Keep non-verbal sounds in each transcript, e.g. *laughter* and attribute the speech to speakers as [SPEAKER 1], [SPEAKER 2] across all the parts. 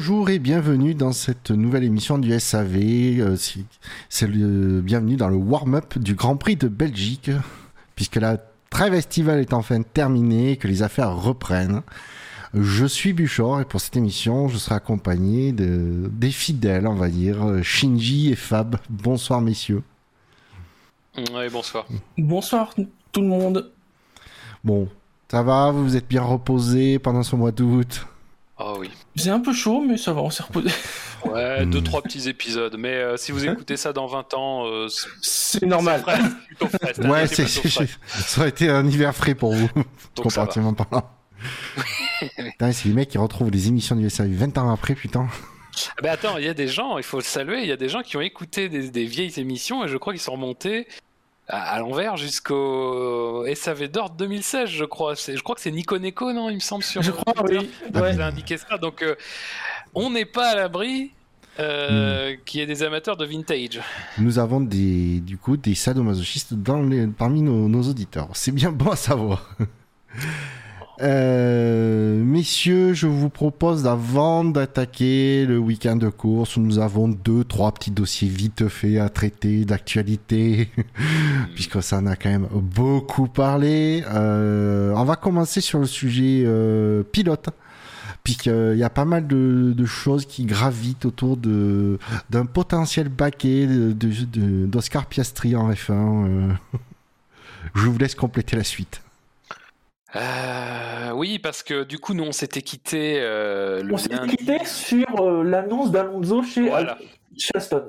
[SPEAKER 1] Bonjour et bienvenue dans cette nouvelle émission du SAV. Euh, C'est le bienvenue dans le warm-up du Grand Prix de Belgique, puisque la trêve estivale est enfin terminée et que les affaires reprennent. Je suis Buchor et pour cette émission, je serai accompagné de, des fidèles, on va dire, Shinji et Fab. Bonsoir messieurs.
[SPEAKER 2] Oui, bonsoir.
[SPEAKER 3] Bonsoir tout le monde.
[SPEAKER 1] Bon, ça va, vous vous êtes bien reposés pendant ce mois d'août?
[SPEAKER 2] Ah oui.
[SPEAKER 3] C'est un peu chaud, mais ça va, on s'est reposé.
[SPEAKER 2] Ouais,
[SPEAKER 1] Hmm.
[SPEAKER 2] deux, trois petits épisodes. Mais euh, si vous écoutez ça dans 20 ans, euh, c'est
[SPEAKER 3] normal.
[SPEAKER 2] frais, plutôt frais. C'est un
[SPEAKER 1] Ouais, c'est, ça aurait été un hiver frais pour vous, *laughs* comparativement parlant. *laughs* Putain, c'est les mecs qui retrouvent les émissions du SAV 20 ans après, putain.
[SPEAKER 2] Ah bah attends, il y a des gens, il faut le saluer, il y a des gens qui ont écouté des, des vieilles émissions et je crois qu'ils sont remontés à, à l'envers jusqu'au SAV d'ordre 2016, je crois. C'est- Je crois que c'est Nico Neko, non, il me semble, sur
[SPEAKER 3] Je crois,
[SPEAKER 2] Twitter,
[SPEAKER 3] oui.
[SPEAKER 2] qui
[SPEAKER 3] Ouais.
[SPEAKER 2] a indiqué ça. Donc, euh, on n'est pas à l'abri euh, qu'il y ait des amateurs de vintage.
[SPEAKER 1] Nous avons des, du coup des sadomasochistes dans les, parmi nos, nos auditeurs. C'est bien bon à savoir. Euh, messieurs, je vous propose avant d'attaquer le week-end de course où nous avons deux, trois petits dossiers vite faits à traiter d'actualité, *laughs* puisque ça en a quand même beaucoup parlé. Euh, on va commencer sur le sujet euh, pilote, puisqu'il y a pas mal de, choses qui gravitent autour de d'un potentiel baquet d'Oscar Piastri en F1. euh. *laughs* Je vous laisse compléter la suite.
[SPEAKER 2] Euh, oui, parce que du coup, nous, on s'était quitté euh, le
[SPEAKER 3] On
[SPEAKER 2] lundi.
[SPEAKER 3] quitté sur euh, l'annonce d'Alonso chez,
[SPEAKER 2] Voilà.
[SPEAKER 3] chez Aston.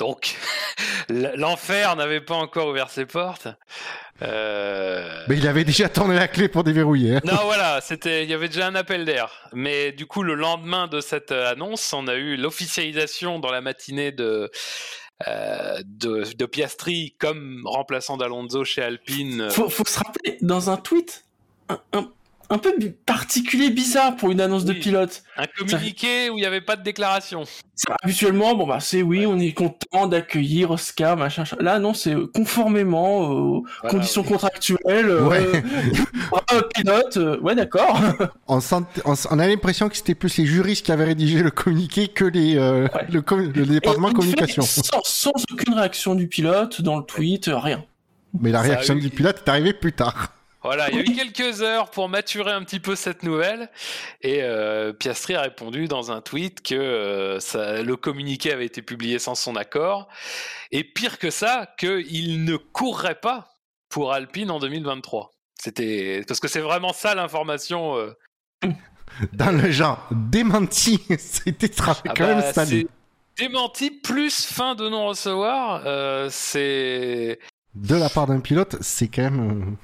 [SPEAKER 2] Donc, *laughs* l'enfer n'avait pas encore ouvert ses portes. Euh,
[SPEAKER 1] Mais il avait déjà tourné la clé pour déverrouiller. hein.
[SPEAKER 2] Non, voilà, c'était, il y avait déjà un appel d'air. Mais du coup, le lendemain de cette annonce, on a eu l'officialisation dans la matinée de, euh, de, de Piastri comme remplaçant d'Alonso chez Alpine.
[SPEAKER 3] Faut, faut se rappeler, dans un tweet, un, un- un peu particulier, bizarre pour une annonce de pilote.
[SPEAKER 2] Un communiqué où il n'y avait pas de déclaration.
[SPEAKER 3] Ça, habituellement, bon bah c'est oui, on est content d'accueillir Oscar, machin. machin. Là, non, c'est conformément aux
[SPEAKER 2] Voilà,
[SPEAKER 3] conditions contractuelles. euh,
[SPEAKER 1] Ouais. *laughs*
[SPEAKER 3] euh, pilote, euh, ouais, d'accord. *laughs*
[SPEAKER 1] On, a l'impression que c'était plus les juristes qui avaient rédigé le communiqué que les, euh,
[SPEAKER 3] Ouais.
[SPEAKER 1] le, com- le département
[SPEAKER 3] fait
[SPEAKER 1] communication.
[SPEAKER 3] Sans, sans aucune réaction du pilote dans le tweet, euh, rien.
[SPEAKER 1] Mais la
[SPEAKER 2] Ça
[SPEAKER 1] réaction
[SPEAKER 2] eu-
[SPEAKER 1] du pilote est arrivée plus tard.
[SPEAKER 2] Voilà, il y a eu quelques heures pour maturer un petit peu cette nouvelle. Et euh, Piastri a répondu dans un tweet que euh, ça- le communiqué avait été publié sans son accord. Et pire que ça, qu'il ne courrait pas pour Alpine en 2023. C'était parce que c'est vraiment ça l'information. euh. *laughs*
[SPEAKER 1] Dans le genre démenti, *laughs* c'était
[SPEAKER 2] Ah
[SPEAKER 1] quand
[SPEAKER 2] bah,
[SPEAKER 1] même salé.
[SPEAKER 2] c'est démenti plus fin de non recevoir. c'est
[SPEAKER 1] De la part d'un pilote, c'est quand même.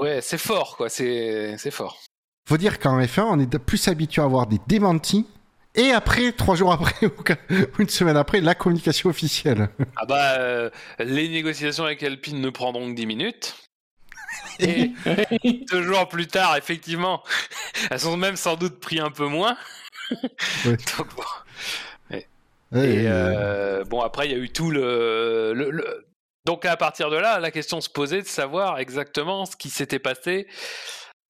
[SPEAKER 2] Ouais, c'est fort quoi. C'est c'est fort.
[SPEAKER 1] Faut dire qu'en F1, on est plus habitué à avoir des démentis. Et après, trois jours après, *laughs* ou une semaine après, la communication officielle.
[SPEAKER 2] Ah bah euh, les négociations avec Alpine ne prendront que 10 minutes. Et deux jours plus tard, effectivement, *laughs* elles ont même sans doute pris un peu moins.
[SPEAKER 1] Ouais. *laughs*
[SPEAKER 2] Donc, bon. Et
[SPEAKER 1] euh,
[SPEAKER 2] euh, bon, après, il y a eu tout le, le- le- Donc, à partir de là, la question se posait de savoir exactement ce qui s'était passé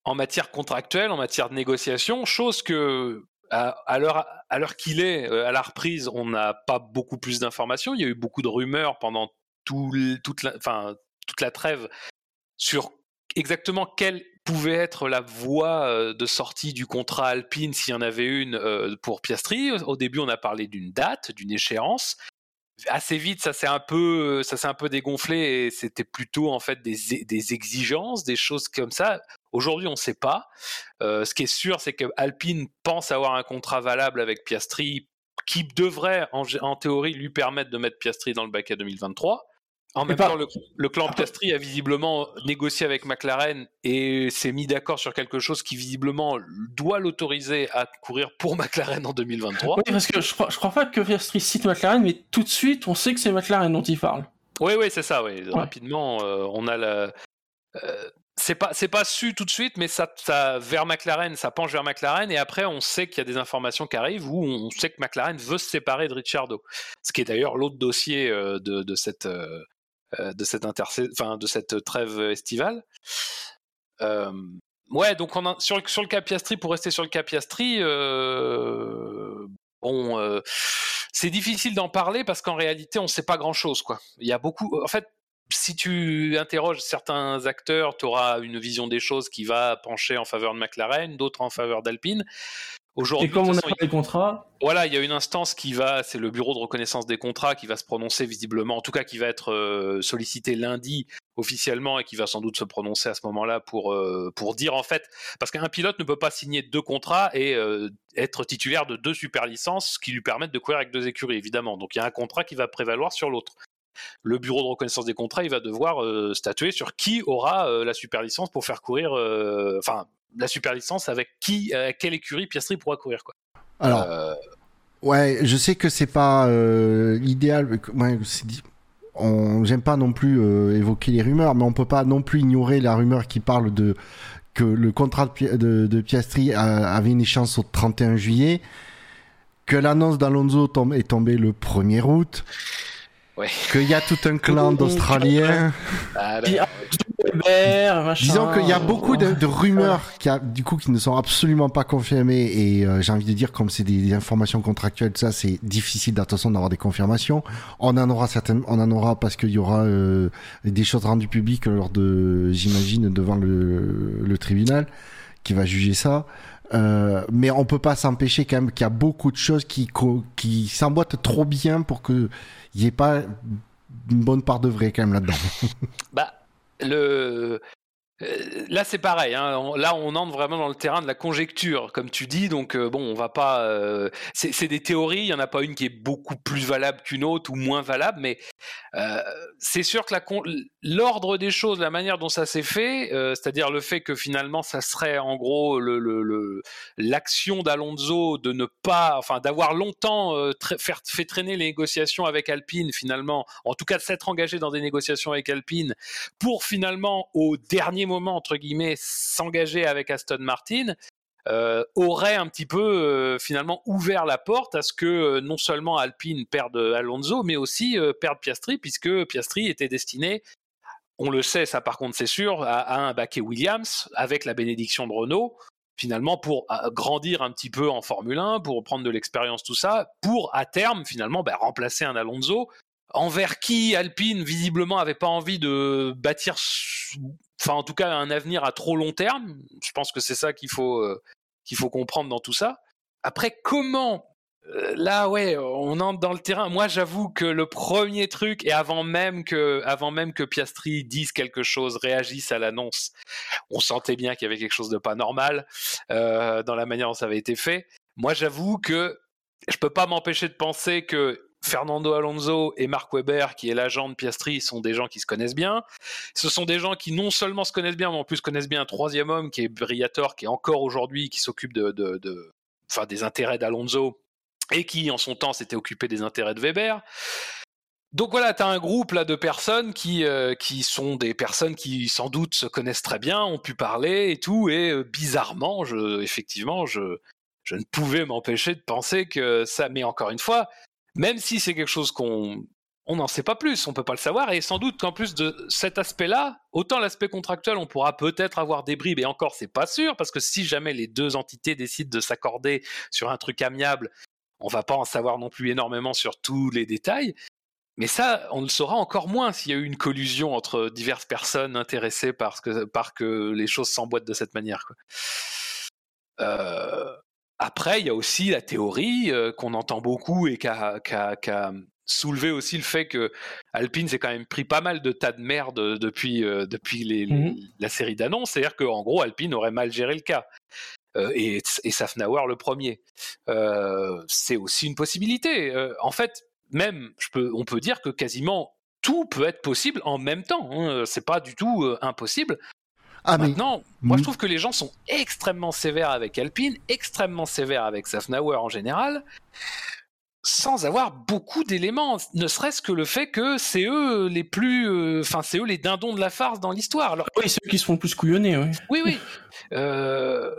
[SPEAKER 2] en matière contractuelle, en matière de négociation, chose que. À, l'heure qu'il est, euh, à la reprise, on n'a pas beaucoup plus d'informations. Il y a eu beaucoup de rumeurs pendant toute, toute la trêve sur exactement quelle pouvait être la voie euh, de sortie du contrat Alpine s'il y en avait une euh, pour Piastri. Au début, on a parlé d'une date, d'une échéance. Assez vite, ça s'est un peu, ça s'est un peu dégonflé et c'était plutôt en fait des, des exigences, des choses comme ça. Aujourd'hui, on ne sait pas. Euh, ce qui est sûr, c'est que Alpine pense avoir un contrat valable avec Piastri qui devrait, en, théorie, lui permettre de mettre Piastri dans le baquet 2023. En même
[SPEAKER 3] pas-
[SPEAKER 2] temps, le, le clan Piastri a visiblement négocié avec McLaren et s'est mis d'accord sur quelque chose qui visiblement doit l'autoriser à courir pour McLaren en 2023.
[SPEAKER 3] Oui, parce que je crois, je crois pas que Piastri cite McLaren, mais tout de suite, on sait que c'est McLaren dont il parle.
[SPEAKER 2] Oui, oui, c'est ça. Oui. Rapidement, euh, on a la. euh, c'est pas, c'est pas su tout de suite, mais ça, ça vers McLaren, ça penche vers McLaren, et après on sait qu'il y a des informations qui arrivent où on sait que McLaren veut se séparer de Ricciardo, ce qui est d'ailleurs l'autre dossier euh, de, de cette de cette enfin de cette trêve estivale. Euh, ouais, donc on sur, sur le cas Piastri, pour rester sur le cas Piastri, euh, bon, euh, c'est difficile d'en parler parce qu'en réalité, on ne sait pas grand-chose. quoi. Il y a beaucoup. En fait, si tu interroges certains acteurs, tu auras une vision des choses qui va pencher en faveur de McLaren, d'autres en faveur d'Alpine.
[SPEAKER 3] Aujourd'hui, et comme on a pas les contrats
[SPEAKER 2] Voilà, il y a une instance qui va, c'est le bureau de reconnaissance des contrats qui va se prononcer visiblement, en tout cas qui va être euh, sollicité lundi officiellement et qui va sans doute se prononcer à ce moment-là pour, euh, pour dire en fait, parce qu'un pilote ne peut pas signer deux contrats et euh, être titulaire de deux super licences qui lui permettent de courir avec deux écuries évidemment. Donc il y a un contrat qui va prévaloir sur l'autre le bureau de reconnaissance des contrats, il va devoir statuer sur qui aura la super licence pour faire courir, enfin, la super licence avec qui, euh, quelle écurie Piastri pourra courir quoi.
[SPEAKER 1] Alors, euh, ouais, je sais que c'est pas euh, l'idéal. Ouais, on j'aime pas non plus évoquer les rumeurs, mais on peut pas non plus ignorer la rumeur qui parle de que le contrat de, de, Piastri avait une échéance au 31 juillet, que l'annonce d'Alonso est tombée le 1er août. Ouais. Qu'il y a tout un clan d'Australiens. Ah, Disons qu'il y a beaucoup de, rumeurs qui a, du coup qui ne sont absolument pas confirmées et euh, j'ai envie de dire comme c'est des, informations contractuelles ça c'est difficile d'attention d'avoir des confirmations. On en aura certainement, on en aura parce qu'il y aura euh, des choses rendues publiques lors de j'imagine devant le, le tribunal qui va juger ça. Euh, mais on peut pas s'empêcher quand même qu'il y a beaucoup de choses qui s'emboîtent trop bien pour que il y ait pas une bonne part de vrai quand même là-dedans. *laughs*
[SPEAKER 2] bah euh, Là, c'est pareil. Hein. Là, on entre vraiment dans le terrain de la conjecture, comme tu dis. Donc, euh, bon, on va pas. C'est des théories. Il y en a pas une qui est beaucoup plus valable qu'une autre ou moins valable, mais c'est sûr que l'ordre des choses, la manière dont ça s'est fait, c'est-à-dire le fait que finalement, ça serait en gros l'action d'Alonso de ne pas, enfin, d'avoir longtemps fait traîner les négociations avec Alpine, finalement, en tout cas de s'être engagé dans des négociations avec Alpine, pour finalement au dernier moment, entre guillemets, s'engager avec Aston Martin, euh, aurait un petit peu euh, finalement ouvert la porte à ce que euh, non seulement Alpine perde Alonso, mais aussi perde Piastri, puisque Piastri était destiné, on le sait, ça par contre c'est sûr, à, un baquet Williams avec la bénédiction de Renault, finalement pour grandir un petit peu en Formule 1, pour prendre de l'expérience, tout ça, pour à terme finalement bah, remplacer un Alonso envers qui Alpine visiblement avait pas envie de bâtir enfin en tout cas un avenir à trop long terme. Je pense que c'est ça qu'il faut euh, qu'il faut comprendre dans tout ça. Après comment euh, là ouais, on entre dans le terrain. Moi j'avoue que le premier truc et avant même que avant même que Piastri dise quelque chose, réagisse à l'annonce, on sentait bien qu'il y avait quelque chose de pas normal euh, dans la manière dont ça avait été fait. Moi j'avoue que je peux pas m'empêcher de penser que Fernando Alonso et Mark Webber, qui est l'agent de Piastri, sont des gens qui se connaissent bien. Ce sont des gens qui non seulement se connaissent bien, mais en plus connaissent bien un troisième homme qui est Briator, qui est encore aujourd'hui, qui s'occupe de, enfin, des intérêts d'Alonso et qui, en son temps, s'était occupé des intérêts de Weber. Donc voilà, tu as un groupe là de personnes qui, euh, qui sont des personnes qui sans doute se connaissent très bien, ont pu parler et tout, et euh, bizarrement, effectivement, je, je ne pouvais m'empêcher de penser que ça, mais encore une fois, même si c'est quelque chose qu'on on n'en sait pas plus, on peut pas le savoir, et sans doute qu'en plus de cet aspect-là, autant l'aspect contractuel, on pourra peut-être avoir des bribes, et encore c'est pas sûr, parce que si jamais les deux entités décident de s'accorder sur un truc amiable, on va pas en savoir non plus énormément sur tous les détails, mais ça, on le saura encore moins s'il y a eu une collusion entre diverses personnes intéressées par que, que les choses s'emboîtent de cette manière. Euh, après, il y a aussi la théorie euh, qu'on entend beaucoup et qui a, soulevé aussi le fait que Alpine s'est quand même pris pas mal de tas de merde depuis, euh, depuis mmh la série d'annonces. C'est-à-dire qu'en gros, Alpine aurait mal géré le cas. Euh, et, et Safnauer le premier. c'est aussi une possibilité. en fait, même, je peux, on peut dire que quasiment tout peut être possible en même temps. Hein. C'est pas du tout impossible. Ah, Maintenant, moi je trouve que les gens sont extrêmement sévères avec Alpine, extrêmement sévères avec Safnauer en général, sans avoir beaucoup d'éléments, ne serait-ce que le fait que c'est eux les plus, euh, enfin c'est eux les dindons de la farce dans l'histoire. Alors...
[SPEAKER 3] Oui, ceux qui se font le plus couillonner. Oui,
[SPEAKER 2] oui. oui. Euh,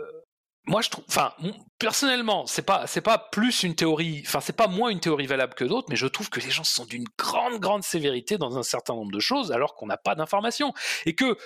[SPEAKER 2] moi je trouve, enfin personnellement, c'est pas c'est pas plus une théorie, enfin c'est pas moins une théorie valable que d'autres, mais je trouve que les gens sont d'une grande grande sévérité dans un certain nombre de choses alors qu'on n'a pas d'informations et que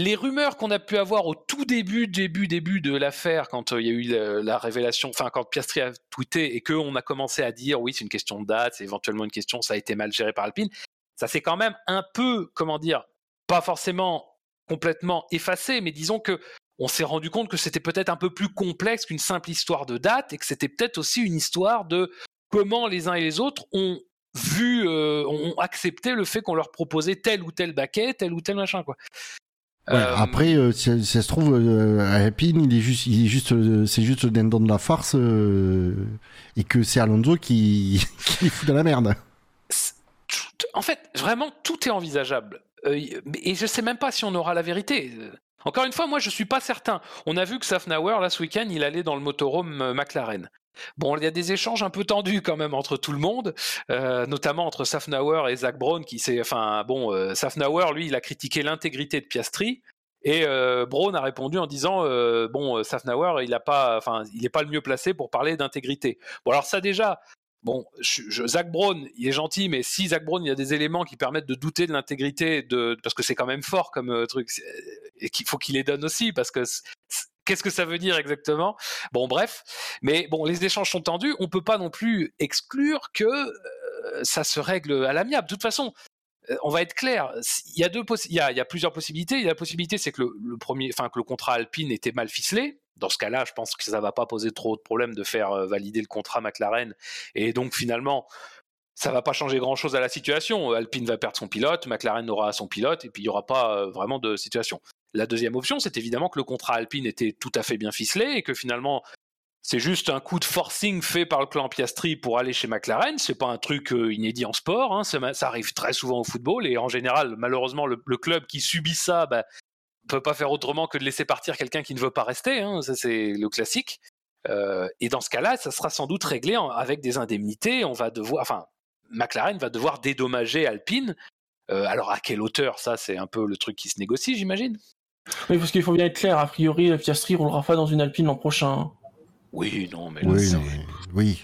[SPEAKER 2] les rumeurs qu'on a pu avoir au tout début, début, début de l'affaire, quand il y a eu la, révélation, enfin quand Piastri a tweeté et qu'on a commencé à dire oui, c'est une question de date, c'est éventuellement une question, ça a été mal géré par Alpine, ça s'est quand même un peu, comment dire, pas forcément complètement effacé, mais disons que on s'est rendu compte que c'était peut-être un peu plus complexe qu'une simple histoire de date et que c'était peut-être aussi une histoire de comment les uns et les autres ont vu, euh, ont accepté le fait qu'on leur proposait tel ou tel baquet, tel ou tel machin, quoi.
[SPEAKER 1] Euh, après, euh, si, ça se trouve, à Alpine, il est juste, il est juste, c'est juste le dindon de la farce, et que c'est Alonso qui, *laughs* qui fout dans la merde.
[SPEAKER 2] En fait, vraiment, tout est envisageable. et je sais même pas si on aura la vérité. Encore une fois, moi, je suis pas certain. On a vu que Safnauer, là, ce week-end, il allait dans le motorhome McLaren. Bon, il y a des échanges un peu tendus quand même entre tout le monde, euh, notamment entre Safnauer et Zach Brown, qui s'est, enfin, bon, euh, Safnauer, lui, il a critiqué l'intégrité de Piastri, et euh, Brown a répondu en disant, euh, bon, Safnauer, il n'est pas le mieux placé pour parler d'intégrité. Bon, alors ça déjà, Bon, Zach Brown, il est gentil, mais si Zach Brown, il y a des éléments qui permettent de douter de l'intégrité de, parce que c'est quand même fort comme truc, et qu'il faut qu'il les donne aussi, parce que Qu'est-ce que ça veut dire exactement? Bon, bref. Mais bon, les échanges sont tendus. On ne peut pas non plus exclure que euh, ça se règle à l'amiable. De toute façon, euh, on va être clair. Il y a y plusieurs possibilités. Y la possibilité, c'est que le, premier, que le contrat Alpine était mal ficelé. Dans ce cas-là, je pense que ça ne va pas poser trop de problème de faire euh, valider le contrat McLaren. Et donc finalement, ça va pas changer grand-chose à la situation. Alpine va perdre son pilote, McLaren aura son pilote, et puis il n'y aura pas vraiment de situation. La deuxième option, c'est évidemment que le contrat Alpine était tout à fait bien ficelé et que finalement, c'est juste un coup de forcing fait par le clan Piastri pour aller chez McLaren. C'est pas un truc euh, inédit en sport. Hein. Ça, arrive très souvent au football et en général, malheureusement, le, club qui subit ça bah, peut pas faire autrement que de laisser partir quelqu'un qui ne veut pas rester. Hein. Ça, c'est le classique. Euh, et dans ce cas-là, ça sera sans doute réglé avec des indemnités. On va devoir, enfin, McLaren va devoir dédommager Alpine. Euh, alors à quelle hauteur? Ça, c'est un peu le truc qui se négocie, j'imagine.
[SPEAKER 3] Oui, parce qu'il faut bien être clair, a priori, Piastri roulera pas dans une Alpine l'an prochain.
[SPEAKER 2] Oui, non, mais...
[SPEAKER 1] Oui, oui.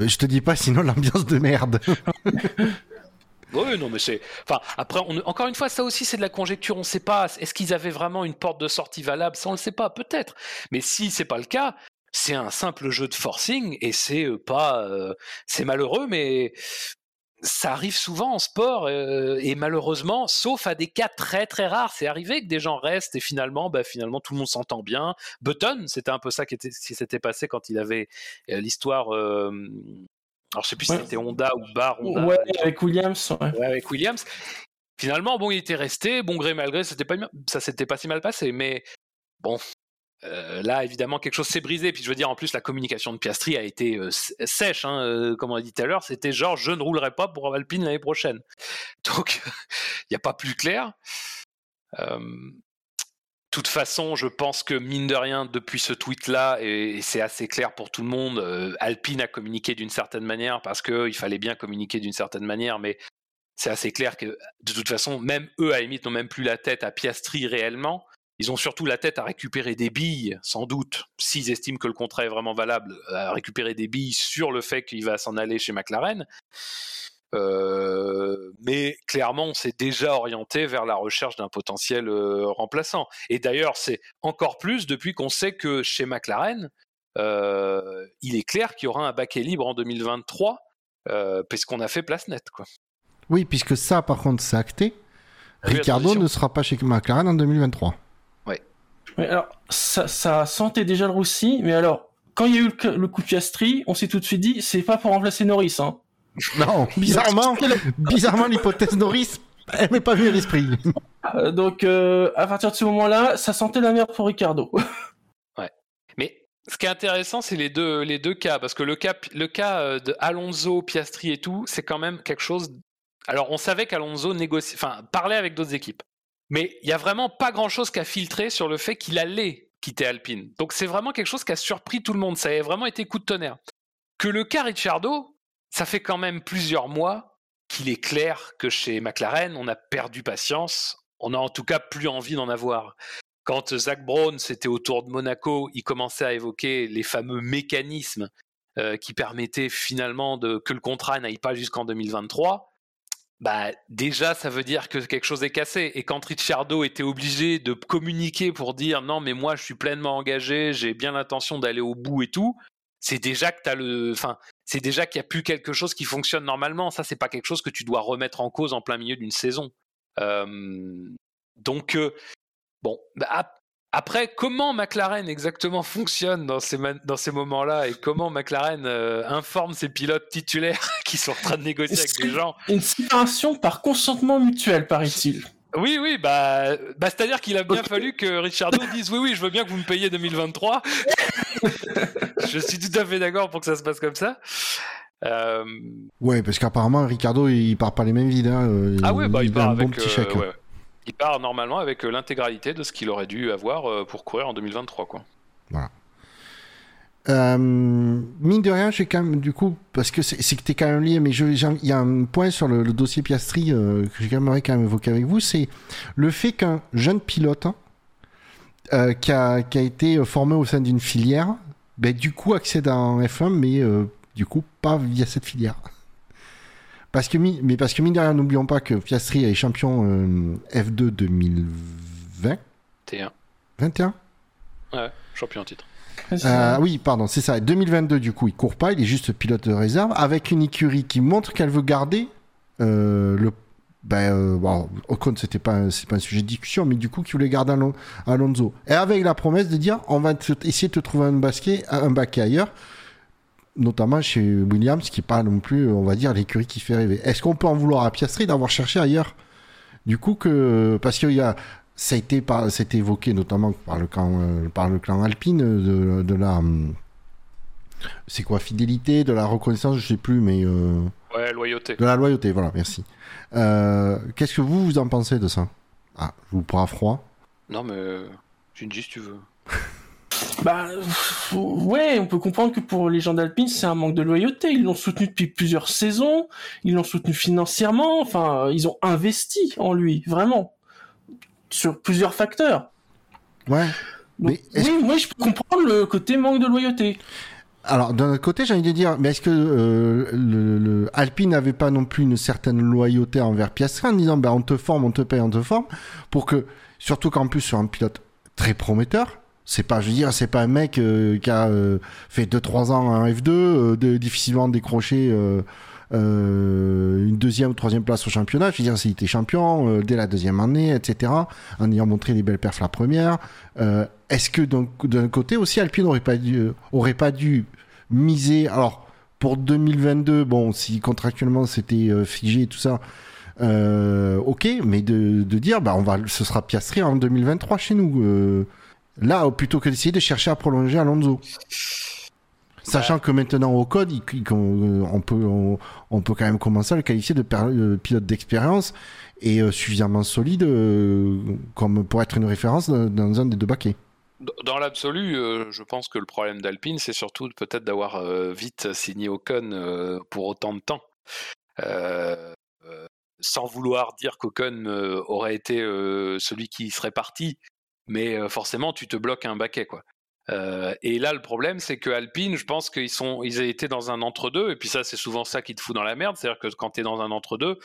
[SPEAKER 1] Euh, je te dis pas, sinon l'ambiance de merde. *laughs*
[SPEAKER 2] Oui, non, mais c'est. Enfin, après, encore une fois, ça aussi, c'est de la conjecture. On ne sait pas. Est-ce qu'ils avaient vraiment une porte de sortie valable? Ça, on ne le sait pas, peut-être. Mais si c'est pas le cas, c'est un simple jeu de forcing et c'est euh, pas. Euh, c'est malheureux, mais ça arrive souvent en sport euh, et malheureusement, sauf à des cas très très rares, c'est arrivé que des gens restent et finalement, bah, finalement tout le monde s'entend bien. Button, c'était un peu ça qui, s'était passé quand il avait euh, l'histoire. Euh, alors je sais plus si c'était Honda ou Bar. Honda,
[SPEAKER 3] ouais, avec Williams.
[SPEAKER 2] Ouais. avec Williams. Finalement, bon, il était resté, bon gré mal gré, c'était pas ça s'était pas si mal passé, mais bon, euh, là, évidemment, quelque chose s'est brisé. Puis je veux dire, en plus, la communication de Piastri a été euh, sèche, hein, euh, comme on a dit tout à l'heure. C'était genre, je ne roulerai pas pour Alpine l'année prochaine. *laughs* Donc, il n'y a pas plus clair. De toute façon, je pense que mine de rien, depuis ce tweet-là, et, c'est assez clair pour tout le monde, Alpine a communiqué d'une certaine manière parce qu'il fallait bien communiquer d'une certaine manière, mais c'est assez clair que de toute façon, même eux, à limite, n'ont même plus la tête à Piastri réellement. Ils ont surtout la tête à récupérer des billes, sans doute, s'ils estiment que le contrat est vraiment valable, à récupérer des billes sur le fait qu'il va s'en aller chez McLaren. Euh, mais clairement, on s'est déjà orienté vers la recherche d'un potentiel euh, remplaçant. Et d'ailleurs, c'est encore plus depuis qu'on sait que chez McLaren, euh, il est clair qu'il y aura un baquet libre en 2023, puisqu'on a fait place nette. Quoi.
[SPEAKER 1] Oui, puisque ça, par contre, c'est acté. Ricardo ne sera pas chez McLaren en 2023
[SPEAKER 3] alors, ça, ça, sentait déjà le roussi, mais alors, quand il y a eu le, coup de Piastri, on s'est tout de suite dit, c'est pas pour remplacer Norris, hein. *laughs*
[SPEAKER 1] Non, *laughs* bizarrement, bizarrement, l'hypothèse Norris, elle m'est pas venue à l'esprit. *laughs*
[SPEAKER 3] Euh, donc, euh, à partir de ce moment-là, ça sentait la merde pour Ricardo.
[SPEAKER 2] ouais. Mais ce qui est intéressant, c'est les deux, les deux cas, parce que le cas, le cas euh, de Alonso, Piastri et tout, c'est quand même quelque chose. Alors, on savait qu'Alonso négocie, enfin, parlait avec d'autres équipes. Mais il n'y a vraiment pas grand-chose qu'à filtrer sur le fait qu'il allait quitter Alpine. Donc c'est vraiment quelque chose qui a surpris tout le monde. Ça a vraiment été coup de tonnerre. Que le cas Ricciardo, ça fait quand même plusieurs mois qu'il est clair que chez McLaren, on a perdu patience. On a en tout cas plus envie d'en avoir. Quand Zach Brown, c'était autour de Monaco, il commençait à évoquer les fameux mécanismes euh, qui permettaient finalement que le contrat n'aille pas jusqu'en 2023 bah déjà ça veut dire que quelque chose est cassé. Et quand Ricciardo était obligé de communiquer pour dire non mais moi je suis pleinement engagé, j'ai bien l'intention d'aller au bout et tout, c'est déjà que t'as le, enfin c'est déjà qu'il n'y a plus quelque chose qui fonctionne normalement. Ça c'est pas quelque chose que tu dois remettre en cause en plein milieu d'une saison. donc bon, bah, après, comment McLaren exactement fonctionne dans ces, dans ces moments-là et comment McLaren euh, informe ses pilotes titulaires *laughs* qui sont en train de négocier avec des gens
[SPEAKER 3] Une séparation par consentement mutuel, paraît-il?
[SPEAKER 2] Oui, oui, bah, bah c'est-à-dire qu'il a bien fallu que Richardo dise oui, oui, je veux bien que vous me payiez 2023. *laughs* je suis tout à fait d'accord pour que ça se passe comme ça.
[SPEAKER 1] Euh... Ouais, parce qu'apparemment, Ricardo, il part pas les mêmes vides. Hein.
[SPEAKER 2] Ah ouais, bah il, part avec. Bon petit chèque. Euh, il part normalement avec euh, l'intégralité de ce qu'il aurait dû avoir euh, pour courir en 2023. Quoi.
[SPEAKER 1] Voilà. Euh, mine de rien, j'ai quand même, du coup, parce que c'est que t'es quand même lié, mais il y a un point sur le, dossier Piastri que j'aimerais quand même évoquer avec vous, c'est le fait qu'un jeune pilote qui, a, qui, a, été formé au sein d'une filière, ben, du coup accède à un F1, mais du coup pas via cette filière. Parce que, mais parce que mine de rien, n'oublions pas que Piastri est champion euh, F2 2020. 21. 21
[SPEAKER 2] Ouais, champion en titre.
[SPEAKER 1] Euh, oui, pardon, c'est ça. 2022, du coup, il court pas, il est juste pilote de réserve, avec une écurie qui montre qu'elle veut garder euh, le. Ben, bon, Ocon, c'était pas, c'est pas un sujet de discussion, mais du coup, qui voulait garder Alonso. Et avec la promesse de dire, on va essayer de te trouver un, basket, un baquet ailleurs notamment chez Williams, qui pas non plus, on va dire, l'écurie qui fait rêver. Est-ce qu'on peut en vouloir à Piastri d'avoir cherché ailleurs? Du coup, que parce qu'il y a, ça a été, par, c'était évoqué notamment par le clan, euh, par le clan Alpine de, de la, hum, c'est quoi, fidélité, de la reconnaissance, je sais plus, mais euh,
[SPEAKER 2] ouais, loyauté.
[SPEAKER 1] De la loyauté, voilà, merci. Euh, qu'est-ce que vous vous en pensez de ça? Ah, je vous prends froid.
[SPEAKER 2] Non, mais dis si tu veux. *laughs*
[SPEAKER 3] Bah ouais, on peut comprendre que pour les gens d'Alpine, c'est un manque de loyauté. Ils l'ont soutenu depuis plusieurs saisons, ils l'ont soutenu financièrement, enfin, ils ont investi en lui, vraiment, sur plusieurs facteurs.
[SPEAKER 1] Ouais.
[SPEAKER 3] mais oui, moi je peux comprendre le côté manque de loyauté.
[SPEAKER 1] Alors d'un autre côté, j'ai envie de dire, mais est-ce que euh, le, Alpine n'avait pas non plus une certaine loyauté envers Piastri en disant, ben on te forme, on te paye, on te forme, pour que, surtout qu'en plus sur un pilote très prometteur, c'est pas, je veux dire, c'est pas un mec euh, qui a euh, fait 2-3 ans en F2, euh, de, difficilement décroché une deuxième ou troisième place au championnat. Je veux dire, s'il était champion dès la deuxième année, etc., en ayant montré des belles perfs la première. Est-ce que d'un côté aussi, Alpine aurait pas dû, aurait pas dû miser, alors pour 2022, bon, si contractuellement c'était figé et tout ça. ok, mais de, de, dire, bah, on va, ce sera Piastri en 2023 chez nous. Là, plutôt que d'essayer de chercher à prolonger Alonso. Sachant que maintenant au code, on, peut, quand même commencer à le qualifier de pilote d'expérience et euh, suffisamment solide euh, comme pour être une référence dans, un des deux baquets.
[SPEAKER 2] Dans l'absolu, euh, je pense que le problème d'Alpine, c'est surtout peut-être d'avoir vite signé Ocon pour autant de temps. sans vouloir dire qu'Ocon aurait été celui qui serait parti, mais forcément tu te bloques un baquet quoi. et là, le problème, c'est que Alpine, je pense qu'ils sont, ils été dans un entre-deux, et puis ça, c'est souvent ça qui te fout dans la merde, c'est-à-dire que quand tu es dans un entre-deux,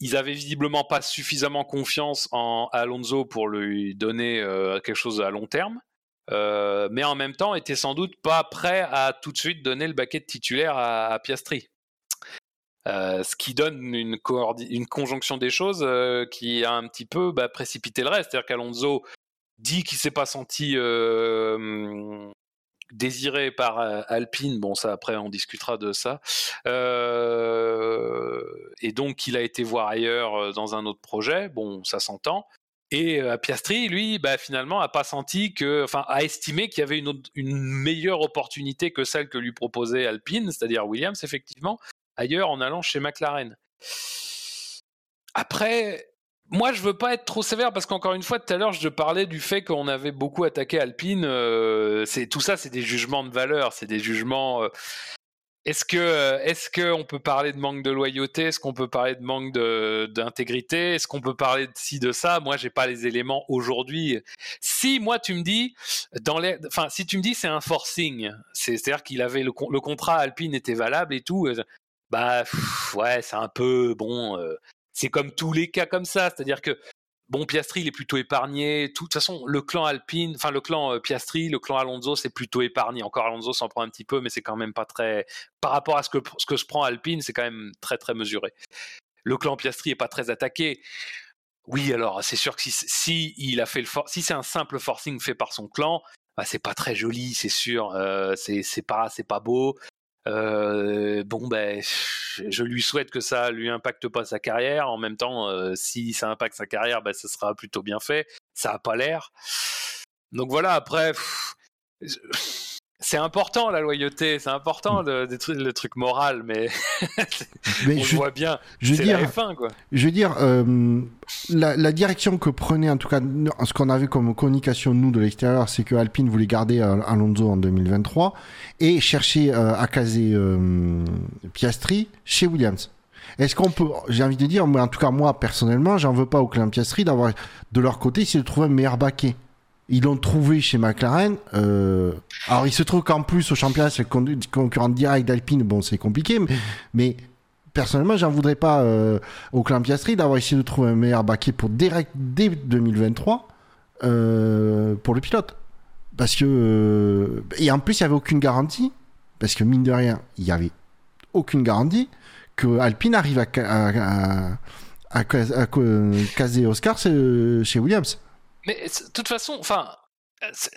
[SPEAKER 2] ils avaient visiblement pas suffisamment confiance en Alonso pour lui donner quelque chose à long terme, mais en même temps, étaient sans doute pas prêts à tout de suite donner le baquet de titulaire à Piastri. Euh, ce qui donne une, conjonction des choses euh, qui a un petit peu bah, précipité le reste. C'est-à-dire qu'Alonso dit qu'il s'est pas senti euh, désiré par Alpine. Bon, ça après on discutera de ça. et donc il a été voir ailleurs dans un autre projet. Bon, ça s'entend. Et Piastri, lui, bah, finalement, a pas senti que, enfin, a estimé qu'il y avait une meilleure opportunité que celle que lui proposait Alpine, c'est-à-dire Williams, effectivement, ailleurs en allant chez McLaren. Après, moi, je veux pas être trop sévère parce qu'encore une fois, tout à l'heure, je parlais du fait qu'on avait beaucoup attaqué Alpine. Euh, c'est tout ça, c'est des jugements de valeur, c'est des jugements. Euh, est-ce que, est-ce qu'on peut parler de manque de loyauté? Est-ce qu'on peut parler de manque d'intégrité? Est-ce qu'on peut parler de ci, de ça? Moi, j'ai pas les éléments aujourd'hui. Si moi, tu me dis, dans les, enfin, si tu me dis c'est un forcing, c'est-à-dire qu'il avait le contrat Alpine était valable et tout. Bah ouais, c'est un peu bon. c'est comme tous les cas comme ça, c'est-à-dire que Bon, Piastri, il est plutôt épargné. De toute façon, le clan Alpine, enfin le clan euh, Piastri, le clan Alonso, c'est plutôt épargné. Encore Alonso s'en prend un petit peu, mais c'est quand même pas très. Par rapport à ce que, ce que se prend Alpine, c'est quand même très très mesuré. Le clan Piastri est pas très attaqué. Oui, alors c'est sûr que si, il a fait le si c'est un simple forcing fait par son clan, bah, c'est pas très joli, c'est sûr. Euh, c'est pas c'est pas beau. Euh, bon, ben, je lui souhaite que ça lui impacte pas sa carrière. En même temps, euh, si ça impacte sa carrière, ben, ce sera plutôt bien fait. Ça a pas l'air. Donc voilà. Après, c'est important la loyauté, c'est important le, le, truc moral, mais, *laughs* on je, voit bien.
[SPEAKER 1] Je veux dire, quoi. Je veux dire, euh, la, direction que prenait en tout cas ce qu'on a vu comme communication nous de l'extérieur, c'est que Alpine voulait garder euh, Alonso en 2023 et chercher euh, à caser Piastri chez Williams. Est-ce qu'on peut, j'ai envie de dire, mais en tout cas moi personnellement, j'en veux pas au clan Piastri d'avoir de leur côté s'ils trouver un meilleur baquet ils l'ont trouvé chez McLaren. Euh, alors, il se trouve qu'en plus, au championnat, c'est le concurrent direct d'Alpine. Bon, c'est compliqué, mais, personnellement, j'en voudrais pas euh, au clan Piastri d'avoir essayé de trouver un meilleur baquet pour direct dès 2023 euh, pour le pilote. Parce que. et en plus, il n'y avait aucune garantie. Parce que, mine de rien, il n'y avait aucune garantie que Alpine arrive à, à, à, à caser Oscar chez Williams.
[SPEAKER 2] Mais de toute façon, enfin,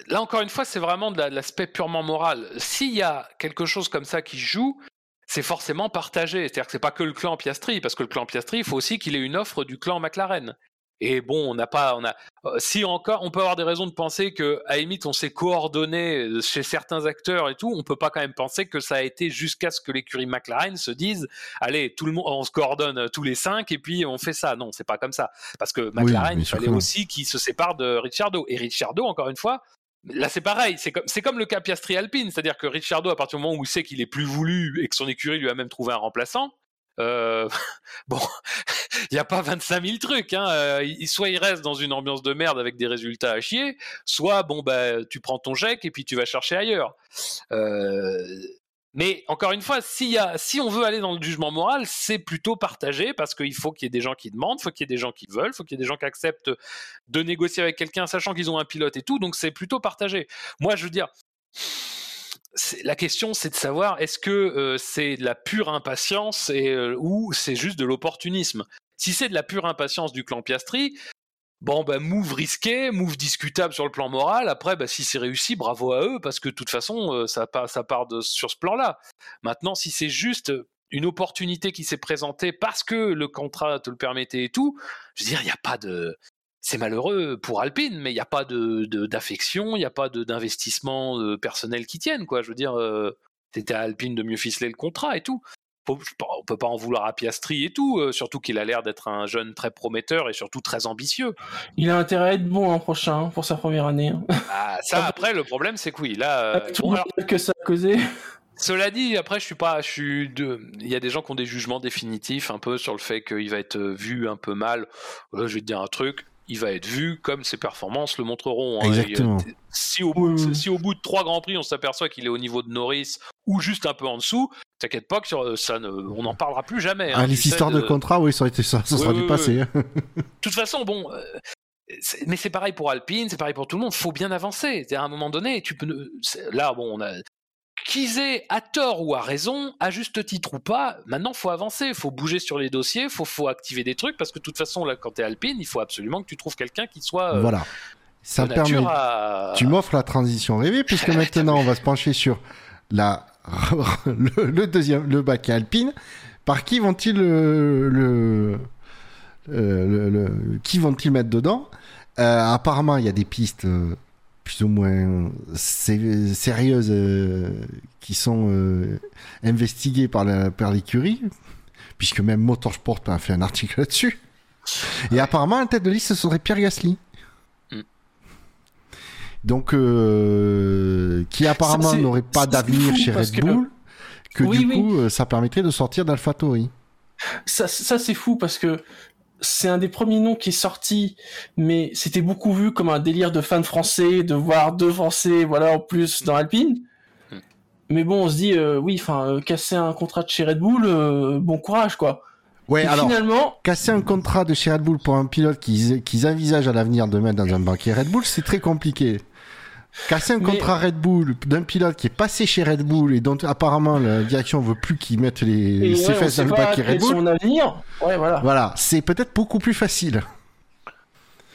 [SPEAKER 2] là encore une fois, c'est vraiment de l'aspect purement moral. S'il y a quelque chose comme ça qui joue, c'est forcément partagé. C'est-à-dire que c'est pas que le clan Piastri, parce que le clan Piastri, il faut aussi qu'il ait une offre du clan McLaren. Et bon, on n'a pas, on a, euh, si encore, on peut avoir des raisons de penser que, à limite, on s'est coordonné euh, chez certains acteurs et tout. On peut pas quand même penser que ça a été jusqu'à ce que l'écurie McLaren se dise, allez, tout le monde, on se coordonne euh, tous les cinq et puis on fait ça. Non, c'est pas comme ça. Parce que McLaren, il fallait aussi qu'il se sépare de Ricciardo. Et Ricciardo, encore une fois, Là, c'est pareil, c'est comme, c'est comme le cas Piastri Alpine, c'est-à-dire que Ricciardo, à partir du moment où il sait qu'il est plus voulu et que son écurie lui a même trouvé un remplaçant, euh, *laughs* bon, *laughs* il n'y a pas 25 000 trucs. Hein. Euh, soit il reste dans une ambiance de merde avec des résultats à chier, soit bon bah tu prends ton chèque et puis tu vas chercher ailleurs. Euh, mais encore une fois, si, si on veut aller dans le jugement moral, c'est plutôt partagé parce qu'il faut qu'il y ait des gens qui demandent, faut qu'il y ait des gens qui veulent, faut qu'il y ait des gens qui acceptent de négocier avec quelqu'un, sachant qu'ils ont un pilote et tout. Donc c'est plutôt partagé. Moi, je veux dire la question, c'est de savoir est-ce que euh, c'est de la pure impatience euh, ou c'est juste de l'opportunisme? Si c'est de la pure impatience du clan Piastri, bon, ben, move risqué, move discutable sur le plan moral. Après, bah, si c'est réussi, bravo à eux, parce que de toute façon, euh, ça, part de, sur ce plan-là. Maintenant, si c'est juste une opportunité qui s'est présentée parce que le contrat te le permettait et tout, je veux dire, il n'y a pas de c'est malheureux pour Alpine, mais il n'y a pas de, d'affection, il n'y a pas d'investissement euh, personnel qui tienne, quoi. Je veux dire, euh, c'était à Alpine de mieux ficeler le contrat et tout. Faut, on peut pas en vouloir à Piastri et tout, euh, surtout qu'il a l'air d'être un jeune très prometteur et surtout très ambitieux.
[SPEAKER 3] Il a intérêt à être bon l'an prochain pour sa première année. Hein.
[SPEAKER 2] Ah, ça après le problème c'est que oui là.
[SPEAKER 3] que ça a causé.
[SPEAKER 2] Cela dit, après, je suis pas, je suis de. Il y a des gens qui ont des jugements définitifs un peu sur le fait qu'il va être vu un peu mal. je vais te dire un truc il va être vu comme ses performances le montreront.
[SPEAKER 1] Hein. Exactement.
[SPEAKER 2] si, au bout de, si au bout de trois grands prix, on s'aperçoit qu'il est au niveau de Norris ou juste un peu en dessous, t'inquiète pas que ça ne, on n'en parlera plus jamais. Hein,
[SPEAKER 1] ah, les histoires de... contrat, oui, ça, été ça, ça sera du passé. Hein. *laughs*
[SPEAKER 2] De toute façon, bon. Euh, mais c'est pareil pour Alpine, c'est pareil pour tout le monde. Faut bien avancer. À un moment donné, tu peux. Là, bon, on a qu'ils aient à tort ou à raison, à juste titre ou pas, maintenant faut avancer, faut bouger sur les dossiers, faut faut activer des trucs parce que de toute façon là quand t'es Alpine, il faut absolument que tu trouves quelqu'un qui soit
[SPEAKER 1] euh, voilà. Ça permet. Tu m'offres la transition rêvée puisque *laughs* maintenant on va se pencher sur la *laughs* le, deuxième le bac Alpine. Par qui vont-ils le, le, euh, le, qui vont-ils mettre dedans? Euh, Apparemment il y a des pistes plus ou moins sérieuses euh, qui sont euh, investiguées par l'écurie, puisque même Motorsport a fait un article là-dessus. Et apparemment, la tête de liste, ce serait Pierre Gasly. Mm. Donc, euh, qui apparemment n'aurait pas d'avenir chez Red Bull, que, du coup, ça permettrait de sortir d'AlphaTauri.
[SPEAKER 3] Ça, ça c'est fou parce que c'est un des premiers noms qui est sorti, mais c'était beaucoup vu comme un délire de fans français, de voir deux Français, voilà, en plus dans Alpine. Hmm. Mais bon, on se dit, oui, enfin, casser un contrat de chez Red Bull, bon courage, quoi.
[SPEAKER 1] Ouais, alors, finalement... casser un contrat de chez Red Bull pour un pilote qu'ils qu'ils envisagent à l'avenir de mettre dans un banquier Red Bull, c'est très compliqué. Casser un contrat Red Bull d'un pilote qui est passé chez Red Bull et dont apparemment la direction veut plus qu'il mette les, ses fesses dans le banquier Red Bull.
[SPEAKER 3] Son avenir. Ouais, voilà.
[SPEAKER 1] Voilà, c'est peut-être beaucoup plus facile.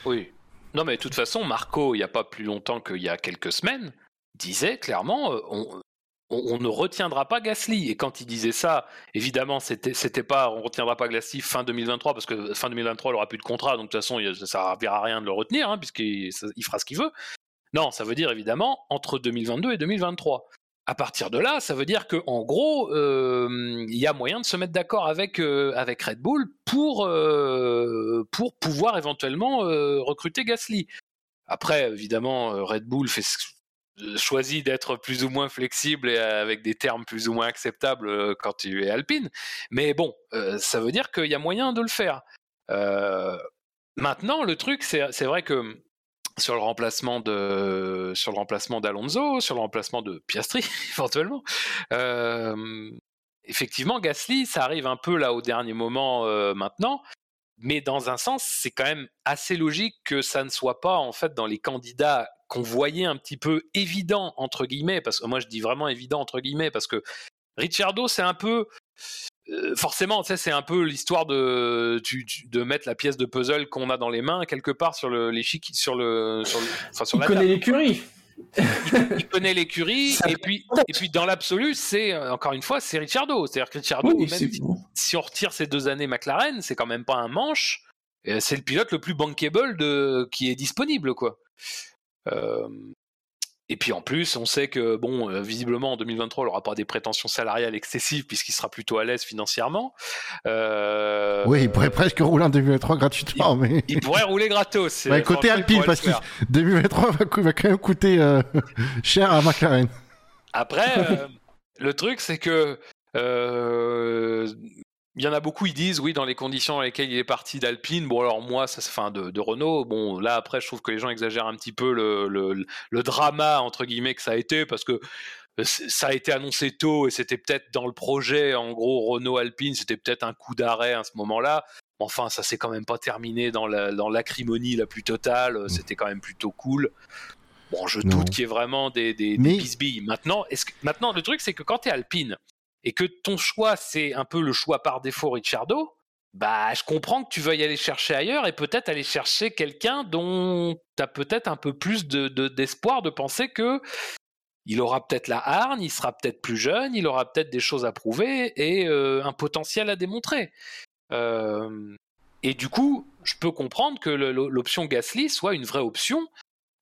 [SPEAKER 2] Oui. Non, mais de toute façon, Marco, il n'y a pas plus longtemps qu'il y a quelques semaines, disait clairement, euh, on, on, ne retiendra pas Gasly. Et quand il disait ça, évidemment, c'était, c'était pas on retiendra pas Gasly fin 2023 parce que fin 2023 il aura plus de contrat, donc de toute façon ça ne servira à rien de le retenir hein, puisqu'il il fera ce qu'il veut. Non, ça veut dire évidemment entre 2022 et 2023. À partir de là, ça veut dire que en gros, euh, il y a moyen de se mettre d'accord avec euh, Red Bull pour euh, pouvoir éventuellement recruter Gasly. Après, évidemment, Red Bull fait choisi d'être plus ou moins flexible et avec des termes plus ou moins acceptables quand tu es alpine. Mais bon, ça veut dire qu'il y a moyen de le faire. Maintenant, le truc, c'est vrai que sur le remplacement de sur le remplacement d'Alonso, sur le remplacement de Piastri *laughs* éventuellement. effectivement, Gasly, ça arrive un peu là au dernier moment maintenant, mais dans un sens, c'est quand même assez logique que ça ne soit pas en fait dans les candidats qu'on voyait un petit peu évident entre guillemets, parce que moi je dis vraiment évident entre guillemets, parce que Ricciardo c'est un peu euh, forcément, tu sais, c'est un peu l'histoire de, de mettre la pièce de puzzle qu'on a dans les mains quelque part sur le sur le sur,
[SPEAKER 3] enfin, sur il connaît l'écurie.
[SPEAKER 2] il, connaît l'écurie *laughs* et puis et puis dans l'absolu, c'est encore une fois, c'est Ricciardo. C'est-à-dire que Ricciardo, même si, on retire ces deux années McLaren, c'est quand même pas un manche. C'est le pilote le plus bankable de qui est disponible, quoi. Euh, et puis en plus, on sait que, bon, euh, visiblement en 2023, il n'aura pas des prétentions salariales excessives puisqu'il sera plutôt à l'aise financièrement.
[SPEAKER 1] Euh, oui, il pourrait presque rouler en 2023 gratuitement.
[SPEAKER 2] Il,
[SPEAKER 1] mais...
[SPEAKER 2] il pourrait rouler gratos.
[SPEAKER 1] côté Alpine, parce que 2023 va, va, quand même coûter *laughs* cher à McLaren.
[SPEAKER 2] Après, le truc, c'est que il y en a beaucoup, ils disent, oui, dans les conditions dans lesquelles il est parti d'Alpine. Bon, alors moi, ça, fin de, de Renault. Bon, là, après, je trouve que les gens exagèrent un petit peu le, le, drama, entre guillemets, que ça a été, parce que euh, ça a été annoncé tôt et c'était peut-être dans le projet, en gros, Renault-Alpine, c'était peut-être un coup d'arrêt à ce moment-là. Enfin, ça s'est quand même pas terminé dans l'acrimonie la, la plus totale. Mmh. C'était quand même plutôt cool. Bon, je doute qu'il y ait vraiment des, des, bisbilles. Maintenant, que, maintenant, le truc, c'est que quand tu es Alpine, et que ton choix, c'est un peu le choix par défaut Ricciardo, bah, je comprends que tu veuilles aller chercher ailleurs et peut-être aller chercher quelqu'un dont tu as peut-être un peu plus de, d'espoir de, penser que il aura peut-être la hargne, il sera peut-être plus jeune, il aura peut-être des choses à prouver et euh, un potentiel à démontrer. Euh, et du coup, je peux comprendre que l'option Gasly soit une vraie option,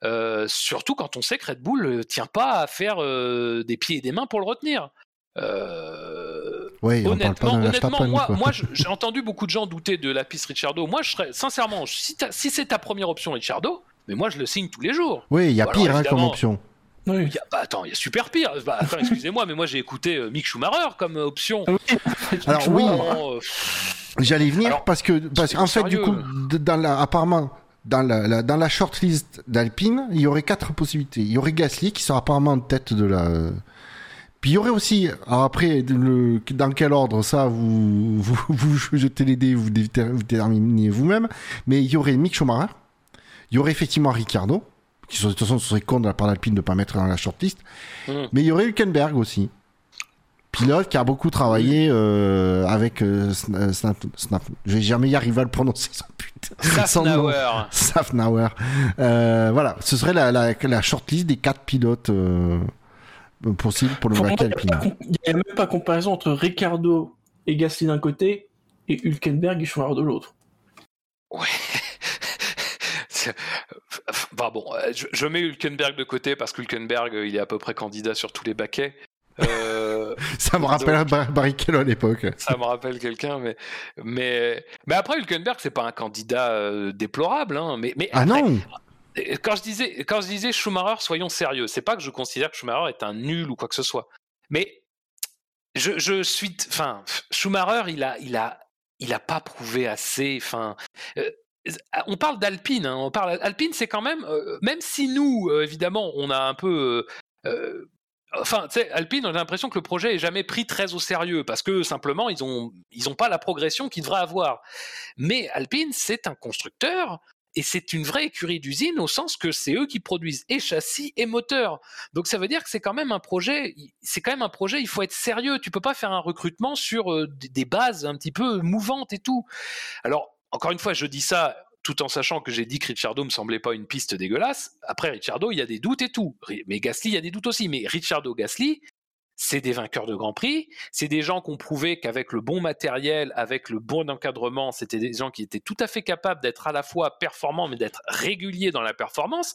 [SPEAKER 2] euh, surtout quand on sait que Red Bull ne tient pas à faire des pieds et des mains pour le retenir.
[SPEAKER 1] Euh, honnêtement, honnêtement
[SPEAKER 2] moi, moi j'ai entendu beaucoup de gens douter de la piste Richardo. Moi, je serais sincèrement, si, si c'est ta première option Richardo, mais moi je le signe tous les jours.
[SPEAKER 1] Oui, il y a pire hein, comme option.
[SPEAKER 2] Oui. Y a, bah, attends, il y a super pire. Bah, excusez-moi, mais moi j'ai écouté euh, Mick Schumacher comme euh, option. *laughs*
[SPEAKER 1] Alors oui, j'allais venir parce que parce qu'en fait du coup, dans la, apparemment dans la, dans la shortlist d'Alpine, il y aurait quatre possibilités. Il y aurait Gasly qui sera apparemment en tête de la puis il y aurait aussi, après, le, dans quel ordre, ça, vous, vous, *laughs* vous jetez les dés, vous, déterminez vous-même, mais il y aurait Mick Schumacher, il y aurait effectivement Ricciardo, qui de toute façon serait con de la part d'Alpine de ne pas mettre dans la shortlist, mm. mais il y aurait Hülkenberg aussi, pilote qui a beaucoup travaillé euh, avec euh, euh, Snap, Snap, je vais jamais y arriver à le prononcer son
[SPEAKER 2] putain. *laughs* Safnauer.
[SPEAKER 1] Safnauer. Euh, voilà ce serait la, la, la shortlist des quatre pilotes possible pour le.
[SPEAKER 3] Il n'y a même pas comparaison entre Ricardo et Gasly d'un côté et Hülkenberg et Schumacher de l'autre.
[SPEAKER 2] Ouais. *laughs* Bah bon, euh, je, mets Hülkenberg de côté parce que Hülkenberg, il est à peu près candidat sur tous les baquets.
[SPEAKER 1] Euh, *laughs* ça me rappelle Barrichello à l'époque.
[SPEAKER 2] Ça me rappelle quelqu'un, mais, mais, mais après Hülkenberg, c'est pas un candidat euh, déplorable, hein, mais, mais
[SPEAKER 1] ah non
[SPEAKER 2] quand je disais, quand je disais Schumacher, soyons sérieux. C'est pas que je considère que Schumacher est un nul ou quoi que ce soit, mais je, suis, enfin, Schumacher, il a, il a, il a pas prouvé assez. Enfin, euh, on parle d'Alpine. Hein, on parle Alpine, c'est quand même, euh, même si nous, euh, évidemment, on a un peu enfin, Alpine, on a l'impression que le projet est jamais pris très au sérieux parce que simplement ils ont ils ont pas la progression qu'ils devraient avoir. Mais Alpine, c'est un constructeur et c'est une vraie écurie d'usine au sens que c'est eux qui produisent et châssis et moteurs. Donc ça veut dire que c'est quand même un projet, c'est quand même un projet, il faut être sérieux. Tu peux pas faire un recrutement sur euh, des bases un petit peu mouvantes et tout. Alors, encore une fois, je dis ça tout en sachant que j'ai dit que Ricciardo me semblait pas une piste dégueulasse. Après Ricciardo, il y a des doutes et tout. Mais Gasly, il y a des doutes aussi. Mais Ricciardo, Gasly, c'est des vainqueurs de Grand Prix, c'est des gens qui ont prouvé qu'avec le bon matériel, avec le bon encadrement, c'était des gens qui étaient tout à fait capables d'être à la fois performants, mais d'être réguliers dans la performance,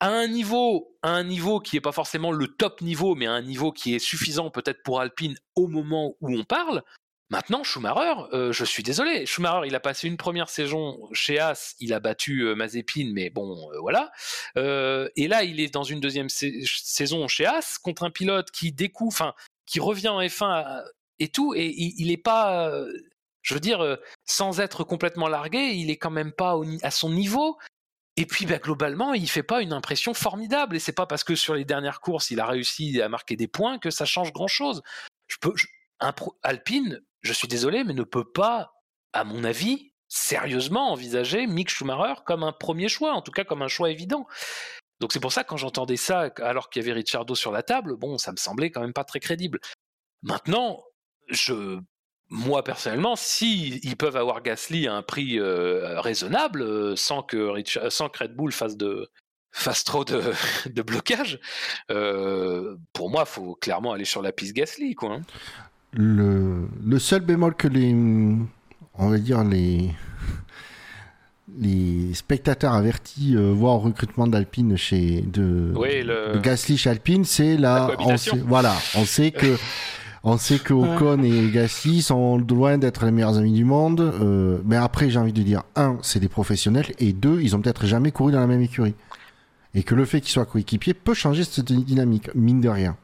[SPEAKER 2] à un niveau, à un niveau qui n'est pas forcément le top niveau, mais à un niveau qui est suffisant peut-être pour Alpine au moment où on parle. Maintenant, Schumacher, euh, je suis désolé. Schumacher, il a passé une première saison chez As, il a battu euh, Mazepin, mais bon, euh, voilà. et là, il est dans une deuxième saison chez As contre un pilote qui découvre, enfin, qui revient en F1 et tout, et il n'est pas, je veux dire, sans être complètement largué, il est quand même pas à son niveau. Et puis, bah, globalement, il fait pas une impression formidable. Et c'est pas parce que sur les dernières courses, il a réussi à marquer des points que ça change grand chose. Je peux, un Alpine, je suis désolé, mais ne peut pas, à mon avis, sérieusement envisager Mick Schumacher comme un premier choix, en tout cas comme un choix évident. Donc c'est pour ça que quand j'entendais ça, alors qu'il y avait Ricciardo sur la table, bon, ça me semblait quand même pas très crédible. Maintenant, moi personnellement, si ils peuvent avoir Gasly à un prix euh, raisonnable, euh, sans que Red Bull fasse trop *laughs* de, blocage, euh, pour moi, faut clairement aller sur la piste Gasly, quoi. Hein.
[SPEAKER 1] Le, le seul bémol que les, on va dire les, les spectateurs avertis euh, voient au recrutement d'Alpine chez de, de, Gasly chez Alpine, c'est la, on sait, voilà, on sait que *laughs* on sait que Ocon et Gasly sont loin d'être les meilleurs amis du monde, euh, mais après j'ai envie de dire un, c'est des professionnels et deux, ils ont peut-être jamais couru dans la même écurie et que le fait qu'ils soient coéquipiers peut changer cette dynamique mine de rien.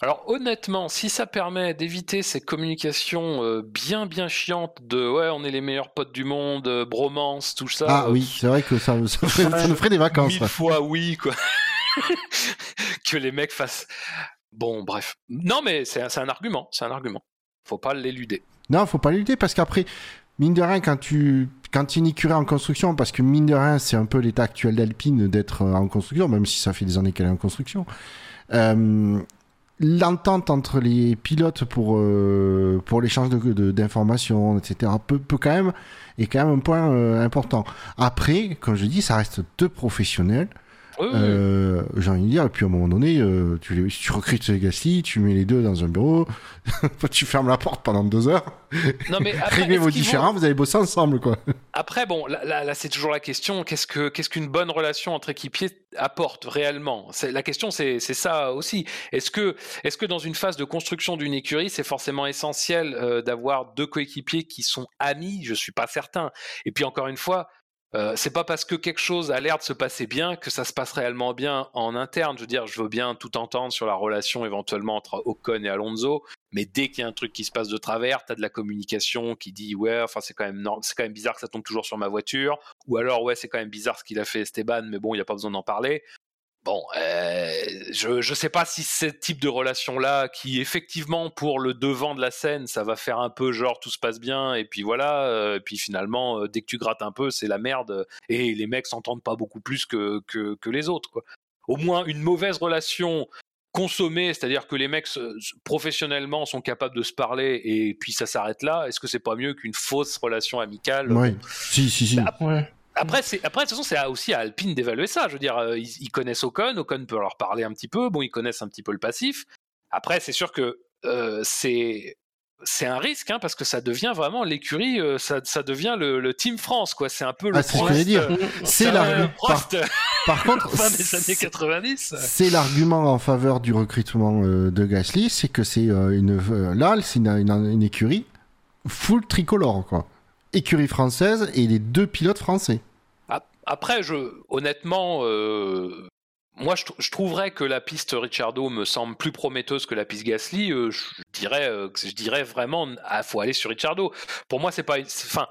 [SPEAKER 2] Alors honnêtement, si ça permet d'éviter ces communications euh, bien bien chiantes de ouais on est les meilleurs potes du monde, euh, bromance, tout ça.
[SPEAKER 1] Ah oui, c'est vrai que ça, ça, nous ferait des vacances.
[SPEAKER 2] Mille fois oui quoi. *laughs* que les mecs fassent. Bon bref. Non mais c'est un argument, c'est un argument. Faut pas l'éluder.
[SPEAKER 1] Non, faut pas l'éluder parce qu'après, mine de rien, quand tu quand es en construction, parce que mine de rien, c'est un peu l'état actuel d'Alpine d'être en construction, même si ça fait des années qu'elle est en construction. Euh, l'entente entre les pilotes pour euh, pour l'échange de, d'informations, etc. Peut, peut, quand même est quand même un point euh, important. Après, comme je dis, ça reste deux professionnels euh, j'ai envie de dire, et puis à un moment donné, euh, tu, tu recrutes Gasly, tu mets les deux dans un bureau, *laughs* tu fermes la porte pendant deux heures, non, mais *laughs* réglez vos différends, vous allez bosser ensemble. quoi.
[SPEAKER 2] Après, bon, là, là, c'est toujours la question, qu'est-ce que qu'est-ce qu'une bonne relation entre équipiers apporte réellement? La question, c'est ça aussi. Est-ce que, est que dans une phase de construction d'une écurie, c'est forcément essentiel euh, d'avoir deux coéquipiers qui sont amis? Je suis pas certain. Et puis encore une fois, euh, c'est pas parce que quelque chose a l'air de se passer bien que ça se passe réellement bien en interne. Je veux dire, je veux bien tout entendre sur la relation éventuellement entre Ocon et Alonso, mais dès qu'il y a un truc qui se passe de travers, tu as de la communication qui dit ouais, enfin c'est quand même c'est quand même bizarre que ça tombe toujours sur ma voiture, ou alors ouais c'est quand même bizarre ce qu'il a fait Esteban, mais bon il n'y a pas besoin d'en parler. Bon, euh, je ne sais pas si ce type de relation-là, qui effectivement pour le devant de la scène, ça va faire un peu genre tout se passe bien, et puis voilà, euh, et puis finalement, euh, dès que tu grattes un peu, c'est la merde, et les mecs s'entendent pas beaucoup plus que, que, que les autres. Quoi. Au moins une mauvaise relation consommée, c'est-à-dire que les mecs professionnellement sont capables de se parler, et puis ça s'arrête là, est-ce que c'est pas mieux qu'une fausse relation amicale?
[SPEAKER 1] Oui, si, si, si.
[SPEAKER 2] Bah, ouais. Après, c'est, après, de toute façon, c'est aussi à Alpine d'évaluer ça. Je veux dire, euh, ils, connaissent Ocon, Ocon peut leur parler un petit peu. Bon, ils connaissent un petit peu le passif. Après, c'est sûr que euh, c'est c'est un risque hein, parce que ça devient vraiment l'écurie, euh, ça, ça, devient le, Team France quoi. C'est un peu le.
[SPEAKER 1] Ah, c'est ce dire. C'est l'argument. Par, contre, *laughs*
[SPEAKER 2] fin des années 90.
[SPEAKER 1] C'est l'argument en faveur du recrutement de Gasly, c'est que c'est une là, c'est une, une, écurie full tricolore quoi. Écurie française et les deux pilotes français.
[SPEAKER 2] Après, je, honnêtement, euh, moi, je, trouverais que la piste Ricciardo me semble plus prometteuse que la piste Gasly. Euh, je dirais, euh, je dirais vraiment, ah, faut aller sur Ricciardo. Pour moi, c'est pas, enfin,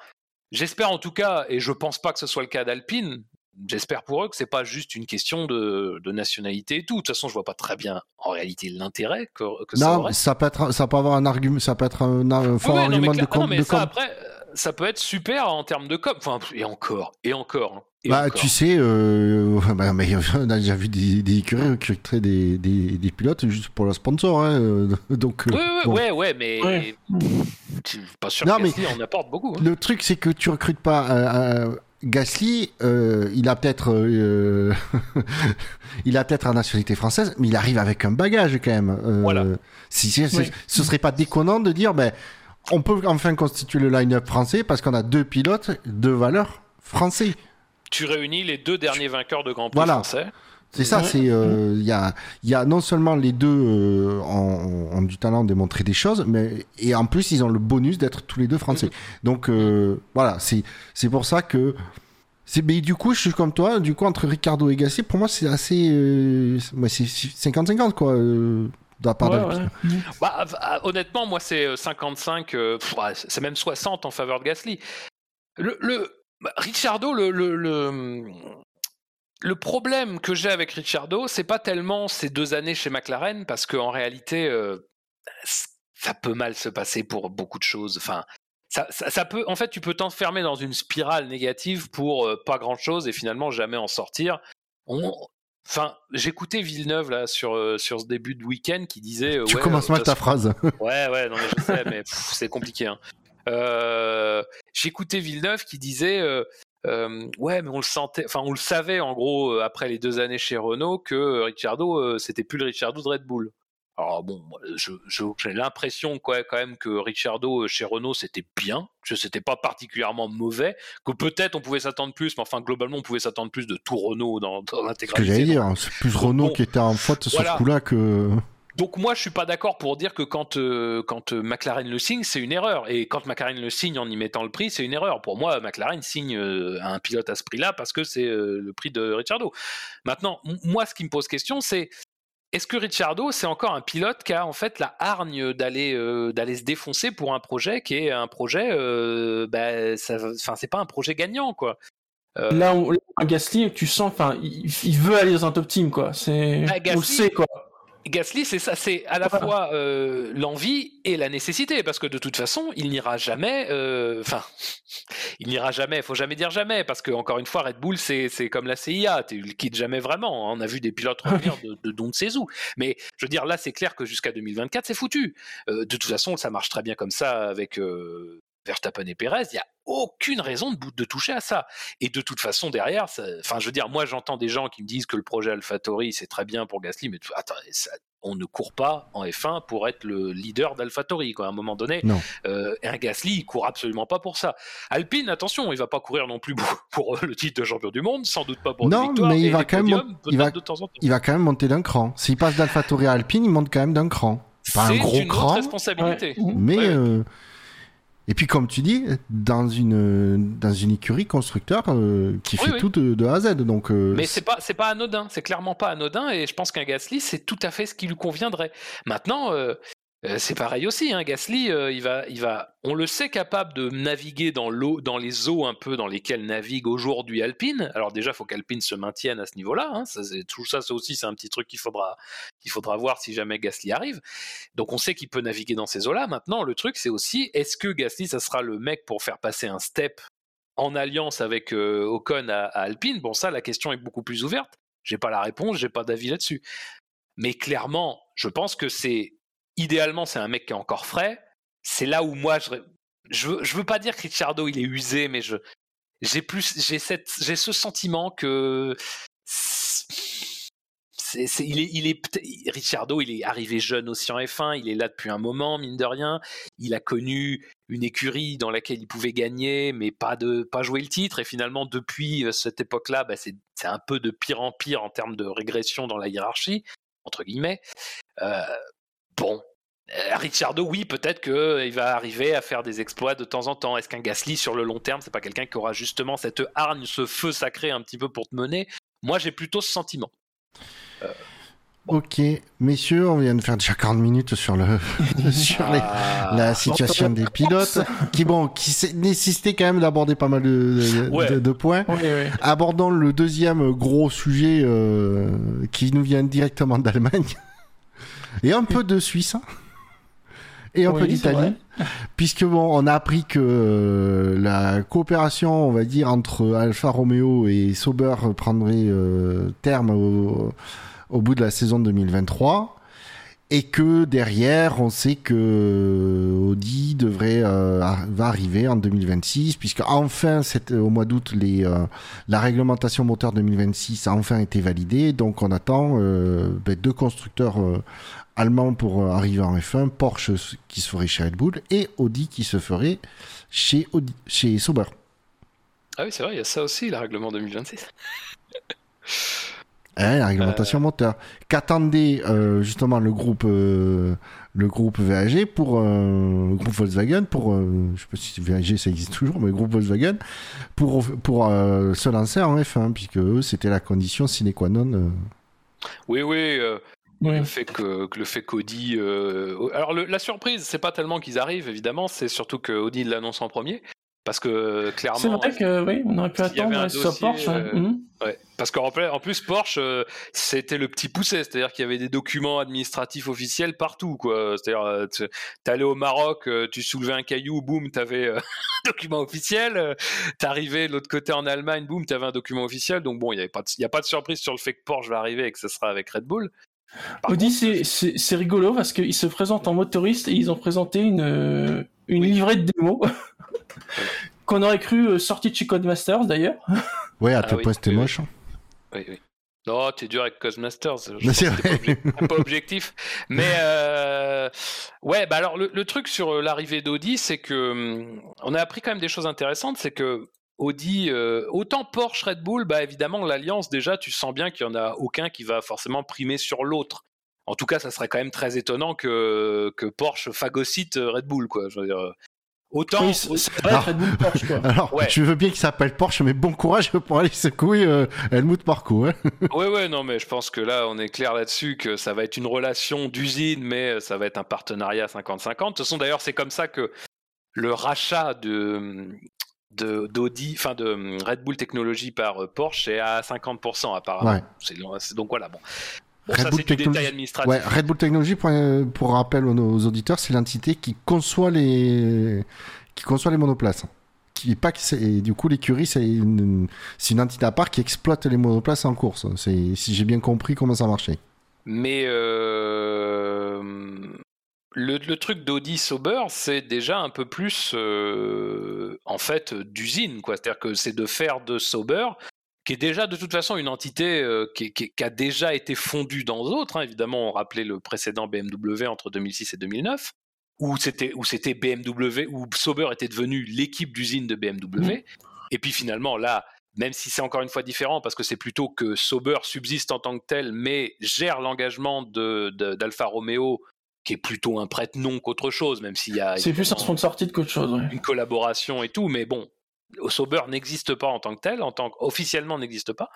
[SPEAKER 2] j'espère en tout cas, et je pense pas que ce soit le cas d'Alpine, j'espère pour eux que c'est pas juste une question de, nationalité et tout. De toute façon, je vois pas très bien en réalité l'intérêt que, ça
[SPEAKER 1] non, ça peut être, ça peut avoir un argument, ça peut être un, fort argument de, com,
[SPEAKER 2] mais ça, Après, ça peut être super en termes de com. Enfin, et encore, et encore. Hein,
[SPEAKER 1] bah, tu sais, euh, *laughs* bah, mais *laughs* on a déjà vu des, des écuries recruter des, des, des, pilotes juste pour le sponsor. Hein, euh, *laughs* donc,
[SPEAKER 2] oui, oui, ouais, ouais, mais. Ouais. Pas sûr non, que mais on apporte beaucoup. Hein.
[SPEAKER 1] Le truc, c'est que tu recrutes pas. Euh, Gasly, euh, il a peut-être, euh, il a peut-être la nationalité française, mais il arrive avec un bagage quand même. Euh, voilà. Si, Ce serait pas déconnant de dire, ben, on peut enfin constituer le line-up français parce qu'on a deux pilotes de valeur français.
[SPEAKER 2] Tu réunis les deux derniers vainqueurs de Grand Prix voilà. français.
[SPEAKER 1] C'est ça, c'est euh, il y, a, y a non seulement les deux euh, ont, du talent de démontrer des choses, mais et en plus ils ont le bonus d'être tous les deux français. Donc euh, voilà, c'est c'est pour ça que c'est mais du coup je suis comme toi, du coup entre Ricardo et Gasly, pour moi c'est assez c'est 50-50 quoi. la part
[SPEAKER 2] bah, honnêtement, moi c'est 55, c'est même 60 en faveur de Gasly. Le, le bah, Ricciardo, le, le, le, le problème que j'ai avec Ricciardo, c'est pas tellement ces deux années chez McLaren, parce qu'en réalité, euh, ça peut mal se passer pour beaucoup de choses. Enfin, ça, peut, en fait, tu peux t'enfermer dans une spirale négative pour euh, pas grand chose et finalement jamais en sortir. enfin, j'écécoutais Villeneuve là sur euh, sur ce début de week-end qui disait.
[SPEAKER 1] tu commences mal ta phrase.
[SPEAKER 2] Ouais, ouais, non mais je sais, *laughs* mais c'est compliqué. Hein. J'écoutais Villeneuve qui disait euh, ouais, mais on le sentait, enfin on le savait en gros euh, après les deux années chez Renault que Ricciardo euh, c'était plus le Ricciardo de Red Bull. Alors bon, j'ai l'impression quoi, quand même que Ricciardo chez Renault c'était bien, que c'était pas particulièrement mauvais, que peut-être on pouvait s'attendre plus, mais enfin globalement on pouvait s'attendre plus de tout Renault dans, dans l'intégralité.
[SPEAKER 1] Ce que j'allais dire, c'est plus Renault qui était en faute sur ce coup-là que.
[SPEAKER 2] Donc moi, je suis pas d'accord pour dire que quand euh, quand euh, McLaren le signe, c'est une erreur. Et quand McLaren le signe en y mettant le prix, c'est une erreur. Pour moi, McLaren signe euh, un pilote à ce prix-là parce que c'est le prix de Ricciardo. Maintenant, moi, ce qui me pose question, c'est est-ce que Ricciardo, c'est encore un pilote qui a en fait la hargne d'aller d'aller se défoncer pour un projet qui est un projet, bah, enfin c'est pas un projet gagnant quoi.
[SPEAKER 3] Là, un Gasly, tu sens, enfin, il, veut aller dans un top team quoi. C'est, bah, on le sait quoi.
[SPEAKER 2] Gasly, c'est ça, c'est à la fois euh, l'envie et la nécessité, parce que de toute façon, il n'ira jamais. Euh, enfin, *laughs* il n'ira jamais. Il faut jamais dire jamais, parce que encore une fois, Red Bull, c'est comme la CIA, tu le quittes jamais vraiment. On a vu des pilotes *laughs* revenir de, de don de ses mais je veux dire, là, c'est clair que jusqu'à 2024, c'est foutu. Euh, de toute façon, ça marche très bien comme ça avec Verstappen et Perez, il n'y a aucune raison de, de, toucher à ça. Et de toute façon, derrière, enfin, je veux dire, moi, j'entends des gens qui me disent que le projet AlphaTauri, c'est très bien pour Gasly, mais attends, on ne court pas en F1 pour être le leader d'AlphaTauri. À un moment donné, euh, un Gasly, il court absolument pas pour ça. Alpine, attention, il va pas courir non plus pour, le titre de champion du monde, sans doute pas pour
[SPEAKER 1] non,
[SPEAKER 2] victoire,
[SPEAKER 1] mais il va quand même, il va, il va quand même monter d'un cran. S'il passe d'AlphaTauri à Alpine, il monte quand même d'un cran.
[SPEAKER 2] Pas un gros une cran, responsabilité.
[SPEAKER 1] Mais euh, et puis, comme tu dis, dans une, dans une écurie constructeur euh, qui fait tout de, A à Z. Donc,
[SPEAKER 2] euh, Mais c'est pas, c'est pas anodin, c'est clairement pas anodin, et je pense qu'un Gasly, c'est tout à fait ce qui lui conviendrait. Maintenant, euh, c'est pareil aussi, hein, Gasly, euh, il va, il va, on le sait capable de naviguer dans l'eau, dans les eaux un peu dans lesquelles navigue aujourd'hui Alpine. Alors déjà, il faut qu'Alpine se maintienne à ce niveau-là. Hein, tout ça, ça aussi, c'est un petit truc qu'il faudra, qu'il faudra voir si jamais Gasly arrive. Donc on sait qu'il peut naviguer dans ces eaux-là. Maintenant, le truc, c'est aussi, est-ce que Gasly, ça sera le mec pour faire passer un step en alliance avec euh, Ocon à, à, Alpine? Bon, ça, la question est beaucoup plus ouverte. J'ai pas la réponse, j'ai pas d'avis là-dessus. Mais clairement, je pense que c'est idéalement, c'est un mec qui est encore frais. C'est là où moi, je, je, veux, je veux pas dire que Ricciardo il est usé, mais je, j'ai plus, j'ai cette, j'ai ce sentiment que c'est, il est, il est, Ricciardo, il est arrivé jeune aussi en F1, il est là depuis un moment, mine de rien. Il a connu une écurie dans laquelle il pouvait gagner, mais pas de, pas jouer le titre. Et finalement, depuis euh, cette époque-là, bah, c'est, c'est un peu de pire en pire en termes de régression dans la hiérarchie entre guillemets. Euh, bon, euh, Ricciardo, oui, peut-être qu'il euh, va arriver à faire des exploits de temps en temps. Est-ce qu'un Gasly, sur le long terme, c'est pas quelqu'un qui aura justement cette hargne, ce feu sacré un petit peu pour te mener? Moi, j'ai plutôt ce sentiment.
[SPEAKER 1] Euh. Ok, messieurs, on vient de faire déjà 40 minutes sur le *laughs* sur les-
[SPEAKER 2] Ah.
[SPEAKER 1] la situation des pilotes, qui bon, qui nécessitait quand même d'aborder pas mal de, de-
[SPEAKER 2] Ouais.
[SPEAKER 1] de- de points. Abordons le deuxième gros sujet euh, qui nous vient directement d'Allemagne et un peu de Suisse hein. et un
[SPEAKER 3] Oui,
[SPEAKER 1] peu d'Italie, puisque bon, on a appris que euh, la coopération, on va dire, entre Alfa Romeo et Sauber prendrait euh, terme au, au bout de la saison 2023. Et que derrière, on sait que Audi devrait euh, va arriver en 2026, puisque enfin, cette- au mois d'août, les euh, la réglementation moteur 2026 a enfin été validée. Donc, on attend euh, ben, deux constructeurs euh, allemands pour euh, arriver en F1, Porsche qui se ferait chez Red Bull et Audi qui se ferait chez Audi, chez Sauber.
[SPEAKER 2] Ah oui, c'est vrai, il y a ça aussi, le règlement 2026. *laughs*
[SPEAKER 1] Hein, la réglementation moteur. Qu'attendait euh, justement le groupe euh, le groupe VAG pour euh, le groupe Volkswagen pour euh, je sais pas si VAG ça existe toujours mais le groupe Volkswagen pour pour euh, se lancer en F1 puisque eux c'était la condition sine qua non. euh.
[SPEAKER 2] Oui, oui. euh,
[SPEAKER 3] Oui.
[SPEAKER 2] Le fait que, que le fait qu'Audi. euh, Alors le- la surprise, c'est pas tellement qu'ils arrivent, évidemment, c'est surtout que Audi l'annonce en premier, parce que clairement.
[SPEAKER 3] C'est vrai que oui, on aurait pu attendre sur Porsche.
[SPEAKER 2] euh. Ouais, parce qu'en en plus Porsche, euh, c'était le petit poussé, c'est-à-dire qu'il y avait des documents administratifs officiels partout. C'est-à-dire, euh, tu t'allais au Maroc, euh, tu soulevais un caillou, boum, t'avais euh, *laughs* un document officiel. T'arrivais de l'autre côté en Allemagne, boum, t'avais un document officiel. Donc bon, il y avait pas, de- il y a pas de surprise sur le fait que Porsche va arriver et que ce sera avec Red Bull. Par
[SPEAKER 3] Audi, c'est- rigolo parce qu'ils se présentent en motoriste et ils ont présenté une, une
[SPEAKER 2] Oui.
[SPEAKER 3] livrée de démo *laughs* *laughs* qu'on aurait cru euh, sortie de chez Codemasters d'ailleurs. *laughs*
[SPEAKER 1] Ouais, à
[SPEAKER 2] Ah
[SPEAKER 1] tel
[SPEAKER 2] oui,
[SPEAKER 1] point c'était
[SPEAKER 2] oui,
[SPEAKER 1] moche. hein.
[SPEAKER 2] Oui, oui. Non, t'es dur avec Cosmasters. je
[SPEAKER 1] Mais
[SPEAKER 2] pense
[SPEAKER 1] c'est
[SPEAKER 2] pas, obje- pas objectif. *laughs* Mais euh, ouais, bah alors le, le truc sur euh, l'arrivée d'Audi, c'est que hum, on a appris quand même des choses intéressantes. C'est que Audi, euh, autant Porsche, Red Bull, bah évidemment l'alliance déjà, tu sens bien qu'il y en a aucun qui va forcément primer sur l'autre. En tout cas, ça serait quand même très étonnant que, que Porsche phagocyte Red Bull, quoi. Je veux dire, autant.
[SPEAKER 3] Oui, c'est c'est vrai,
[SPEAKER 1] Alors-
[SPEAKER 3] Red Bull Porsche quoi. *laughs*
[SPEAKER 1] Alors,
[SPEAKER 2] Ouais.
[SPEAKER 1] tu veux bien qu'il s'appelle Porsche, mais bon courage pour aller secouer euh, Helmut Marko. Hein. *laughs*
[SPEAKER 2] Ouais, ouais, non, mais je pense que là, on est clair là-dessus que ça va être une relation d'usine, mais ça va être un partenariat 50-50. De toute façon, d'ailleurs, c'est comme ça que le rachat de de- d'Audi, enfin de Red Bull Technologies par euh, Porsche est à 50% apparemment.
[SPEAKER 1] Ouais.
[SPEAKER 2] C'est- c'est- donc voilà, bon. Bon,
[SPEAKER 1] Red
[SPEAKER 2] ça
[SPEAKER 1] Bull
[SPEAKER 2] administratif.
[SPEAKER 1] Ouais, Red Bull Technology, pour, pour rappel aux, aux auditeurs, c'est l'entité qui conçoit les qui conçoit les monoplaces. Qui pas et du coup l'écurie c'est une c'est une entité à part qui exploite les monoplaces en course. C'est si j'ai bien compris comment ça marchait.
[SPEAKER 2] Mais euh, le, le truc d'Audi Sauber, c'est déjà un peu plus euh, en fait d'usine, quoi. C'est-à-dire que c'est de faire de Sauber, qui est déjà de toute façon une entité euh, qui, qui- qui a déjà été fondue dans d'autres. hein. Évidemment, on rappelait le précédent BMW entre 2006 et 2009, où c'était où c'était BMW, où Sauber était devenu l'équipe d'usine de BMW. Et puis finalement, là, même si c'est encore une fois différent, parce que c'est plutôt que Sauber subsiste en tant que tel, mais gère l'engagement de- de- d'Alfa Romeo, qui est plutôt un prête-nom qu'autre chose, même s'il y a
[SPEAKER 3] C'est plus un sponsor titre qu'autre chose. ouais.
[SPEAKER 2] une collaboration et tout, mais bon, Sauber n'existe pas en tant que tel, en tant officiellement n'existe pas.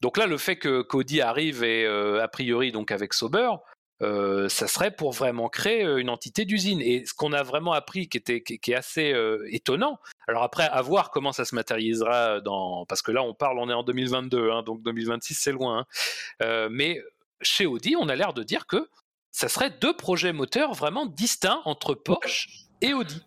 [SPEAKER 2] Donc là, le fait que Cody arrive et euh, a priori donc avec Sauber, euh, ça serait pour vraiment créer euh, une entité d'usine. Et ce qu'on a vraiment appris, qui était qui, est assez étonnant. Alors après, à voir comment ça se matérialisera dans, parce que là, on parle, on est en 2022, hein, donc 2026 c'est loin. hein. Mais chez Audi, on a l'air de dire que ça serait deux projets moteurs vraiment distincts entre Porsche et Audi.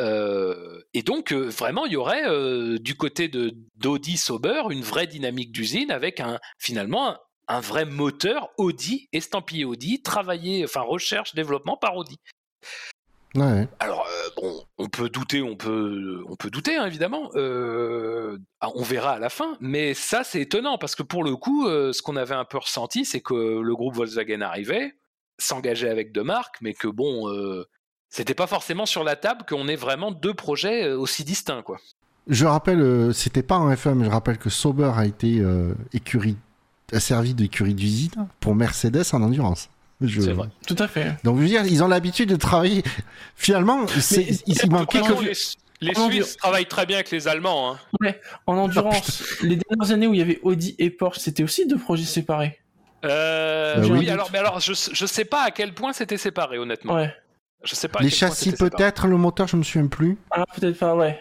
[SPEAKER 2] Euh, et donc, euh, vraiment, il y aurait euh, du côté de d'Audi Sauber une vraie dynamique d'usine avec un, finalement un, un vrai moteur Audi, estampillé Audi, travaillé, enfin recherche, développement par Audi.
[SPEAKER 1] Ouais.
[SPEAKER 2] Alors, bon, on peut douter, on peut, on peut douter, hein, évidemment. Ah, on verra à la fin. Mais ça, c'est étonnant parce que pour le coup, ce qu'on avait un peu ressenti, c'est que le groupe Volkswagen arrivait, s'engageait avec deux marques, mais que bon, c'était pas forcément sur la table qu'on ait vraiment deux projets euh, aussi distincts, quoi.
[SPEAKER 1] Je rappelle, euh, c'était pas en F1, mais je rappelle que Sauber a été euh, écurie, a servi d'écurie d'usine pour Mercedes en endurance. Je-
[SPEAKER 2] C'est vrai.
[SPEAKER 3] Tout à fait.
[SPEAKER 1] Donc je veux dire, ils ont l'habitude de travailler. Finalement, c'est- il, il manquait que.
[SPEAKER 2] les, Suisses travaillent très bien avec les Allemands. Hein.
[SPEAKER 3] En endurance, les dernières années où il y avait Audi et Porsche, c'était aussi deux projets séparés.
[SPEAKER 2] Euh,
[SPEAKER 1] Bah
[SPEAKER 2] oui,
[SPEAKER 1] oui.
[SPEAKER 2] alors, mais alors, je, je sais pas à quel point c'était séparé, honnêtement.
[SPEAKER 3] Ouais.
[SPEAKER 2] Je sais pas. à
[SPEAKER 1] Les châssis peut-être, le moteur, je me souviens plus.
[SPEAKER 3] Ah, peut-être pas, ouais.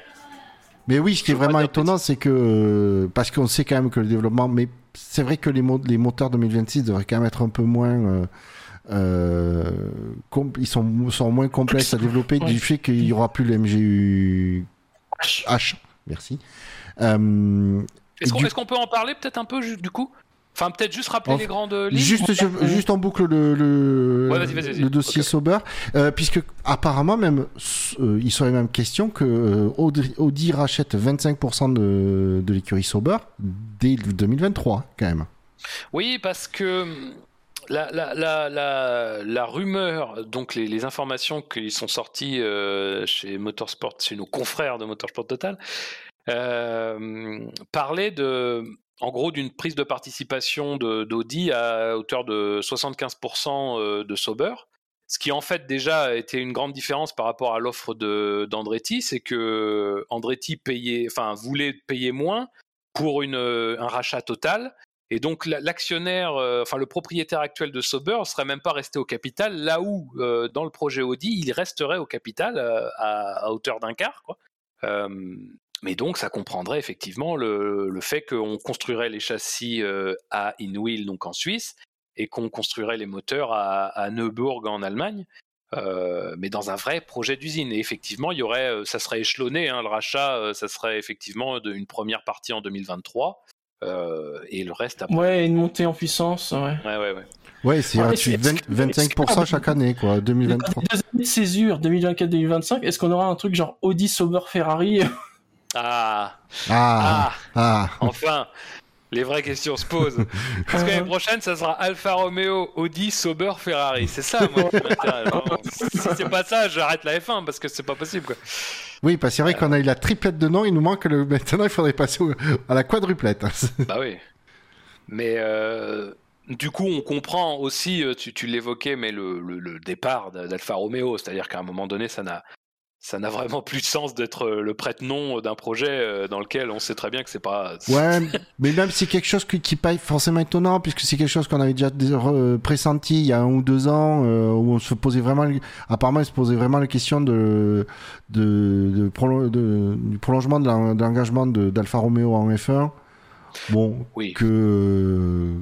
[SPEAKER 1] Mais oui, ce qui est vraiment étonnant, c'est que euh, parce qu'on sait quand même que le développement, mais c'est vrai que les, mo- les moteurs 2026 devraient quand même être un peu moins, euh, euh, ils sont, sont moins complexes à développer
[SPEAKER 3] Ouais.
[SPEAKER 1] du fait qu'il y aura plus le MGU H. Merci. Euh,
[SPEAKER 2] Est-ce qu'on
[SPEAKER 1] du-
[SPEAKER 2] peut en parler peut-être un peu du coup? Enfin, peut-être juste rappeler les grandes lignes.
[SPEAKER 1] Juste, je- juste en boucle le,
[SPEAKER 2] Ouais,
[SPEAKER 1] dossier
[SPEAKER 2] Ok.
[SPEAKER 1] Sauber, euh, puisque apparemment même, euh, il serait même question que euh, Audi, Audi rachète 25% de, de l'écurie Sauber dès 2023 quand même.
[SPEAKER 2] Oui, parce que hum, la, la, la, la, la rumeur, donc les, les informations qui sont sorties euh, chez Motorsport, chez nos confrères de Motorsport Total, euh, parlaient de, en gros, d'une prise de participation d'Audi à hauteur de 75% euh, de Sauber. Ce qui en fait déjà était une grande différence par rapport à l'offre d'Andretti, c'est que Andretti payait, enfin voulait payer moins pour une, euh, un rachat total, et donc la- l'actionnaire, euh, enfin le propriétaire actuel de Sauber serait même pas resté au capital, là où dans le projet Audi, il resterait au capital à, hauteur d'un quart. Mais donc ça comprendrait effectivement le, le fait qu'on construirait les châssis euh, à Inwil, donc en Suisse, et qu'on construirait les moteurs à, à Neuburg en Allemagne. euh, mais dans un vrai projet d'usine. Et effectivement, il y aurait, euh, ça serait échelonné, hein, le rachat, ça serait effectivement de- une première partie en 2023, euh, et le reste après.
[SPEAKER 3] Ouais, une montée en puissance, ouais.
[SPEAKER 2] Ouais, ouais, ouais.
[SPEAKER 1] Ouais, c'est
[SPEAKER 3] Ouais,
[SPEAKER 1] gratuit,
[SPEAKER 3] c'est-
[SPEAKER 1] 20 25% chaque année, quoi, 2023.
[SPEAKER 3] Deux années de césure, 2024-2025, est-ce qu'on aura un truc genre Audi, Sauber, Ferrari
[SPEAKER 2] Ah,
[SPEAKER 1] Ah,
[SPEAKER 2] ah,
[SPEAKER 1] ah,
[SPEAKER 2] enfin, les vraies questions se posent. *laughs* Parce que l'année prochaine, ça sera Alfa Romeo, Audi, Sauber, Ferrari. C'est ça, moi, *laughs* Si c'est pas ça, j'arrête la F1 parce que c'est pas possible, quoi.
[SPEAKER 1] Oui, parce que c'est vrai qu'on a eu la triplette de noms, il nous manque le. Maintenant, il faudrait passer au- à la quadruplette. *laughs*
[SPEAKER 2] Bah oui. Mais euh, du coup, on comprend aussi, euh, tu, tu l'évoquais, mais le, le- le départ d'Alfa Romeo, c'est-à-dire qu'à un moment donné, ça n'a ça n'a vraiment plus de sens d'être euh, le prête-nom d'un projet euh, dans lequel on sait très bien que c'est pas.
[SPEAKER 1] Ouais, *laughs* mais même c'est quelque chose qui, qui pas forcément étonnant, puisque c'est quelque chose qu'on avait déjà dé- re- pressenti il y a un ou deux ans, euh, où on se posait vraiment, apparemment, il se posait vraiment la question de, de, de prolo- de- du prolongement de l'en- de l'engagement d'Alfa Romeo en F1. Bon,
[SPEAKER 2] Oui.
[SPEAKER 1] que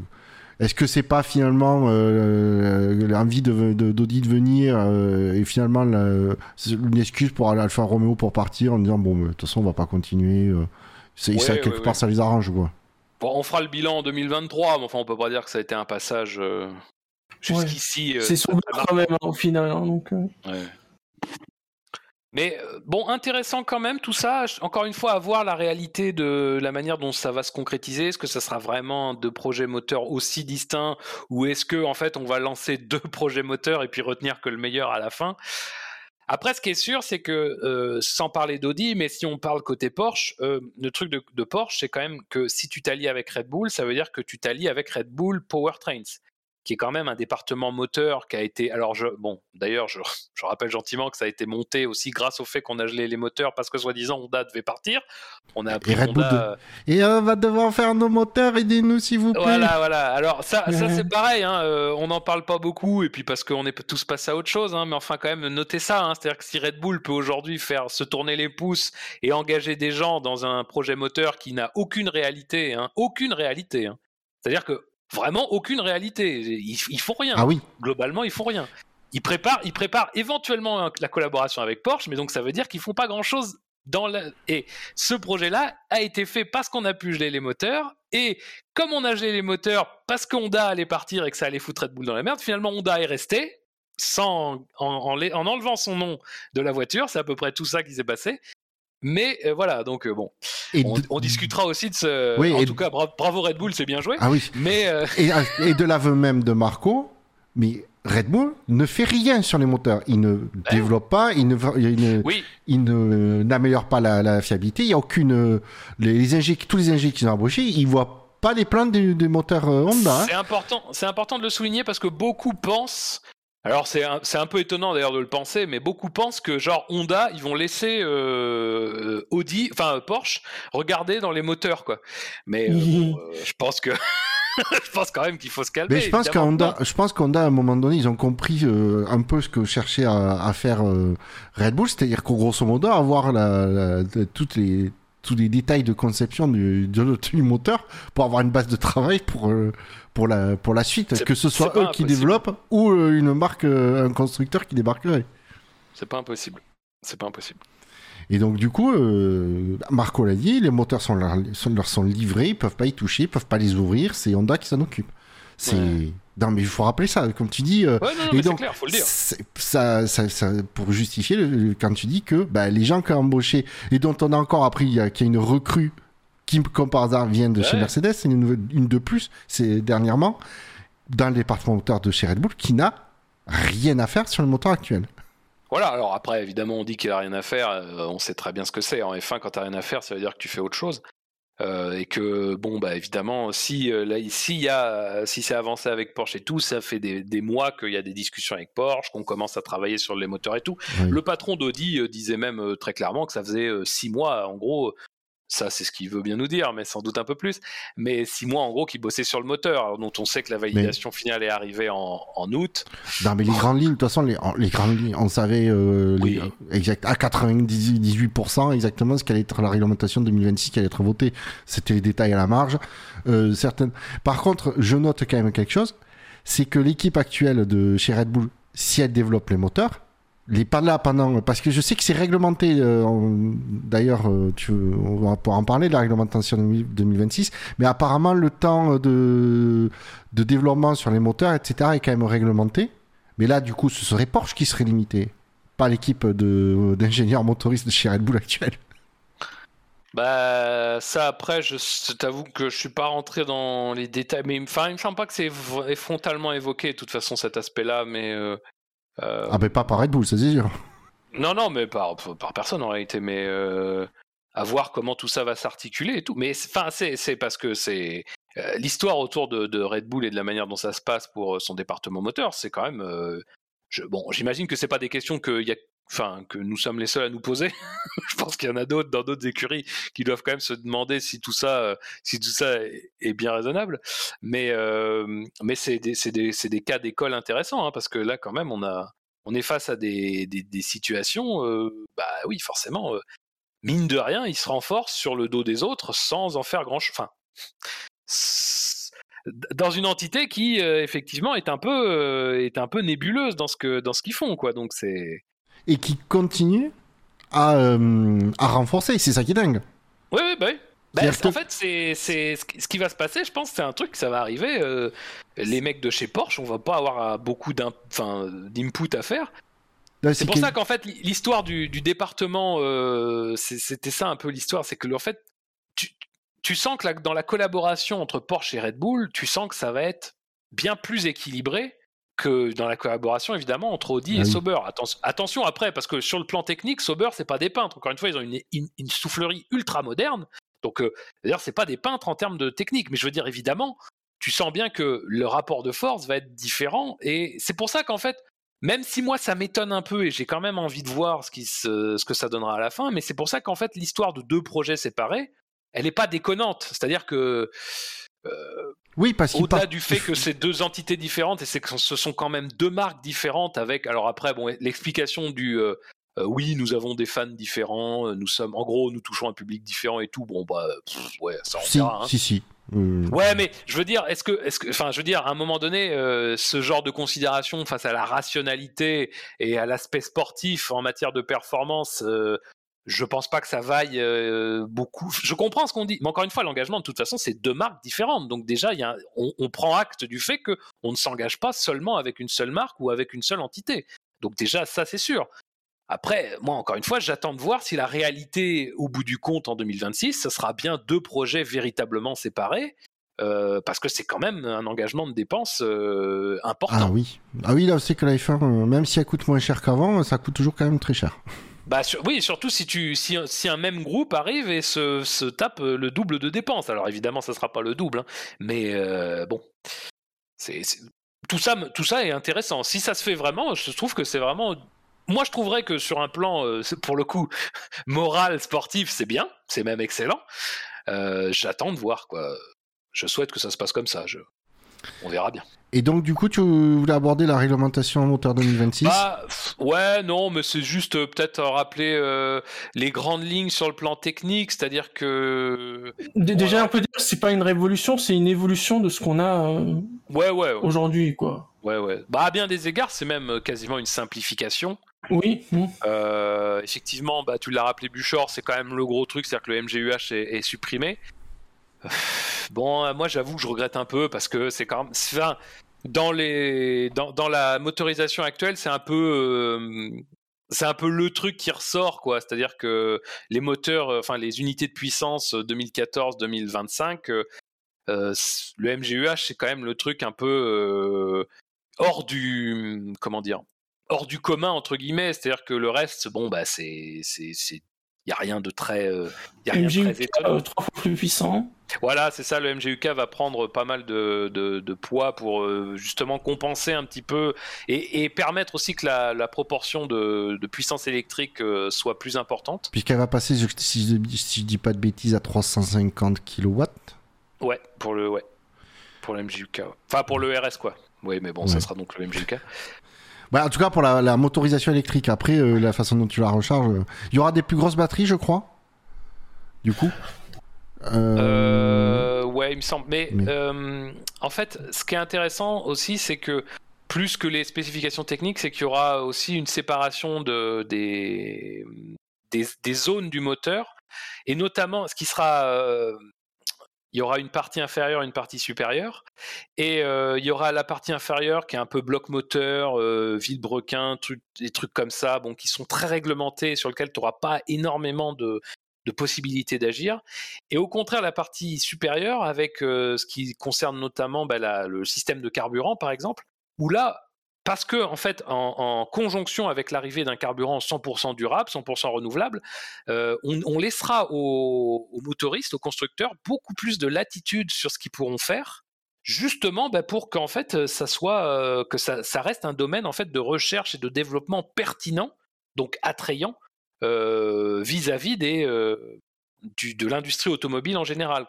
[SPEAKER 1] est-ce que c'est pas finalement euh, l'envie de de- d'Audi de venir euh, et finalement la- une excuse pour Alfa Romeo pour partir en disant bon mais, de toute façon on va pas continuer euh, c'est
[SPEAKER 2] Ouais,
[SPEAKER 1] ça
[SPEAKER 2] ouais,
[SPEAKER 1] quelque
[SPEAKER 2] ouais.
[SPEAKER 1] part ça les arrange quoi
[SPEAKER 2] Bon, on fera le bilan en 2023, mais enfin, on peut pas dire que ça a été un passage euh, jusqu'ici. euh,
[SPEAKER 3] C'est Sauber quand même, au final. hein, donc, euh.
[SPEAKER 2] Ouais. Mais euh, bon, intéressant quand même tout ça. Encore une fois, à voir la réalité de la manière dont ça va se concrétiser. Est-ce que ça sera vraiment deux projets moteurs aussi distincts ou est-ce que en fait on va lancer *laughs* deux projets moteurs et puis retenir que le meilleur à la fin? Après, ce qui est sûr, c'est que euh, sans parler d'Audi, mais si on parle côté Porsche, euh, le truc de, de Porsche, c'est quand même que si tu t'allies avec Red Bull, ça veut dire que tu t'allies avec Red Bull Powertrains qui est quand même un département moteur qui a été. Alors, je, bon, d'ailleurs, je, *laughs* je rappelle gentiment que ça a été monté aussi grâce au fait qu'on a gelé les moteurs parce que soi-disant Honda devait partir. On a appris
[SPEAKER 1] Et Red Bull
[SPEAKER 2] qu'Honda-
[SPEAKER 1] et on va devoir faire nos moteurs aidez-nous s'il vous plaît
[SPEAKER 2] Voilà, voilà. Alors, ça, ça *laughs* c'est pareil, hein, euh, on n'en parle pas beaucoup, et puis parce qu'on est tous passés à autre chose, hein, mais enfin, quand même, notez ça. hein, C'est-à-dire que si Red Bull peut aujourd'hui faire se tourner les pouces et engager des gens dans un projet moteur qui n'a aucune réalité, aucune réalité, c'est-à-dire que vraiment aucune réalité, ils, ils font rien
[SPEAKER 1] ah oui
[SPEAKER 2] globalement, ils font rien. Ils préparent, ils préparent éventuellement la collaboration avec Porsche, mais donc ça veut dire qu'ils font pas grand chose dans la... Et ce projet-là a été fait parce qu'on a pu geler les moteurs, et comme on a gelé les moteurs parce que Honda allait partir et que ça allait foutre Red Bull dans la merde, finalement Honda est resté sans, en, en enlevant son nom de la voiture, c'est à peu près tout ça qui s'est passé. Mais euh, voilà, donc euh, bon,
[SPEAKER 1] et
[SPEAKER 2] on, discutera aussi de ce.
[SPEAKER 1] Oui,
[SPEAKER 2] en tout cas, bra- bravo Red Bull, c'est bien joué.
[SPEAKER 1] ah oui
[SPEAKER 2] Mais euh,
[SPEAKER 1] et, et de l'aveu même de Marco mais Red Bull ne fait rien sur les moteurs il ne développe pas il ne, il ne,
[SPEAKER 2] oui,
[SPEAKER 1] il ne n'améliore pas la, la fiabilité. Il y a aucune les, tous les ingénieurs qui sont embauchés, ils voient pas les plaintes des, des moteurs Honda. hein.
[SPEAKER 2] C'est important, c'est important de le souligner parce que beaucoup pensent. Alors c'est un, c'est un peu étonnant d'ailleurs de le penser, mais beaucoup pensent que genre Honda, ils vont laisser euh, Audi, enfin Porsche, regarder dans les moteurs quoi. Mais euh, bon, *laughs* euh, je pense que *laughs* je pense quand même qu'il faut se calmer.
[SPEAKER 1] Mais je pense qu'Honda, je pense qu'Honda, à un moment donné, ils ont compris euh, un peu ce que cherchait à, à faire euh, Red Bull, c'est-à-dire qu'au grosso modo, avoir la, toutes les, tous les détails de conception du, du moteur pour avoir une base de travail pour, euh, pour, la, pour la suite, que ce soit eux qui développent ou euh, une marque, euh, un constructeur qui débarquerait.
[SPEAKER 2] C'est pas impossible. C'est pas impossible.
[SPEAKER 1] Et donc, du coup, euh, Marco l'a dit, les moteurs sont leur, sont- leur sont livrés, ils peuvent pas y toucher, ils peuvent pas les ouvrir, c'est Honda qui s'en occupe. C'est.
[SPEAKER 2] Ouais.
[SPEAKER 1] Non, mais il faut rappeler ça, comme tu dis. euh,
[SPEAKER 2] Ouais, non, non,
[SPEAKER 1] Et
[SPEAKER 2] mais c'est
[SPEAKER 1] donc,
[SPEAKER 2] clair, faut le dire.
[SPEAKER 1] Ça, ça, ça- pour justifier, le- quand tu dis que bah, les gens qui ont embauché et dont on a encore appris y qu'il y a une recrue qui, comme par hasard, vient de chez. Mercedes, c'est une, de plus, c'est dernièrement, dans le département moteur de chez Red Bull, qui n'a rien à faire sur le moteur actuel.
[SPEAKER 2] Voilà, alors après, évidemment, on dit qu'il a rien à faire. euh, on sait très bien ce que c'est. En F1, quand t'as rien à faire, ça veut dire que tu fais autre chose. Euh, et que, bon, bah évidemment, si, euh, là, s'il y a, si c'est avancé avec Porsche et tout, ça fait des, des mois qu'il y a des discussions avec Porsche, qu'on commence à travailler sur les moteurs et tout.
[SPEAKER 1] Oui.
[SPEAKER 2] Le patron d'Audi euh, disait même très clairement que ça faisait six mois, en gros. Ça, c'est ce qu'il veut bien nous dire, mais sans doute un peu plus. Mais six mois, en gros, qu'il bossait sur le moteur, dont on sait que la validation finale est arrivée en, en août.
[SPEAKER 1] Non, mais les grandes lignes, de toute façon, les, grandes lignes, on savait euh, les-
[SPEAKER 2] Oui.
[SPEAKER 1] exact, à 98% exactement ce qu'allait être la réglementation 2026 qui allait être votée. C'était les détails à la marge. Euh, certaines... Par contre, je note quand même quelque chose, c'est que l'équipe actuelle de chez Red Bull, si elle développe les moteurs, les pas là pendant parce que je sais que c'est réglementé euh, d'ailleurs euh, on va pouvoir en parler de la réglementation 2026 mais apparemment le temps de développement sur les moteurs etc est quand même réglementé. Mais là du coup ce serait Porsche qui serait limité pas l'équipe de d'ingénieurs motoristes de chez Red Bull actuel
[SPEAKER 2] Bah ça après, je t'avoue que je suis pas rentré dans les détails, mais enfin il me semble pas que c'est frontalement évoqué de toute façon cet aspect-là, mais euh, euh,
[SPEAKER 1] ah ben pas par Red Bull c'est sûr
[SPEAKER 2] non non mais par par personne en réalité, mais euh, à voir comment tout ça va s'articuler et tout. Mais c'est- enfin c'est c'est parce que c'est euh, l'histoire autour de, de Red Bull et de la manière dont ça se passe pour euh, son département moteur, c'est quand même euh, je, bon j'imagine que c'est pas des questions que il y a Enfin, que nous sommes les seuls à nous poser. *laughs* je pense qu'il y en a d'autres dans d'autres écuries qui doivent quand même se demander si tout ça, euh, si tout ça est, bien raisonnable. Mais, euh, mais c'est des, des, des cas d'école intéressants hein, parce que là, quand même, on a, on est face à des, des, situations. euh, bah oui, forcément, mine de rien, ils se renforcent sur le dos des autres sans en faire grand chose. Dans une entité qui effectivement est un peu, est un peu nébuleuse dans ce que, dans ce qu'ils font, quoi. Donc c'est
[SPEAKER 1] et qui continue à, euh, à renforcer c'est ça qui est dingue
[SPEAKER 2] Oui, oui, bah oui.
[SPEAKER 1] C'est-à-dire
[SPEAKER 2] en fait, c'est c'est ce qui va se passer. Je pense, c'est un truc, ça va arriver. euh, les mecs de chez Porsche, on va pas avoir euh, beaucoup d'input à faire. C'est pour
[SPEAKER 1] que-
[SPEAKER 2] ça qu'en fait, l'histoire du, du département, euh, c'était ça un peu l'histoire, c'est que en fait, tu, tu sens que la- dans la collaboration entre Porsche et Red Bull, tu sens que ça va être bien plus équilibré que dans la collaboration évidemment entre Audi
[SPEAKER 1] Ah
[SPEAKER 2] et
[SPEAKER 1] oui.
[SPEAKER 2] Sauber. Atten- attention après, parce que sur le plan technique, Sauber c'est pas des peintres. Encore une fois, ils ont une, une- une soufflerie ultra moderne. Donc euh, d'ailleurs, c'est pas des peintres en termes de technique, mais je veux dire évidemment, tu sens bien que le rapport de force va être différent. Et c'est pour ça qu'en fait, même si moi ça m'étonne un peu et j'ai quand même envie de voir ce, qui se- ce que ça donnera à la fin, mais c'est pour ça qu'en fait l'histoire de deux projets séparés, elle n'est pas déconnante. C'est-à-dire que
[SPEAKER 1] oui parce
[SPEAKER 2] au-delà
[SPEAKER 1] part-
[SPEAKER 2] du fait que c'est deux entités différentes et c'est que ce sont quand même deux marques différentes avec alors après bon l'explication du euh, euh, oui nous avons des fans différents euh, nous sommes en gros nous touchons un public différent et tout bon bah pff, ouais ça on
[SPEAKER 1] si
[SPEAKER 2] verra, hein.
[SPEAKER 1] si si Euh,
[SPEAKER 2] Ouais, mais je veux dire, est-ce que, est-ce que, enfin, je veux dire, à un moment donné, euh, ce genre de considération face à la rationalité et à l'aspect sportif en matière de performance, euh, je pense pas que ça vaille euh, beaucoup. Je comprends ce qu'on dit, mais encore une fois, l'engagement, de toute façon, c'est deux marques différentes. Donc déjà, on, prend acte du fait que on ne s'engage pas seulement avec une seule marque ou avec une seule entité. Donc déjà, ça, c'est sûr. Après, moi, encore une fois, j'attends de voir si la réalité, au bout du compte, en 2026, ce sera bien deux projets véritablement séparés, euh, parce que c'est quand même un engagement de dépenses euh, important.
[SPEAKER 1] ah oui ah oui là c'est que la F1 euh, même si elle coûte moins cher qu'avant ça coûte toujours quand même très cher
[SPEAKER 2] Bah, oui, surtout si, tu, si, si un même groupe arrive et se, se tape euh, le double de dépenses. Alors évidemment, ça sera pas le double, hein, mais euh, bon, c'est tout ça, tout ça est intéressant. Si ça se fait vraiment, je trouve que c'est vraiment. Moi, je trouverais que sur un plan, euh, pour le coup, *laughs* moral, sportif, c'est bien, c'est même excellent. J'attends de voir quoi. je souhaite que ça se passe comme ça. On verra bien.
[SPEAKER 1] Et donc, du coup, tu voulais aborder la réglementation moteur 2026
[SPEAKER 2] bah, Ouais, non, mais c'est juste euh, peut-être rappeler euh, les grandes lignes sur le plan technique, c'est-à-dire que.
[SPEAKER 3] Déjà, on peut dire que c'est pas une révolution, c'est une évolution de ce qu'on a euh,
[SPEAKER 2] ouais, ouais,
[SPEAKER 3] aujourd'hui, quoi.
[SPEAKER 2] Ouais, ouais. Bah, à bien des égards, c'est même quasiment une simplification.
[SPEAKER 3] Oui.
[SPEAKER 2] Effectivement, bah, tu l'as rappelé, Buchor, c'est quand même le gros truc, c'est-à-dire que le MGUH est, est supprimé. *sighs* Bon, euh, moi j'avoue que je regrette un peu parce que c'est quand même. Dans, les, dans, la motorisation actuelle, c'est un peu. Euh, c'est un peu le truc qui ressort, quoi. C'est-à-dire que les moteurs, euh, enfin les unités de puissance 2014-2025, le MGUH, c'est quand même le truc un peu hors du. Comment dire Hors du commun, entre guillemets. C'est-à-dire que le reste, bon, bah, c'est il n'y a rien de très, euh, y a rien de très étonnant.
[SPEAKER 3] trois fois plus puissant.
[SPEAKER 2] Voilà, c'est ça, le MGUK va prendre pas mal de, de, poids pour euh, justement compenser un petit peu et, et permettre aussi que la, la proportion de, de, puissance électrique euh, soit plus importante.
[SPEAKER 1] Puisqu'elle va passer, si je, si je dis pas de bêtises, à 350 kW.
[SPEAKER 2] Ouais, pour le, ouais, pour le MGUK. Enfin, pour le RS, quoi. Oui, mais bon, ça sera donc le MGUK.
[SPEAKER 1] Bah, en tout cas, pour la, motorisation électrique. Après, euh, la façon dont tu la recharges. Euh, il y aura des plus grosses batteries, je crois. Du coup.
[SPEAKER 2] Euh... ouais, il me semble. Mais, euh, en fait, ce qui est intéressant aussi, c'est que plus que les spécifications techniques, c'est qu'il y aura aussi une séparation de, des, des, des, zones du moteur. Et notamment, ce qui sera il y aura une partie inférieure une partie supérieure. Et euh, il y aura la partie inférieure qui est un peu bloc moteur, euh, vide-brequin, des trucs comme ça, bon, qui sont très réglementés, sur lesquels tu n'auras pas énormément de, possibilités d'agir. Et au contraire, la partie supérieure, avec euh, ce qui concerne notamment bah, le système de carburant, par exemple, où là, parce que en fait, en, conjonction avec l'arrivée d'un carburant 100% durable, 100% renouvelable, euh, on, laissera aux, motoristes, aux constructeurs, beaucoup plus de latitude sur ce qu'ils pourront faire, justement bah, pour qu'en fait, ça soit euh, que ça, reste un domaine en fait de recherche et de développement pertinent, donc attrayant euh, vis-à-vis des de l'industrie automobile en général.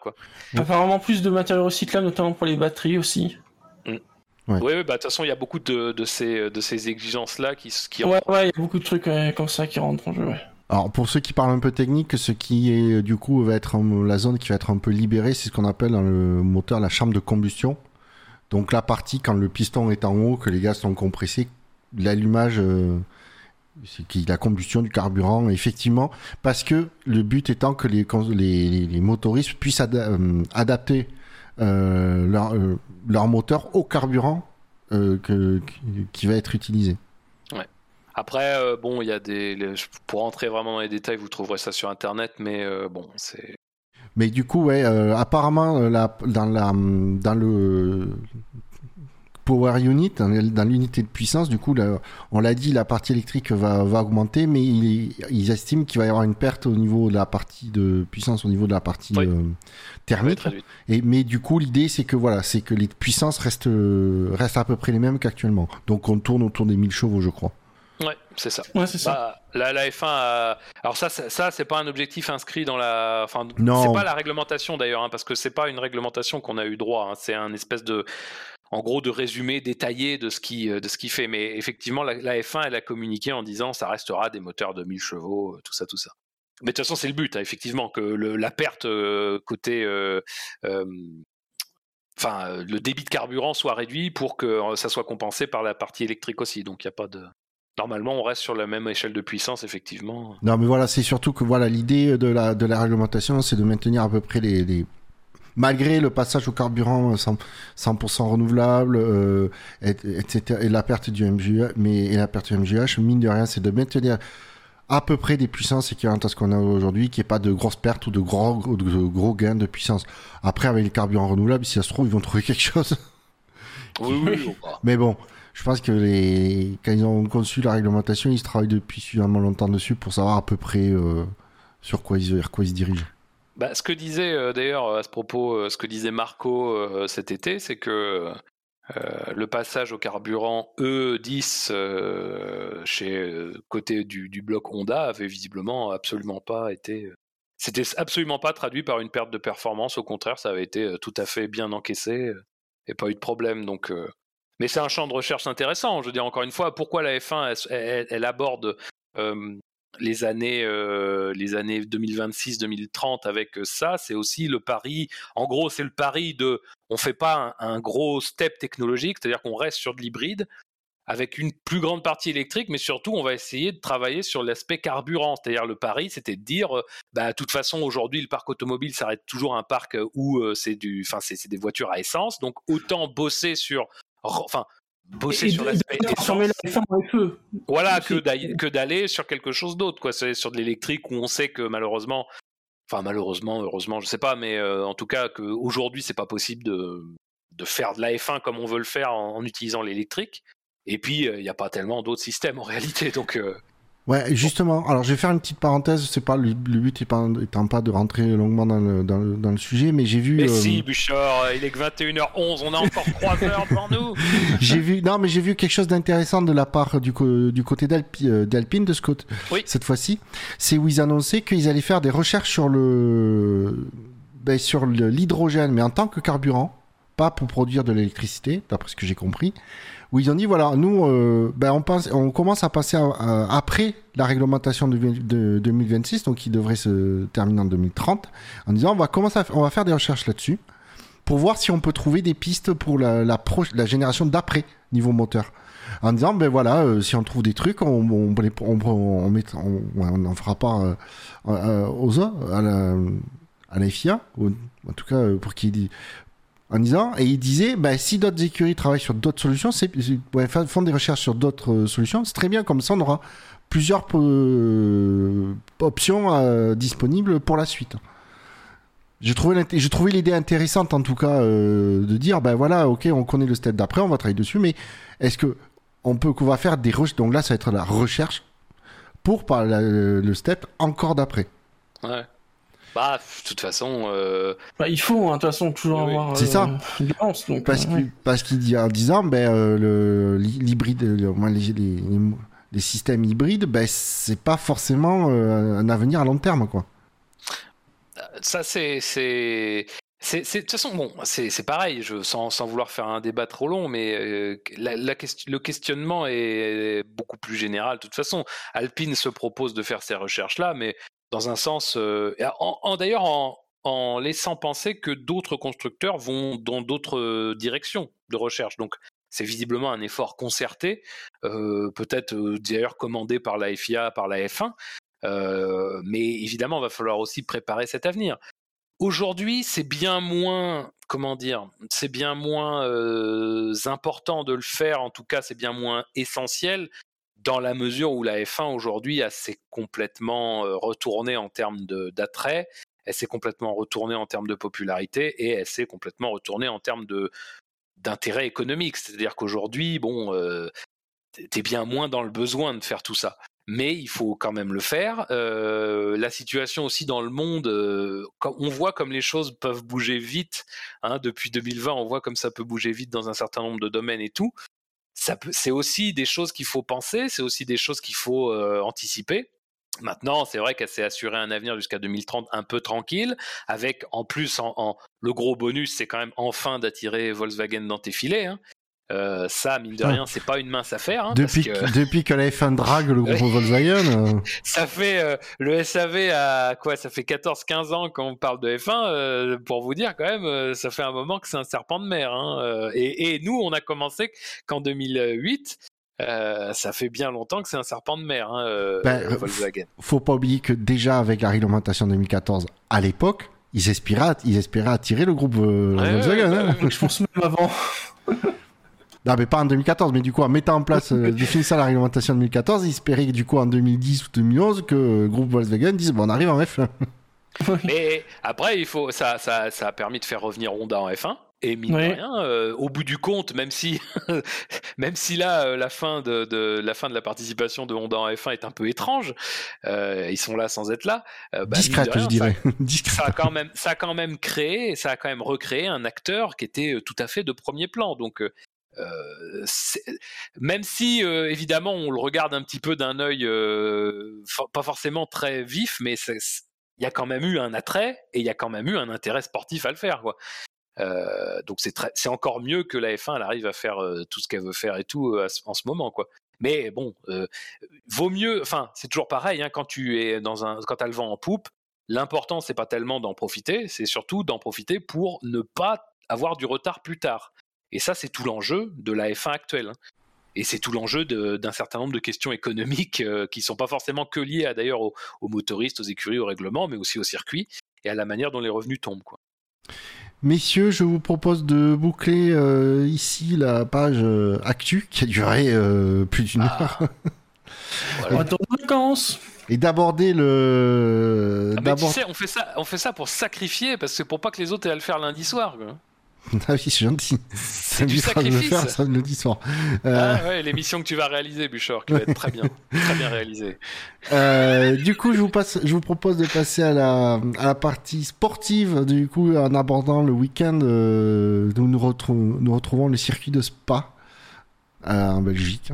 [SPEAKER 3] Apparemment plus de matériaux recyclables, notamment pour les batteries aussi.
[SPEAKER 2] Oui, bah, de toute façon, il y a beaucoup de, de ces, de ces exigences-là qui, qui
[SPEAKER 3] Ouais, ouais, il y a beaucoup de trucs comme ça qui rentrent en jeu, ouais.
[SPEAKER 1] Alors pour ceux qui parlent un peu technique, ce qui est du coup va être la zone qui va être un peu libérée, c'est ce qu'on appelle dans le moteur la chambre de combustion. Donc la partie quand le piston est en haut, que les gaz sont compressés, l'allumage, euh, c'est la combustion du carburant, effectivement, parce que le but étant que les, les, les motoristes puissent euh, adapter euh, leur, euh, leur, moteur au carburant euh, que, qui va être utilisé.
[SPEAKER 2] Ouais. Après, bon, il y a des. Pour entrer vraiment dans les détails, vous trouverez ça sur internet, mais bon, c'est.
[SPEAKER 1] Mais du coup, ouais, apparemment, la, dans, la, dans le power unit, dans l'unité de puissance, du coup, on l'a dit, la partie électrique va, va augmenter, mais ils, estiment qu'il va y avoir une perte au niveau de la partie de puissance, au niveau de la partie euh, thermique. Et, mais du coup, l'idée, c'est que voilà, c'est que les puissances restent, restent à peu près les mêmes qu'actuellement. Donc, on tourne autour des 1000 chevaux, je crois.
[SPEAKER 2] Ouais, c'est ça.
[SPEAKER 3] Ouais, c'est ça.
[SPEAKER 2] Bah, la, F1 Alors ça, ça, c'est pas un objectif inscrit dans la... Enfin, c'est pas la réglementation d'ailleurs, hein, parce que c'est pas une réglementation qu'on a eu droit. Hein. C'est un espèce de en gros de résumé détaillé de ce qui euh, de ce qui fait. Mais effectivement, la, F1 elle a communiqué en disant ça restera des moteurs de 1000 chevaux, euh, tout ça, tout ça. Mais de toute façon, c'est le but, hein, effectivement, que la perte euh, côté enfin le débit de carburant soit réduit pour que ça soit compensé par la partie électrique aussi. Donc il n'y a pas de Normalement, on reste sur la même échelle de puissance, effectivement.
[SPEAKER 1] Non, mais voilà, c'est surtout que voilà l'idée de la, de la réglementation, c'est de maintenir à peu près les, malgré le passage au carburant 100%, euh, renouvelable, euh, et, etc., et la perte du MGH, mais et la perte du MGH, mine de rien, c'est de maintenir à peu près des puissances équivalentes à ce qu'on a aujourd'hui, qu'il n'y ait pas de grosses pertes ou de gros, de gros gains de puissance. Après, avec les carburants renouvelables, si ça se trouve, ils vont trouver quelque chose. *laughs*
[SPEAKER 2] Oui, oui,
[SPEAKER 1] Mais bon, je pense que les... quand ils ont conçu la réglementation, ils travaillent depuis suffisamment longtemps dessus pour savoir à peu près euh, sur quoi ils, vers quoi ils se dirigent.
[SPEAKER 2] Bah, ce que disait euh, d'ailleurs à ce propos, euh, ce que disait Marco euh, cet été, c'est que le passage au carburant E10 chez côté du, bloc Honda avait visiblement absolument pas été c'était absolument pas traduit par une perte de performance. Au contraire, ça avait été tout à fait bien encaissé et pas eu de problème. Donc, mais c'est un champ de recherche intéressant. Je veux dire, encore une fois, pourquoi la F1 elle, aborde les années, les années 2026-2030 avec ça, c'est aussi le pari. En gros, c'est le pari de, on fait pas un gros step technologique, c'est-à-dire qu'on reste sur de l'hybride, avec une plus grande partie électrique, mais surtout, on va essayer de travailler sur l'aspect carburant. C'est-à-dire, le pari, c'était de dire, euh, bah, de toute façon, aujourd'hui, le parc automobile, ça reste toujours un parc euh, où euh, c'est du, enfin, c'est des voitures à essence. Donc, autant bosser sur, enfin, bosser sur l'aspect Voilà, que d'aller sur quelque chose d'autre, quoi. C'est sur de l'électrique où on sait que malheureusement, enfin, malheureusement, heureusement, je sais pas, mais en tout cas, qu'aujourd'hui, c'est pas possible de, de faire de la F1 comme on veut le faire en utilisant l'électrique. Et puis, euh, il n'y a pas tellement d'autres systèmes en réalité. Donc, euh,
[SPEAKER 1] Ouais, justement. Alors, je vais faire une petite parenthèse. C'est pas le, but étant pas de rentrer longuement dans le, dans le, sujet, mais j'ai vu.
[SPEAKER 2] Mais si, euh, Bouchard, il est que 21h11. On a encore *laughs* 3 heures devant nous.
[SPEAKER 1] j'ai vu, non, mais j'ai vu quelque chose d'intéressant de la part du, du côté d'Alpine, de Scott. Oui. Cette fois-ci, c'est où ils annonçaient qu'ils allaient faire des recherches sur le, ben, sur l'hydrogène, mais en tant que carburant, pas pour produire de l'électricité, d'après ce que j'ai compris où ils ont dit voilà, nous, euh, ben on, pense, on commence à passer après la réglementation de, 2026, donc qui devrait se terminer en 2030, en disant on va commencer, on va faire des recherches là-dessus pour voir si on peut trouver des pistes pour la, la, la génération d'après niveau moteur. En disant ben voilà, euh, si on trouve des trucs, on, on, on, met, on, fera pas euh, aux à la, à la FIA, ou, en tout cas pour qu'ils en disant, et il disait, bah, si d'autres écuries travaillent sur d'autres solutions, c'est, font des recherches sur d'autres euh, solutions, c'est très bien, comme ça on aura plusieurs euh, options euh, disponibles pour la suite. Je trouvais l'idée intéressante en tout cas de dire, ben voilà, ok, on connaît le step d'après, on va travailler dessus, mais est-ce que on peut qu'on va faire des recherches, donc là ça va être la recherche pour par le step encore d'après.
[SPEAKER 2] Ouais. Bah, de toute façon. Euh...
[SPEAKER 3] Bah, il faut, hein, de toute façon, toujours avoir.
[SPEAKER 1] C'est ça.
[SPEAKER 3] Euh,
[SPEAKER 1] donc, parce euh, qu'il parce qu'il dit en disant, ben, euh, l'hybride, les, les, les, systèmes hybrides, ben, c'est pas forcément un avenir à long terme, quoi.
[SPEAKER 2] Ça, c'est. c'est... C'est, de toute façon, bon, c'est, pareil, je, sans, sans, vouloir faire un débat trop long, mais la, la question, le questionnement est beaucoup plus général. De toute façon, Alpine se propose de faire ces recherches-là, mais dans un sens, euh, en, d'ailleurs en, laissant penser que d'autres constructeurs vont dans d'autres directions de recherche. Donc c'est visiblement un effort concerté, euh, peut-être euh, d'ailleurs commandé par la FIA, par la F1, mais évidemment, il va falloir aussi préparer cet avenir. Aujourd'hui, c'est bien moins, comment dire, c'est bien moins important de le faire, en tout cas, c'est bien moins essentiel dans la mesure où la F1 aujourd'hui s'est complètement euh, retournée en termes d'attrait, elle s'est complètement retournée en termes de popularité et elle s'est complètement retournée en termes d'intérêt économique. C'est-à-dire qu'aujourd'hui, bon, euh, t'es bien moins dans le besoin de faire tout ça. Mais il faut quand même le faire. Euh, la situation aussi dans le monde, on voit comme les choses peuvent bouger vite. Hein, depuis 2020, on voit comme ça peut bouger vite dans un certain nombre de domaines et tout c'est aussi des choses qu'il faut penser, c'est aussi des choses qu'il faut euh, anticiper. Maintenant, c'est vrai qu'elle s'est assurée un avenir jusqu'à 2030 un peu tranquille, avec en plus le gros bonus, c'est quand même enfin d'attirer Volkswagen dans tes filets. Hein. Euh, ça, mine de rien, c'est pas une mince affaire. Hein,
[SPEAKER 1] depuis,
[SPEAKER 2] que...
[SPEAKER 1] depuis avait fait drague le groupe *laughs* Volkswagen. Euh.
[SPEAKER 2] Ça fait euh, le SAV à quoi Ça fait 14-15 ans qu'on parle de F1. pour vous dire quand même, ça fait un moment que c'est un serpent de mer. Hein, et, et, nous, on a commencé qu'en 2008. ça fait bien longtemps que c'est un serpent de mer, hein, ben, Volkswagen.
[SPEAKER 1] Faut pas oublier que déjà avec la réglementation 2014, à l'époque, ils espéraient, ils espéraient attirer le groupe Volkswagen. hein.
[SPEAKER 3] Je pense même avant. *laughs*
[SPEAKER 1] Non, mais pas en 2014, mais du coup, en mettant en place, euh, définissant la réglementation 2014, ils espéraient que du coup, en 2010 ou 2011, que le groupe Volkswagen dise, bon, on arrive en F1. *laughs*
[SPEAKER 2] mais après, il faut, ça, ça, ça a permis de faire revenir Honda en F1. Et mine de rien, euh, au bout du compte, même si, *laughs* même si là, euh, la fin de, de, la fin de la participation de Honda en F1 est un peu étrange, euh, ils sont là sans être là.
[SPEAKER 1] Bah, Discrète, je dirais.
[SPEAKER 2] Ça, *laughs* ça, a quand même, ça a quand même créé, ça a quand même recréé un acteur qui était tout à fait de premier plan. Donc, euh, même si euh, évidemment on le regarde un petit peu d'un œil euh, pas forcément très vif, mais il y a quand même eu un attrait et il y a quand même eu un intérêt sportif à le faire. Euh, donc c'est encore mieux que la F1 elle arrive à faire euh, tout ce qu'elle veut faire et tout euh, en ce moment. Mais bon, euh, vaut mieux. Enfin, c'est toujours pareil hein, quand tu es dans un, quand t'as le vent en poupe. L'important c'est pas tellement d'en profiter, c'est surtout d'en profiter pour ne pas avoir du retard plus tard. Et ça c'est tout l'enjeu de la F1 actuelle. hein. Et c'est tout l'enjeu d'un certain nombre de questions économiques euh, qui sont pas forcément que liées à d'ailleurs aux, aux motoristes, aux écuries, au règlement, mais aussi au circuit et à la manière dont les revenus tombent. Quoi.
[SPEAKER 1] Messieurs, je vous propose de boucler euh, ici la page euh, actu qui a duré euh, plus d'une
[SPEAKER 2] Ah.
[SPEAKER 1] heure
[SPEAKER 3] vacances.
[SPEAKER 1] et d'aborder le.
[SPEAKER 2] Ah, mais tu sais, on fait ça, on fait ça pour sacrifier, parce que pour pas que les autres aient à le faire lundi soir. quoi. *laughs*
[SPEAKER 1] Ah oui, c'est gentil.
[SPEAKER 2] C'est du
[SPEAKER 1] m'évitera de le
[SPEAKER 2] sacrifice.
[SPEAKER 1] faire samedi soir. Euh,
[SPEAKER 2] Ah ouais, l'émission que tu vas réaliser, Bouchard, qui va être très bien, très bien réalisée.
[SPEAKER 1] Euh, du coup, je vous, passe, je vous propose de passer à la, à la partie sportive, du coup, en abordant le week-end euh, où nous, retrou- nous retrouvons le circuit de Spa euh, en Belgique.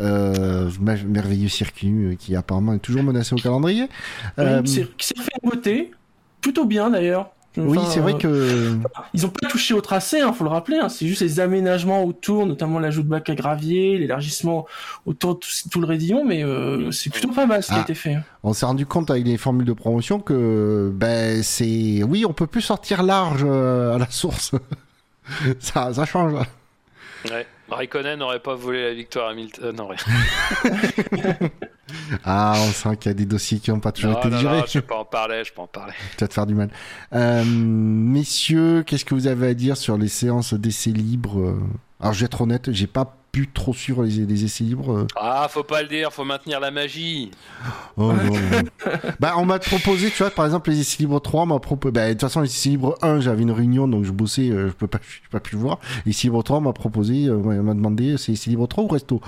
[SPEAKER 1] Euh, mer- merveilleux circuit euh, qui apparemment est toujours menacé au calendrier. Euh,
[SPEAKER 3] Qui s'est qui s'est fait beauté. Plutôt bien d'ailleurs.
[SPEAKER 1] Oui, c'est vrai
[SPEAKER 3] euh,
[SPEAKER 1] que
[SPEAKER 3] Ils ont pas touché au tracé, hein, faut le rappeler. Hein, c'est juste les aménagements autour, notamment l'ajout de bac à gravier, l'élargissement autour de tout, tout le raidillon, mais euh, c'est plutôt pas mal ce qui
[SPEAKER 1] Ah.
[SPEAKER 3] a été fait.
[SPEAKER 1] on s'est rendu compte avec les formules de promotion que ben c'est oui, on peut plus sortir large euh, à la source. *laughs* ça, ça change.
[SPEAKER 2] Ouais. Raikkonen n'aurait pas volé la victoire à Hamilton. euh, non, rien. *laughs*
[SPEAKER 1] Ah, on sent qu'il y a des dossiers qui n'ont pas toujours
[SPEAKER 2] Non,
[SPEAKER 1] été
[SPEAKER 2] non,
[SPEAKER 1] digérés.
[SPEAKER 2] non, je peux pas en parler, je peux en parler.
[SPEAKER 1] peut-être faire du mal. Euh, messieurs, qu'est-ce que vous avez à dire sur les séances d'essais libres euh Alors, je vais être honnête, j'ai pas pu trop suivre les, les essais libres. euh.
[SPEAKER 2] Ah, faut pas le dire, faut maintenir la magie.
[SPEAKER 1] Oh, non, non. bah, on m'a proposé, tu vois, par exemple, les essais libres 3, on m'a proposé. Bah, de toute façon, les essais libres 1, j'avais une réunion, donc je bossais, euh, je peux pas, je pas pu le voir. Les essais libres 3, on m'a proposé, euh, m'a demandé, c'est essais libres 3 ou resto?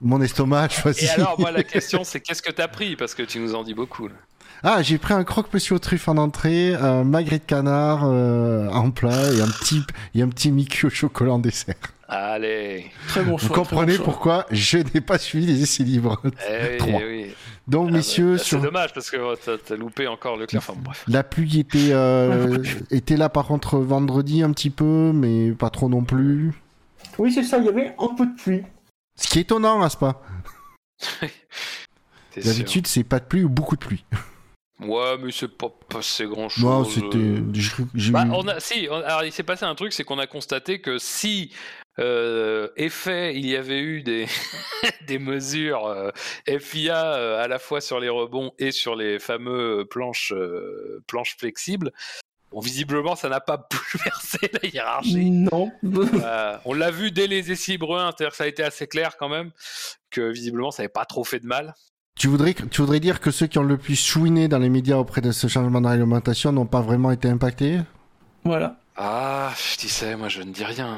[SPEAKER 1] Mon estomac a choisi.
[SPEAKER 2] Et alors, moi, la question, c'est qu'est-ce que t'as pris? Parce que tu nous en dis beaucoup. là.
[SPEAKER 1] Ah, j'ai pris un croque-monsieur aux truffes en entrée, un magret de canard euh, en plat et un petit, et un petit Mickey au chocolat en dessert.
[SPEAKER 2] Allez.
[SPEAKER 3] Très bon
[SPEAKER 1] Vous
[SPEAKER 3] choix.
[SPEAKER 1] comprenez
[SPEAKER 3] bon choix.
[SPEAKER 1] pourquoi je n'ai pas suivi les essais libres.
[SPEAKER 2] Eh oui, *laughs* oui.
[SPEAKER 1] Donc,
[SPEAKER 2] Ah bah,
[SPEAKER 1] messieurs,
[SPEAKER 2] bah,
[SPEAKER 1] sur
[SPEAKER 2] C'est dommage parce que oh, t'as- t'as loupé encore le clair. Enfin, bref.
[SPEAKER 1] la pluie était, euh, *laughs* était là par contre vendredi un petit peu, mais pas trop non plus.
[SPEAKER 3] Oui, c'est ça, il y avait un peu de pluie.
[SPEAKER 1] Ce qui est étonnant, n'est-ce pas? *laughs* D'habitude, c'est pas de pluie ou beaucoup de pluie. *laughs*
[SPEAKER 2] Ouais, mais c'est pas passé grand chose.
[SPEAKER 1] Moi, c'était. j'ai
[SPEAKER 2] Bah, on a, si, on- alors il s'est passé un truc, c'est qu'on a constaté que si euh, effet il y avait eu des, *laughs* des mesures euh, FIA euh, à la fois sur les rebonds et sur les fameux planches, euh, planches flexibles, bon, visiblement ça n'a pas *laughs* bouleversé la hiérarchie.
[SPEAKER 3] Non.
[SPEAKER 2] Euh, on l'a vu dès les essais bruns, c'est-à-dire que ça a été assez clair quand même que visiblement ça n'avait pas trop fait de mal.
[SPEAKER 1] Tu voudrais, tu voudrais dire que ceux qui ont le plus chouiné dans les médias auprès de ce changement de réglementation n'ont pas vraiment été impactés?
[SPEAKER 3] Voilà.
[SPEAKER 2] Ah, tu sais, moi je ne dis rien.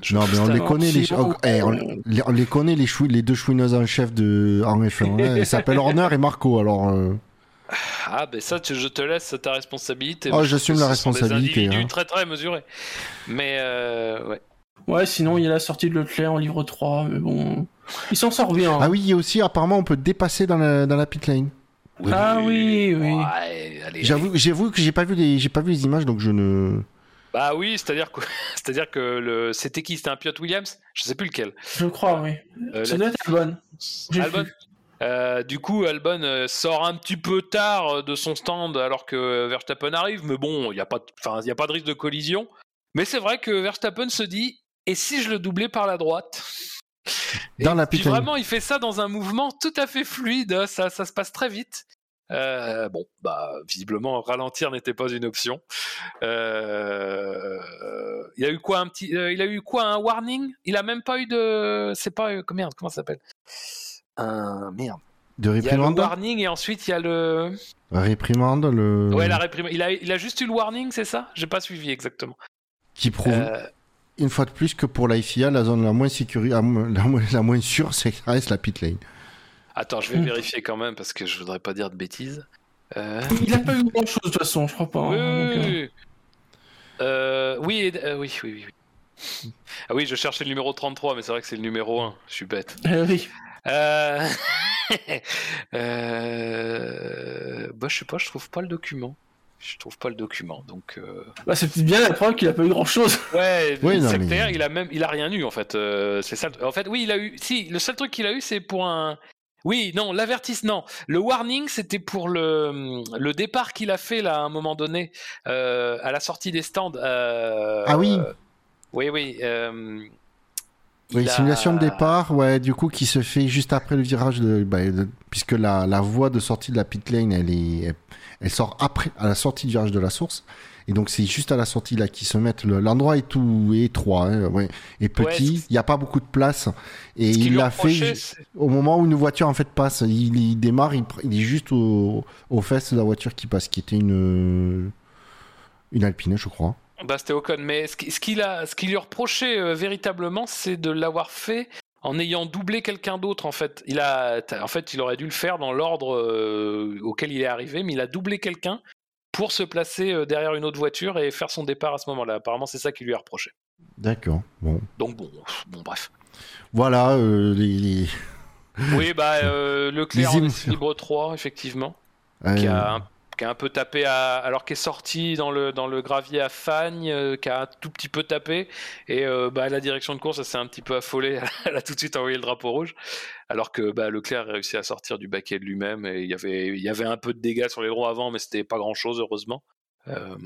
[SPEAKER 2] Je
[SPEAKER 1] Non, mais on les connaît, les, oh, on, les- on les connaît, les, chou- les deux chouineuses en chef de, en F1. hein. Elles s'appellent Horner et Marco, alors. euh,
[SPEAKER 2] Ah, ben ça, tu- je te laisse ta responsabilité.
[SPEAKER 1] Oh, j'assume la
[SPEAKER 2] sont des
[SPEAKER 1] responsabilité,
[SPEAKER 2] individus
[SPEAKER 1] hein.
[SPEAKER 2] très très mesurés. Mais euh, ouais.
[SPEAKER 3] Ouais, sinon il y a la sortie de Leclerc en livre 3, mais bon. Il s'en sort bien.
[SPEAKER 1] Ah oui, il y a aussi, apparemment, on peut dépasser dans la, dans la pit lane.
[SPEAKER 3] Ah oui, oui.
[SPEAKER 2] Ouais,
[SPEAKER 1] J'avoue, j'avoue que j'ai pas vu les, j'ai pas vu les images, donc je ne.
[SPEAKER 2] Bah oui, c'est-à-dire que, *laughs* c'est-à-dire que le, c'était qui? C'était un Piotr Williams? Je sais plus lequel.
[SPEAKER 3] Je crois, oui.
[SPEAKER 2] Euh,
[SPEAKER 3] Ça
[SPEAKER 2] la-
[SPEAKER 3] doit être Albon. J'ai
[SPEAKER 2] Albon? Euh, du coup, Albon euh, sort un petit peu tard euh, de son stand alors que Verstappen arrive, mais bon, il n'y a pas, de- y a pas de risque de collision. Mais c'est vrai que Verstappen se dit, et si je le doublais par la droite? *laughs*
[SPEAKER 1] Dans
[SPEAKER 2] Et
[SPEAKER 1] la
[SPEAKER 2] puis vraiment, il fait ça dans un mouvement tout à fait fluide, ça, ça se passe très vite. Euh, bon, bah visiblement ralentir n'était pas une option. Euh, il a eu quoi un petit, euh, il a eu quoi un warning? Il a même pas eu de, c'est pas comment ça s'appelle? Un merde.
[SPEAKER 1] De
[SPEAKER 2] Il y a le
[SPEAKER 1] réprimande
[SPEAKER 2] warning et ensuite il y a le,
[SPEAKER 1] Réprimande, le.
[SPEAKER 2] ouais la réprimande. Il a, il a juste eu le warning, c'est ça? J'ai pas suivi exactement.
[SPEAKER 1] Qui prouve,
[SPEAKER 2] Euh,
[SPEAKER 1] une fois de plus, que pour la FIA, la zone la moins la, moins- la moins- la moins sûre, c'est reste la pit lane.
[SPEAKER 2] attends, je vais
[SPEAKER 3] Hmm.
[SPEAKER 2] vérifier quand même parce que je voudrais pas dire de bêtises. Euh,
[SPEAKER 3] Il a pas eu grand chose de toute façon, je crois pas. hein,
[SPEAKER 2] Oui,
[SPEAKER 3] donc,
[SPEAKER 2] oui,
[SPEAKER 3] euh,
[SPEAKER 2] oui. Euh, oui, euh, oui, oui, oui, oui. Ah oui, je cherchais le numéro 33, mais c'est vrai que c'est le numéro 1. Je suis bête.
[SPEAKER 3] euh, oui.
[SPEAKER 2] Euh, *laughs* euh... Bah, je sais pas, je trouve pas le document. Je trouve pas le document, donc. Euh...
[SPEAKER 3] Bah, c'est peut-être bien la preuve qu'il a pas eu grand chose.
[SPEAKER 2] Ouais,
[SPEAKER 1] Oui, non,
[SPEAKER 2] c'est
[SPEAKER 1] mais-
[SPEAKER 2] clair, il a même, il a rien eu en fait. Euh, c'est ça. En fait, oui, il a eu. Si, le seul truc qu'il a eu, c'est pour un. Oui, non, l'avertissement. Le warning, c'était pour le, le départ qu'il a fait là à un moment donné euh, à la sortie des stands. euh,
[SPEAKER 1] Ah oui.
[SPEAKER 2] euh, oui, oui.
[SPEAKER 1] Oui,
[SPEAKER 2] a-
[SPEAKER 1] simulation de départ, ouais, du coup, qui se fait juste après le virage, de, bah, de- puisque la, la voie de sortie de la pit lane, elle, est, elle, sort après, à la sortie du virage de la source. Et donc, c'est juste à la sortie là qu'ils se mettent. le- L'endroit est tout étroit, hein, ouais, et petit. Il n'y a pas beaucoup de place. Et il l'a fait au moment où une voiture en fait passe. Il, il démarre, il, il est juste au, aux fesses de la voiture qui passe, qui était une, une Alpine, je crois.
[SPEAKER 2] Bah, c'était Ocon, mais ce qui- ce qu'il a, ce qu'il lui reprochait euh, véritablement, c'est de l'avoir fait en ayant doublé quelqu'un d'autre. En fait, il a, en fait, il aurait dû le faire dans l'ordre euh, auquel il est arrivé, mais il a doublé quelqu'un pour se placer euh, derrière une autre voiture et faire son départ à ce moment-là. Apparemment, c'est ça qui lui a reproché.
[SPEAKER 1] D'accord. Bon.
[SPEAKER 2] Donc bon, bon bref.
[SPEAKER 1] Voilà euh, les.
[SPEAKER 2] Oui, bah *laughs* euh, Leclerc en libre 3, effectivement. qui a, un, qui a un peu tapé à, alors qu'il est sorti dans le, dans le gravier à Fagne, euh, qui a un tout petit peu tapé, et euh, bah, la direction de course elle s'est un petit peu affolée, *laughs* elle a tout de suite envoyé le drapeau rouge, alors que bah, Leclerc a réussi à sortir du baquet de lui-même, et il y avait, y avait un peu de dégâts sur les droits avant, mais c'était pas grand-chose, heureusement. Euh,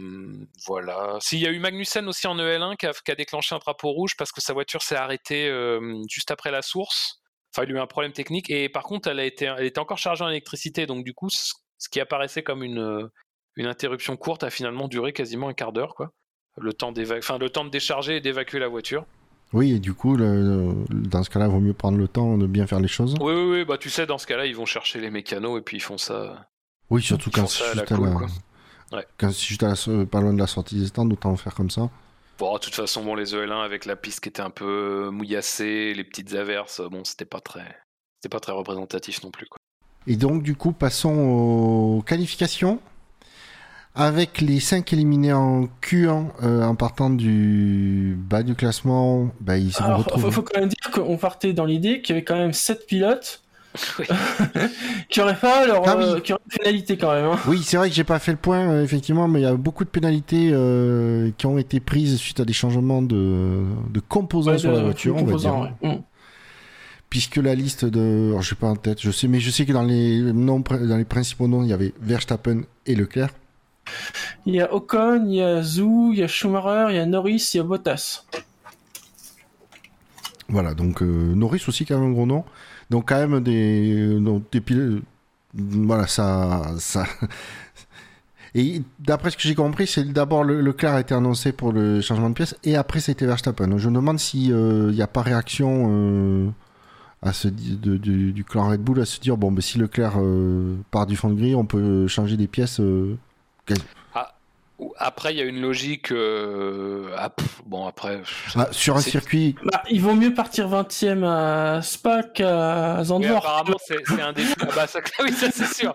[SPEAKER 2] voilà. S'il y a eu Magnussen aussi en EL1 qui a, déclenché un drapeau rouge parce que sa voiture s'est arrêtée euh, juste après la source. Enfin, il a eu un problème technique et par contre, elle, a été, elle était encore chargée en électricité, donc du coup, ce qui apparaissait comme une, euh, une interruption courte a finalement duré quasiment un quart d'heure, quoi. Le temps, enfin, le temps de décharger et d'évacuer la voiture.
[SPEAKER 1] Oui, et du coup, le- dans ce cas-là, il vaut mieux prendre le temps de bien faire les choses.
[SPEAKER 2] Oui, oui, oui, bah tu sais, dans ce cas-là, ils vont chercher les mécanos et puis ils font ça.
[SPEAKER 1] Oui, surtout quand c'est juste,
[SPEAKER 2] cool,
[SPEAKER 1] la...
[SPEAKER 2] Ouais.
[SPEAKER 1] juste à la pas loin de la sortie des stands, autant faire comme ça.
[SPEAKER 2] Bon, de toute façon, bon, les EL1 avec la piste qui était un peu mouillassée, les petites averses, bon, c'était pas très, c'était pas très représentatif non plus, quoi.
[SPEAKER 1] Et donc, du coup, passons aux qualifications. Avec les 5 éliminés en Q1 euh, en partant du bas du classement, bah, ils se retrouvent.
[SPEAKER 3] faut, faut quand même dire qu'on partait dans l'idée qu'il y avait quand même 7 pilotes *laughs*
[SPEAKER 2] Oui. *laughs*
[SPEAKER 3] qui auraient pas leur
[SPEAKER 1] Ah oui.
[SPEAKER 3] euh, qui auraient une pénalité quand même. hein.
[SPEAKER 1] Oui, c'est vrai que j'ai pas fait le point, euh, effectivement, mais il y a beaucoup de pénalités euh, qui ont été prises suite à des changements de, de composants
[SPEAKER 3] Ouais,
[SPEAKER 1] sur la
[SPEAKER 3] de-
[SPEAKER 1] voiture, on va dire.
[SPEAKER 3] ouais. Mm.
[SPEAKER 1] Puisque la liste de. Alors, je sais pas en tête, je sais, mais je sais que dans les, noms, dans les principaux noms, il y avait Verstappen et Leclerc.
[SPEAKER 3] Il y a Ocon, il y a Zhou, il y a Schumacher, il y a Norris, il y a Bottas.
[SPEAKER 1] Voilà, donc euh, Norris aussi, quand même, un gros nom. Donc, quand même, des, euh, des pilotes. Voilà, ça. ça... *laughs* Et d'après ce que j'ai compris, c'est d'abord le Leclerc a été annoncé pour le changement de pièce et après c'était Verstappen. Donc, je me demande s'il n'y a pas réaction euh, à se, de- du, du clan Red Bull à se dire bon, ben, si Leclerc euh, part du fond de grille, on peut changer des pièces. euh,
[SPEAKER 2] Après, il y a une logique. euh, ah, pff, bon, après.
[SPEAKER 1] ah, sur un circuit.
[SPEAKER 3] Bah, il vaut mieux partir 20ème à Spa qu'à
[SPEAKER 2] Oui,
[SPEAKER 3] Zandvoort.
[SPEAKER 2] apparemment, c'est c'est un des. Ah bah, ça, *laughs* oui, ça c'est sûr.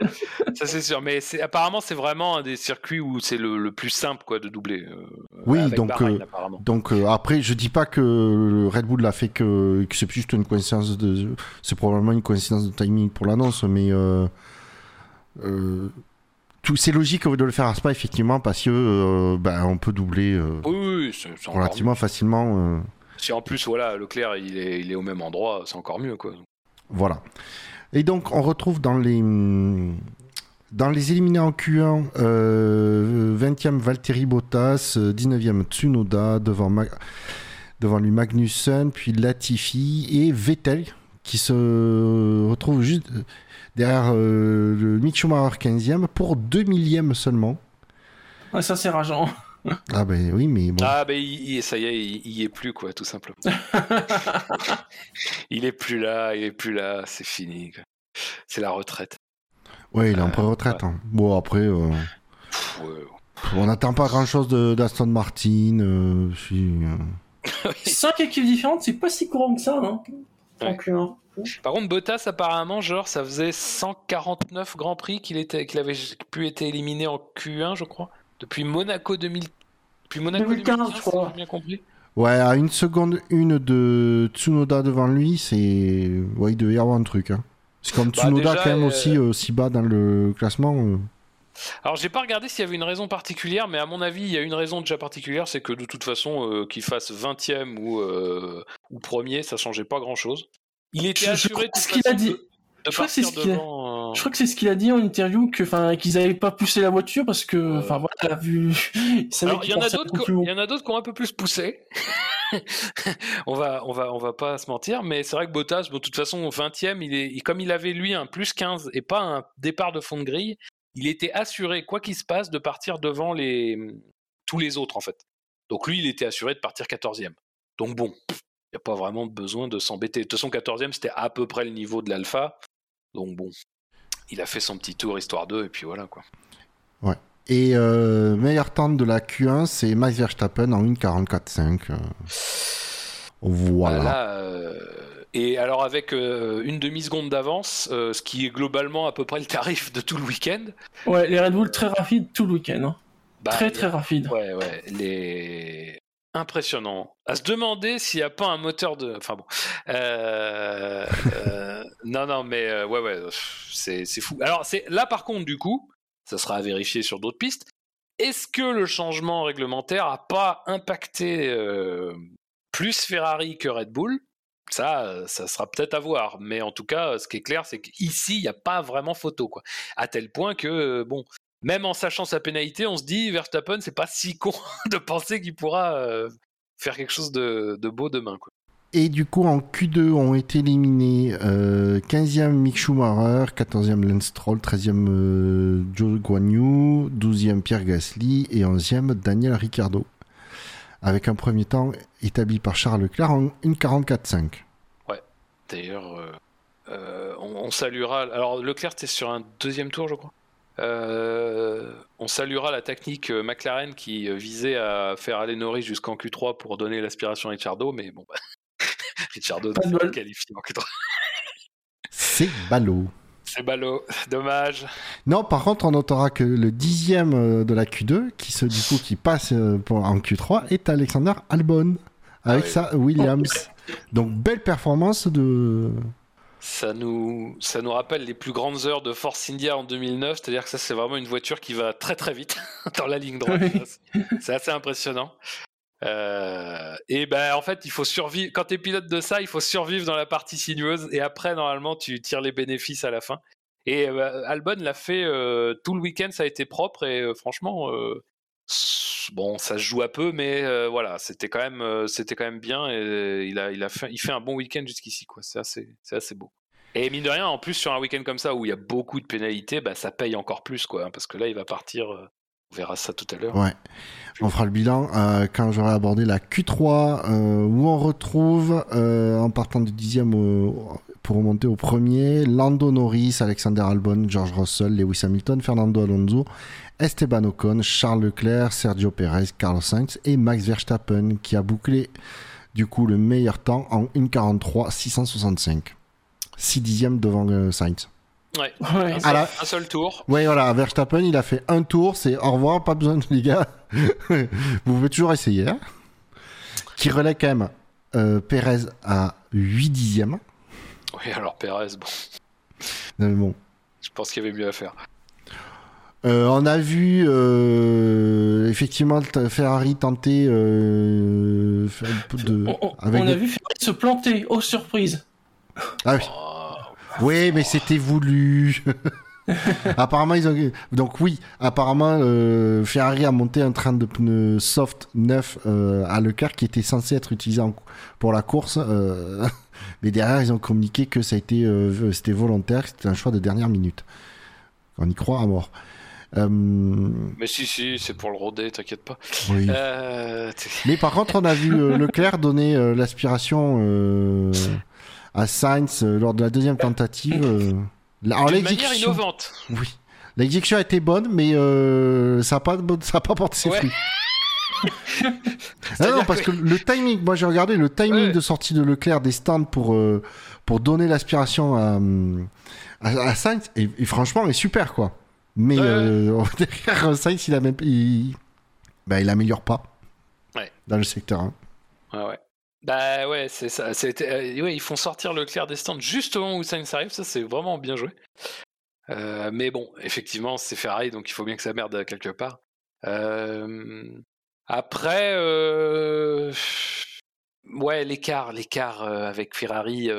[SPEAKER 2] Ça c'est sûr. Mais c'est apparemment, c'est vraiment un des circuits où c'est le, le plus simple, quoi, de doubler. euh,
[SPEAKER 1] Oui,
[SPEAKER 2] avec
[SPEAKER 1] donc,
[SPEAKER 2] Bahreïn,
[SPEAKER 1] euh. Donc euh, après, je dis pas que le Red Bull l'a fait que, que c'est juste une coïncidence de, c'est probablement une coïncidence de timing pour l'annonce, mais euh, euh, tout, c'est logique de le faire à Spa effectivement parce que euh, ben, on peut doubler euh,
[SPEAKER 2] Oui, oui, c'est
[SPEAKER 1] relativement facilement. euh.
[SPEAKER 2] Si en plus, voilà, Leclerc, il est, il est au même endroit, c'est encore mieux, quoi.
[SPEAKER 1] Voilà. Et donc, on retrouve dans les, dans les éliminés en Q1, euh, 20e Valtteri Bottas, euh, 19e Tsunoda, devant, Ma- devant lui Magnussen, puis Latifi et Vettel, qui se retrouve juste derrière euh, le Mick Schumacher 15e pour 2 millièmes seulement.
[SPEAKER 3] Ouais, ça c'est rageant.
[SPEAKER 1] Ah ben oui, mais bon.
[SPEAKER 2] Ah, ben, il, il- ça y est, il, il y est plus, quoi, tout simplement. *laughs* il est plus là, il est plus là, c'est fini. C'est la retraite.
[SPEAKER 1] ouais, il est en
[SPEAKER 2] euh,
[SPEAKER 1] pré-retraite. hein. Bon, après, euh,
[SPEAKER 2] Pff, ouais.
[SPEAKER 1] on n'attend pas grand-chose de- d'Aston Martin. euh, si, euh,
[SPEAKER 3] 5 équipes différentes, c'est pas si courant que ça, non?
[SPEAKER 2] Ouais. Par contre, Bottas, apparemment, genre, ça faisait 149 Grands Prix qu'il était, qu'il avait pu être éliminé en Q1, je crois. Depuis Monaco 2000. Depuis Monaco
[SPEAKER 3] 2015,
[SPEAKER 2] 2015,
[SPEAKER 3] je crois.
[SPEAKER 2] si j'ai bien compris.
[SPEAKER 1] Ouais, à une seconde une de Tsunoda devant lui, c'est. Ouais, il devait y avoir un truc. Hein. C'est comme
[SPEAKER 2] Bah,
[SPEAKER 1] Tsunoda
[SPEAKER 2] déjà,
[SPEAKER 1] quand même
[SPEAKER 2] euh,
[SPEAKER 1] aussi euh, si bas dans le classement. euh.
[SPEAKER 2] Alors j'ai pas regardé s'il y avait une raison particulière, mais à mon avis il y a une raison déjà particulière, c'est que de toute façon euh, qu'il fasse 20ème ou, euh, ou premier, ça changeait pas grand chose. Il était
[SPEAKER 3] Je-
[SPEAKER 2] assuré
[SPEAKER 3] ce qu'il a dit.
[SPEAKER 2] de, de
[SPEAKER 3] Je crois que c'est
[SPEAKER 2] partir
[SPEAKER 3] ce qu'il a-
[SPEAKER 2] devant. euh,
[SPEAKER 3] Je crois que c'est ce qu'il a dit en interview que, enfin, qu'ils avaient pas poussé la voiture parce que, enfin voilà, vu. *laughs* il savait
[SPEAKER 2] Alors, il y en a d'autres, il y en a d'autres qui ont un peu plus poussé. *laughs* on va, on va, on va pas se mentir, mais c'est vrai que Bottas, bon, de toute façon, au 20e, il est, comme il avait lui un plus 15 et pas un départ de fond de grille, il était assuré, quoi qu'il se passe, de partir devant les, tous les autres en fait. Donc lui, il était assuré de partir 14e. Donc bon, n'y a pas vraiment besoin de s'embêter. De toute façon, 14e, c'était à peu près le niveau de l'Alpha. Donc bon, il a fait son petit tour histoire 2 et puis voilà quoi.
[SPEAKER 1] Et euh, meilleur temps de la Q1, c'est Max Verstappen en 1.44.5. euh. Voilà.
[SPEAKER 2] Ah, là, euh, et alors avec euh, une demi-seconde d'avance, euh, ce qui est globalement à peu près le tarif de tout le week-end.
[SPEAKER 3] Ouais, les Red Bull très rapides tout le week-end. hein.
[SPEAKER 2] bah,
[SPEAKER 3] très très rapides.
[SPEAKER 2] Ouais, ouais, les... Impressionnant. À se demander s'il n'y a pas un moteur de... Enfin bon. Euh, euh, non, non, mais euh, ouais, ouais, c'est fou. Alors là par contre, du coup, ça sera à vérifier sur d'autres pistes. Est-ce que le changement réglementaire a pas impacté plus Ferrari que Red Bull? Ça, ça sera peut-être à voir. Mais en tout cas, ce qui est clair, c'est qu'ici, il n'y a pas vraiment photo. Quoi. À tel point que, bon, même en sachant sa pénalité, on se dit, Verstappen, c'est pas si con *laughs* de penser qu'il pourra euh, faire quelque chose de, de beau demain. Quoi.
[SPEAKER 1] Et du coup, en Q2, ont été éliminés euh, 15e Mick Schumacher, 14e Lance Stroll, 13e euh, Joe Guan Yu, 12e Pierre Gasly et 11e Daniel Ricciardo. Avec un premier temps établi par Charles Leclerc en 1.44.5.
[SPEAKER 2] D'ailleurs, euh, on, on saluera. Alors, Leclerc, c'était sur un deuxième tour, je crois? Euh, on saluera la technique euh, McLaren qui euh, visait à faire aller Norris jusqu'en Q3 pour donner l'aspiration à Ricciardo, mais bon, bah, *laughs* Ricciardo n'est pas qualifié en Q3.
[SPEAKER 1] C'est ballot.
[SPEAKER 2] C'est ballot, dommage.
[SPEAKER 1] Non, par contre, on notera que le dixième de la Q2, qui se, du coup, qui passe pour- en Q3, est Alexander Albon avec
[SPEAKER 2] Ah oui.
[SPEAKER 1] sa Williams. Donc belle performance de.
[SPEAKER 2] Ça nous, ça nous rappelle les plus grandes heures de Force India en 2009, c'est-à-dire que ça, c'est vraiment une voiture qui va très très vite *laughs* dans la ligne droite.
[SPEAKER 3] Oui.
[SPEAKER 2] C'est assez impressionnant. Euh, et ben en fait, il faut survivre. Quand tu es pilote de ça, il faut survivre dans la partie sinueuse et après, normalement, tu tires les bénéfices à la fin. Et euh, Albon l'a fait euh, tout le week-end, ça a été propre et franchement, bon, ça se joue à peu, mais euh, voilà, c'était quand même, euh, c'était quand même bien et il a, il a fait, il fait un bon week-end jusqu'ici, quoi. C'est assez, c'est assez beau. Et mine de rien, en plus sur un week-end comme ça où il y a beaucoup de pénalités, bah, ça paye encore plus, quoi, hein, parce que là, il va partir. On verra ça tout à l'heure.
[SPEAKER 1] Ouais. On fera le bilan euh, quand j'aurai abordé la Q3, euh, où on retrouve, euh, en partant du dixième pour remonter au premier, Lando Norris, Alexander Albon, George Russell, Lewis Hamilton, Fernando Alonso, Esteban Ocon, Charles Leclerc, Sergio Perez, Carlos Sainz et Max Verstappen, qui a bouclé du coup le meilleur temps en 1.43 665. 6 dixièmes devant Sainz.
[SPEAKER 2] Ouais.
[SPEAKER 3] Ouais.
[SPEAKER 2] Un, seul,
[SPEAKER 1] la-
[SPEAKER 2] un seul tour.
[SPEAKER 1] Ouais, voilà, Verstappen, il a fait un tour, c'est au revoir, pas besoin de les gars. *laughs* Vous pouvez toujours essayer. hein. Qui relaie quand même euh, Perez à 8 dixièmes.
[SPEAKER 2] Oui, alors Perez, bon,
[SPEAKER 1] bon.
[SPEAKER 2] je pense qu'il y avait mieux à faire.
[SPEAKER 1] Euh, on a vu euh, effectivement Ferrari tenter euh, de.
[SPEAKER 3] On, on-
[SPEAKER 1] avec
[SPEAKER 3] on a
[SPEAKER 1] des-
[SPEAKER 3] vu Ferrari se planter, oh surprise.
[SPEAKER 1] Ah oui.
[SPEAKER 2] Oh,
[SPEAKER 1] Oui, mais c'était voulu. *laughs* apparemment, ils ont. Donc, oui, apparemment, euh, Ferrari a monté un train de pneus soft neuf euh, à Leclerc qui était censé être utilisé en- pour la course. euh, *laughs* Mais derrière, ils ont communiqué que ça a été, euh, c'était volontaire, que c'était un choix de dernière minute. On y croit à mort. Euh,
[SPEAKER 2] mais si, si, c'est pour le roder, t'inquiète pas.
[SPEAKER 1] oui.
[SPEAKER 2] Euh,
[SPEAKER 1] Mais par contre, on a vu euh, Leclerc donner euh, l'aspiration euh, à Sainz euh, lors de la deuxième tentative. euh. Alors,
[SPEAKER 2] D'une manière innovante.
[SPEAKER 1] Oui. L'exécution a été bonne, mais euh, ça n'a pas, ça a pas porté ses
[SPEAKER 2] Ouais.
[SPEAKER 1] fruits. Ah *laughs* non, parce que le timing, moi j'ai regardé le timing
[SPEAKER 2] Ouais.
[SPEAKER 1] de sortie de Leclerc des stands pour, euh, pour donner l'aspiration à, à, à Sainz, et, et franchement, est super quoi. Mais
[SPEAKER 2] Ouais.
[SPEAKER 1] euh, *laughs* derrière Sainz, il, a même, il, bah, il améliore pas dans le secteur. hein.
[SPEAKER 2] Ouais, ouais. Bah ouais, c'est ça. Euh, ouais, ils font sortir Leclerc des stands juste au moment où Sainz arrive. Ça, c'est vraiment bien joué. Euh, mais bon, effectivement, c'est Ferrari, donc il faut bien que ça merde quelque part. Euh, après, ouais, l'écart, l'écart avec Ferrari.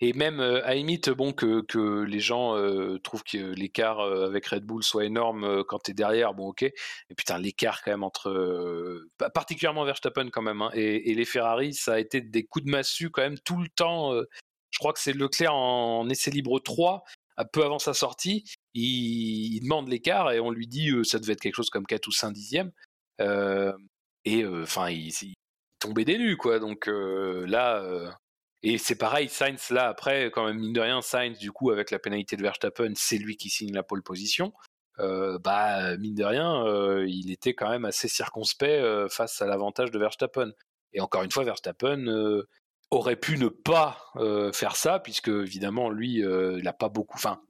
[SPEAKER 2] Et même à limite, bon, que, les gens trouvent que l'écart avec Red Bull soit énorme quand t'es derrière, bon, ok. Mais putain, l'écart quand même entre, particulièrement Verstappen quand même, hein, et, et, les Ferrari, ça a été des coups de massue quand même tout le temps. je crois que c'est Leclerc en essai libre 3 peu avant sa sortie, il, demande l'écart et on lui dit ça devait être quelque chose comme 4 ou 5 dixièmes. et enfin, il, tombait des nues, quoi. Donc là, et c'est pareil, Sainz, là, après, quand même, mine de rien, Sainz, du coup, avec la pénalité de Verstappen, c'est lui qui signe la pole position. bah, mine de rien, il était quand même assez circonspect face à l'avantage de Verstappen. Et encore une fois, Verstappen, aurait pu ne pas faire ça, puisque évidemment, lui, il n'a pas beaucoup. Enfin,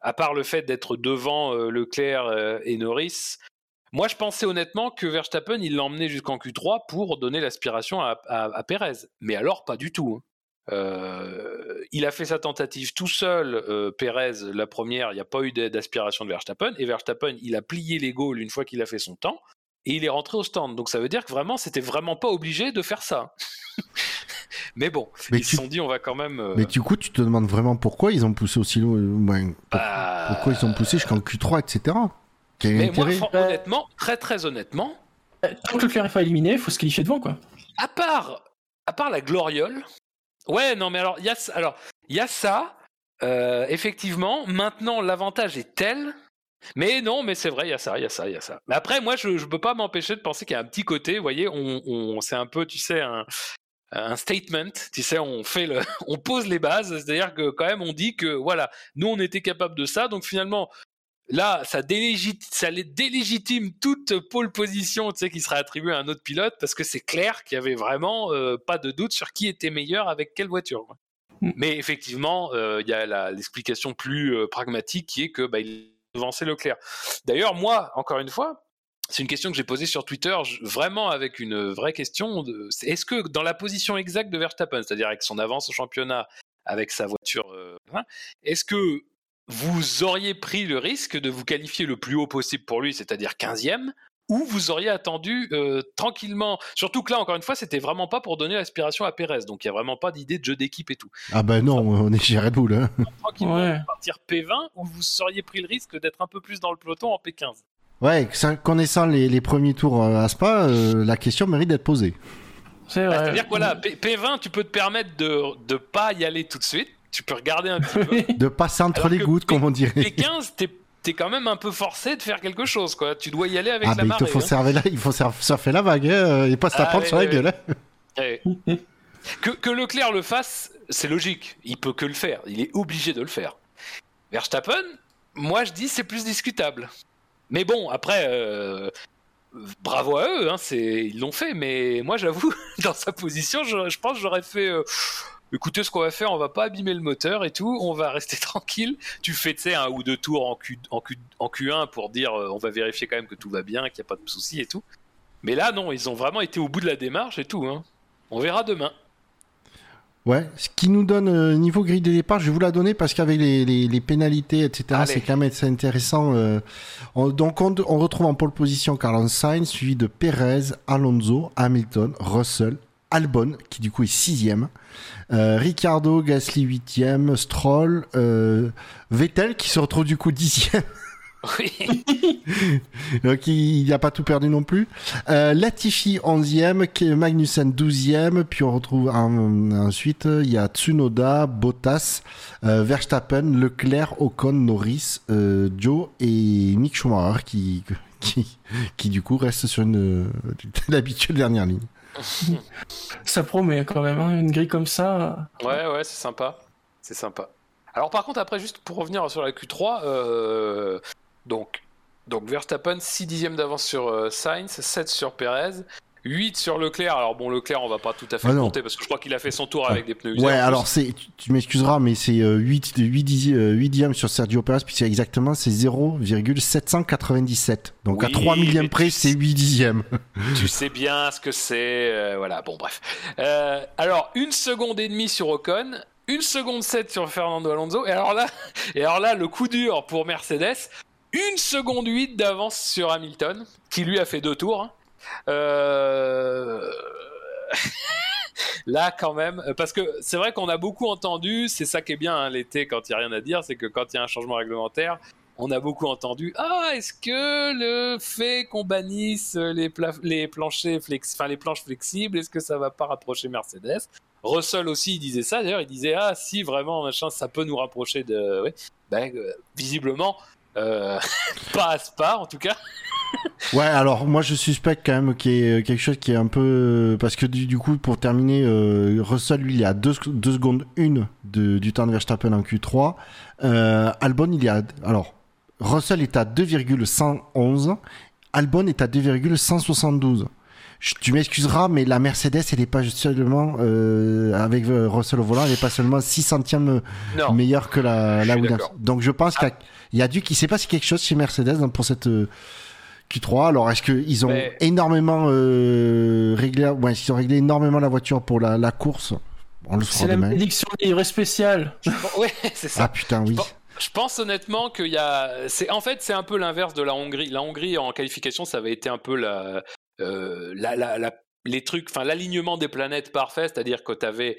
[SPEAKER 2] à part le fait d'être devant Leclerc et Norris, moi, je pensais honnêtement que Verstappen, il l'emmenait jusqu'en Q3 pour donner l'aspiration à, à, Perez. Mais alors, pas du tout. Hein. Il a fait sa tentative tout seul, Perez, la première, il n'y a pas eu d'aspiration de Verstappen. Et Verstappen, il a plié les goals une fois qu'il a fait son temps. Et il est rentré au stand. Donc ça veut dire que vraiment, c'était vraiment pas obligé de faire ça. *laughs* mais bon, ils se sont dit, on va quand même. Euh,
[SPEAKER 1] mais du coup, tu te demandes vraiment pourquoi ils ont poussé aussi loin. Bah, pourquoi ils ont poussé jusqu'en Q3, etc.
[SPEAKER 2] mais moi, honnêtement, très très honnêtement.
[SPEAKER 3] Euh, tant que le clair est pas éliminé, il faut se qualifier devant, quoi.
[SPEAKER 2] À part, à part la gloriole. Ouais, non, mais alors, il y a, alors, y a ça. Euh, effectivement, maintenant, l'avantage est tel mais non, mais c'est vrai, il y a ça, il y a ça, il y a ça. Mais après, moi, je ne peux pas m'empêcher de penser qu'il y a un petit côté, vous voyez, on, on c'est un peu, tu sais, un, un statement, tu sais, on fait le, *laughs* on pose les bases, c'est-à-dire que quand même, on dit que voilà, nous, on était capable de ça, donc finalement, là, ça, délégitime, ça délégitime toute pole position, tu sais, qui serait attribuée à un autre pilote, parce que c'est clair qu'il y avait vraiment euh, pas de doute sur qui était meilleur avec quelle voiture. Mm. Mais effectivement, euh, il y a l'explication plus euh, pragmatique qui est que bah, il devancer Leclerc. D'ailleurs, moi, encore une fois, c'est une question que j'ai posée sur Twitter, vraiment avec une vraie question. Est-ce que dans la position exacte de Verstappen, c'est-à-dire avec son avance au championnat, avec sa voiture, est-ce que vous auriez pris le risque de vous qualifier le plus haut possible pour lui, c'est-à-dire 15e, ou vous auriez attendu euh, tranquillement. Surtout que là, encore une fois, c'était vraiment pas pour donner l'aspiration à Pérez, donc il y a vraiment pas d'idée de jeu d'équipe et tout.
[SPEAKER 1] Ah ben non, on est chez Red Bull. Hein.
[SPEAKER 2] Tranquillement partir P20 ou vous auriez pris le risque d'être un peu plus dans le peloton en P15.
[SPEAKER 1] Ouais, connaissant les, les premiers tours euh, à Spa, euh, la question mérite d'être posée.
[SPEAKER 2] C'est bah, à dire que voilà, P20, tu peux te permettre de ne pas y aller tout de suite. Tu peux regarder un petit *laughs* peu.
[SPEAKER 1] de passer entre les gouttes, comme on dirait.
[SPEAKER 2] P15, t'es t'es quand même un peu forcé de faire quelque chose, quoi. Tu dois y aller avec ah, la marée.
[SPEAKER 1] Il faut, hein. il faut surfer la vague, hein, et pas se la ah, sur la gueule. Hein. *laughs*
[SPEAKER 2] que, que Leclerc le fasse, c'est logique. Il peut que le faire. Il est obligé de le faire. Verstappen, moi je dis c'est plus discutable. Mais bon, après, euh, bravo à eux, hein, ils l'ont fait. Mais moi j'avoue, *laughs* dans sa position, je, je pense j'aurais fait. Euh, écoutez ce qu'on va faire, on va pas abîmer le moteur et tout, on va rester *laughs* tranquille. Tu fais, un ou deux tours en, Q, en, Q, en Q1 pour dire euh, on va vérifier quand même que tout va bien, qu'il n'y a pas de soucis et tout. Mais là, non, ils ont vraiment été au bout de la démarche et tout. Hein. On verra demain.
[SPEAKER 1] Ouais, ce qui nous donne euh, niveau grille de départ, je vais vous la donner parce qu'avec les, les, pénalités, etc., c'est quand même intéressant. Euh, donc on, on, retrouve en pole position Carlos Sainz, suivi de Perez, Alonso, Hamilton, Russell, Albon, qui du coup est sixième. Euh, Ricardo, Gasly huitième, Stroll, euh, Vettel qui se retrouve du coup dixième. Oui. *laughs* Donc il n'a pas tout perdu non plus. Euh, Latifi 11e, Magnussen 12e, puis on retrouve ensuite il y a Tsunoda, Bottas, euh, Verstappen, Leclerc, Ocon, Norris, euh, Joe et Mick Schumacher qui, qui, qui du coup reste sur une *laughs* l'habituelle dernière ligne. *laughs*
[SPEAKER 3] ça promet quand même, hein, une grille comme ça.
[SPEAKER 2] Ouais, ouais, c'est sympa. C'est sympa. Alors par contre, après, juste pour revenir sur la Q3, euh, donc, donc Verstappen 6 dixièmes d'avance sur euh, Sainz, 7 sur Perez. 8 sur Leclerc. Alors bon, Leclerc, on va pas tout à fait
[SPEAKER 1] Ah
[SPEAKER 2] compter parce que je crois qu'il a fait son tour avec des pneus usés.
[SPEAKER 1] Ouais, alors c'est, tu, tu m'excuseras, mais c'est euh, 8, 8, dixi- euh, 8 dixièmes sur Sergio Perez, puis c'est exactement c'est 0,797. Donc à
[SPEAKER 2] Oui,
[SPEAKER 1] 3 millièmes près, c'est 8 dixièmes. *laughs*
[SPEAKER 2] tu sais bien ce que c'est. euh, voilà, bon, bref. Euh, alors, une seconde et demie sur Ocon, une seconde 7 sur Fernando Alonso, et alors là, *laughs* et alors là le coup dur pour Mercedes, une seconde 8 d'avance sur Hamilton, qui lui a fait deux tours. Euh... *laughs* Là, quand même, parce que c'est vrai qu'on a beaucoup entendu, c'est ça qui est bien hein, l'été quand il n'y a rien à dire, c'est que quand il y a un changement réglementaire, on a beaucoup entendu Ah, est-ce que le fait qu'on bannisse les, pla- les planchers flex... les planches flexibles, est-ce que ça va pas rapprocher Mercedes? Russell aussi, il disait ça d'ailleurs, il disait Ah, si vraiment, machin, ça peut nous rapprocher de. Ben, euh, visiblement, euh, *laughs* pas à Spa en tout cas. *laughs*
[SPEAKER 1] Ouais, alors moi je suspecte quand même qu'il y ait quelque chose qui est un peu parce que du, du coup pour terminer, euh, Russell lui il est à 2 secondes 1 de, du temps de Verstappen en Q3. Euh, Albon il est à alors Russell est à 2,111, Albon est à 2,172. Je- Tu m'excuseras, mais la Mercedes, elle est pas seulement euh, avec Russell au volant, elle est pas seulement 6 centièmes
[SPEAKER 2] Non.
[SPEAKER 1] meilleure que la, Williams. Donc je pense qu'il y a- dû, qu'il s'est passé quelque chose chez Mercedes hein, pour cette Q3. Alors est-ce qu'ils ont
[SPEAKER 2] Mais-
[SPEAKER 1] énormément euh, réglé, ouais, ils ont réglé énormément la voiture pour la, la course? On le
[SPEAKER 3] C'est
[SPEAKER 1] saura
[SPEAKER 3] la
[SPEAKER 1] demain.
[SPEAKER 3] malédiction livre spéciale.
[SPEAKER 2] Ouais, *laughs* c'est ça.
[SPEAKER 1] Ah putain, oui.
[SPEAKER 2] Je pense honnêtement qu'il y a. C'est en fait c'est un peu l'inverse de la Hongrie. La Hongrie en qualification, ça avait été un peu la, euh, la, la- la- les trucs, enfin l'alignement des planètes parfait, c'est-à-dire que tu avais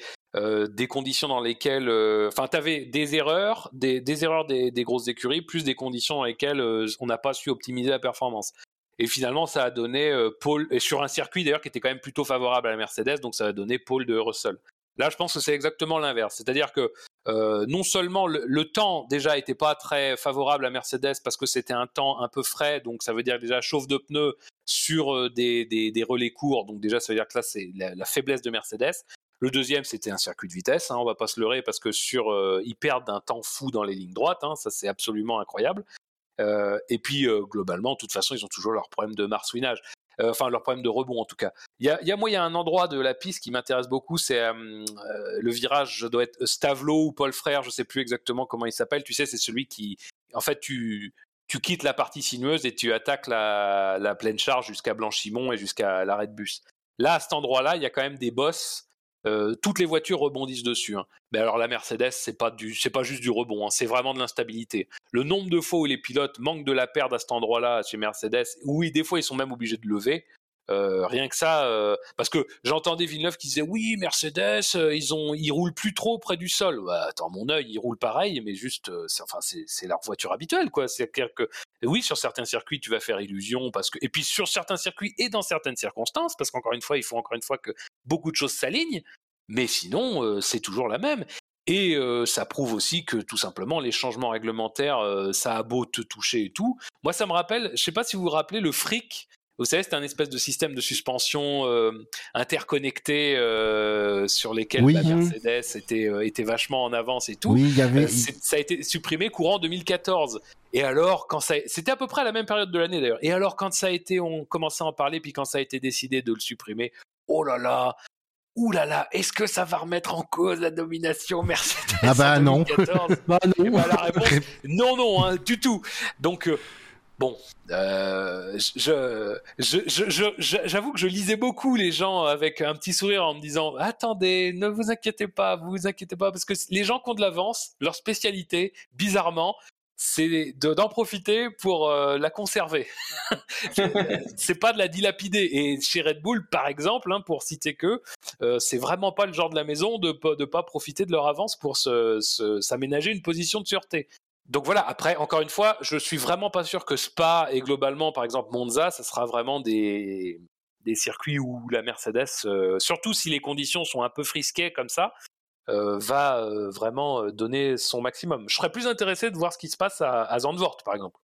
[SPEAKER 2] des conditions dans lesquelles, euh, enfin tu avais des erreurs, des, des erreurs des, des grosses écuries, plus des conditions dans lesquelles euh, on n'a pas su optimiser la performance. Et finalement, ça a donné euh, Paul, et sur un circuit d'ailleurs qui était quand même plutôt favorable à la Mercedes, donc ça a donné Paul de Russell. Là, je pense que c'est exactement l'inverse. C'est-à-dire que euh, non seulement le, le temps déjà était pas très favorable à Mercedes parce que c'était un temps un peu frais, donc ça veut dire déjà chauffe de pneus sur euh, des, des- des relais courts, donc déjà ça veut dire que là c'est la, la faiblesse de Mercedes. Le deuxième c'était un circuit de vitesse, hein, on va pas se leurrer parce que sur euh, ils perdent un temps fou dans les lignes droites, hein, ça c'est absolument incroyable. Euh, et puis euh, globalement, de toute façon, ils ont toujours leur problème de marsouinage. Enfin leur problème de rebond en tout cas. Il y a, moi, il y a un endroit de la piste qui m'intéresse beaucoup, c'est le virage, je dois être Stavlo ou Paul Frère, je sais plus exactement comment il s'appelle. Tu sais, c'est celui qui, en fait, tu tu quittes la partie sinueuse et tu attaques la, la pleine charge jusqu'à Blanchimont et jusqu'à l'arrêt de bus. Là, à cet endroit-là, il y a quand même des bosses. Euh, toutes les voitures rebondissent dessus. hein. Mais alors la Mercedes, c'est pas du, c'est pas juste du rebond, hein, c'est vraiment de l'instabilité. Le nombre de fois où les pilotes manquent de la perte à cet endroit-là chez Mercedes, oui, des fois ils sont même obligés de lever. Euh, rien que ça, euh, parce que j'entendais Villeneuve qui disait oui, Mercedes, euh, ils ont, ils roulent plus trop près du sol. Bah, attends, mon œil, ils roulent pareil, mais juste, c'est, enfin, c'est, c'est leur voiture habituelle, quoi. C'est-à-dire que oui, sur certains circuits, tu vas faire illusion, parce que, et puis sur certains circuits et dans certaines circonstances, parce qu'encore une fois, il faut encore une fois que beaucoup de choses s'alignent, mais sinon, c'est toujours la même. Et ça prouve aussi que tout simplement les changements réglementaires, ça a beau te toucher et tout. Moi, ça me rappelle, je sais pas si vous vous rappelez le fric. Vous savez, c'était un espèce de système de suspension euh, interconnecté euh, sur lesquels
[SPEAKER 1] Oui.
[SPEAKER 2] la Mercedes était, euh, était vachement en avance et tout.
[SPEAKER 1] Oui, il y avait.
[SPEAKER 2] Euh, c'est- ça a été supprimé courant 2014. Et alors, quand ça, c'était à peu près à la même période de l'année d'ailleurs. Et alors, quand ça a été, on commençait à en parler, puis quand ça a été décidé de le supprimer, oh là là, ouh là là, est-ce que ça va remettre en cause la domination Mercedes
[SPEAKER 1] Ah bah
[SPEAKER 2] en
[SPEAKER 1] non.
[SPEAKER 2] 2014 *laughs*
[SPEAKER 3] Bah non.
[SPEAKER 2] Ben, la réponse, *laughs* non, non, hein, du tout. Donc, euh, bon, euh, j'avoue que je lisais beaucoup les gens avec un petit sourire en me disant attendez, ne vous inquiétez pas, vous vous inquiétez pas, parce que les gens qui ont de l'avance, leur spécialité, bizarrement, c'est de- d'en profiter pour euh, la conserver. *laughs* c'est pas de la dilapider. Et chez Red Bull, par exemple, hein, pour citer que, euh, c'est vraiment pas le genre de la maison de de pas profiter de leur avance pour s'aménager une position de sûreté. Donc voilà, après, encore une fois, je suis vraiment pas sûr que Spa et globalement, par exemple, Monza, ça sera vraiment des, circuits où la Mercedes, euh, surtout si les conditions sont un peu frisquées comme ça, euh, va euh, vraiment donner son maximum. Je serais plus intéressé de voir ce qui se passe à, à Zandvoort, par exemple.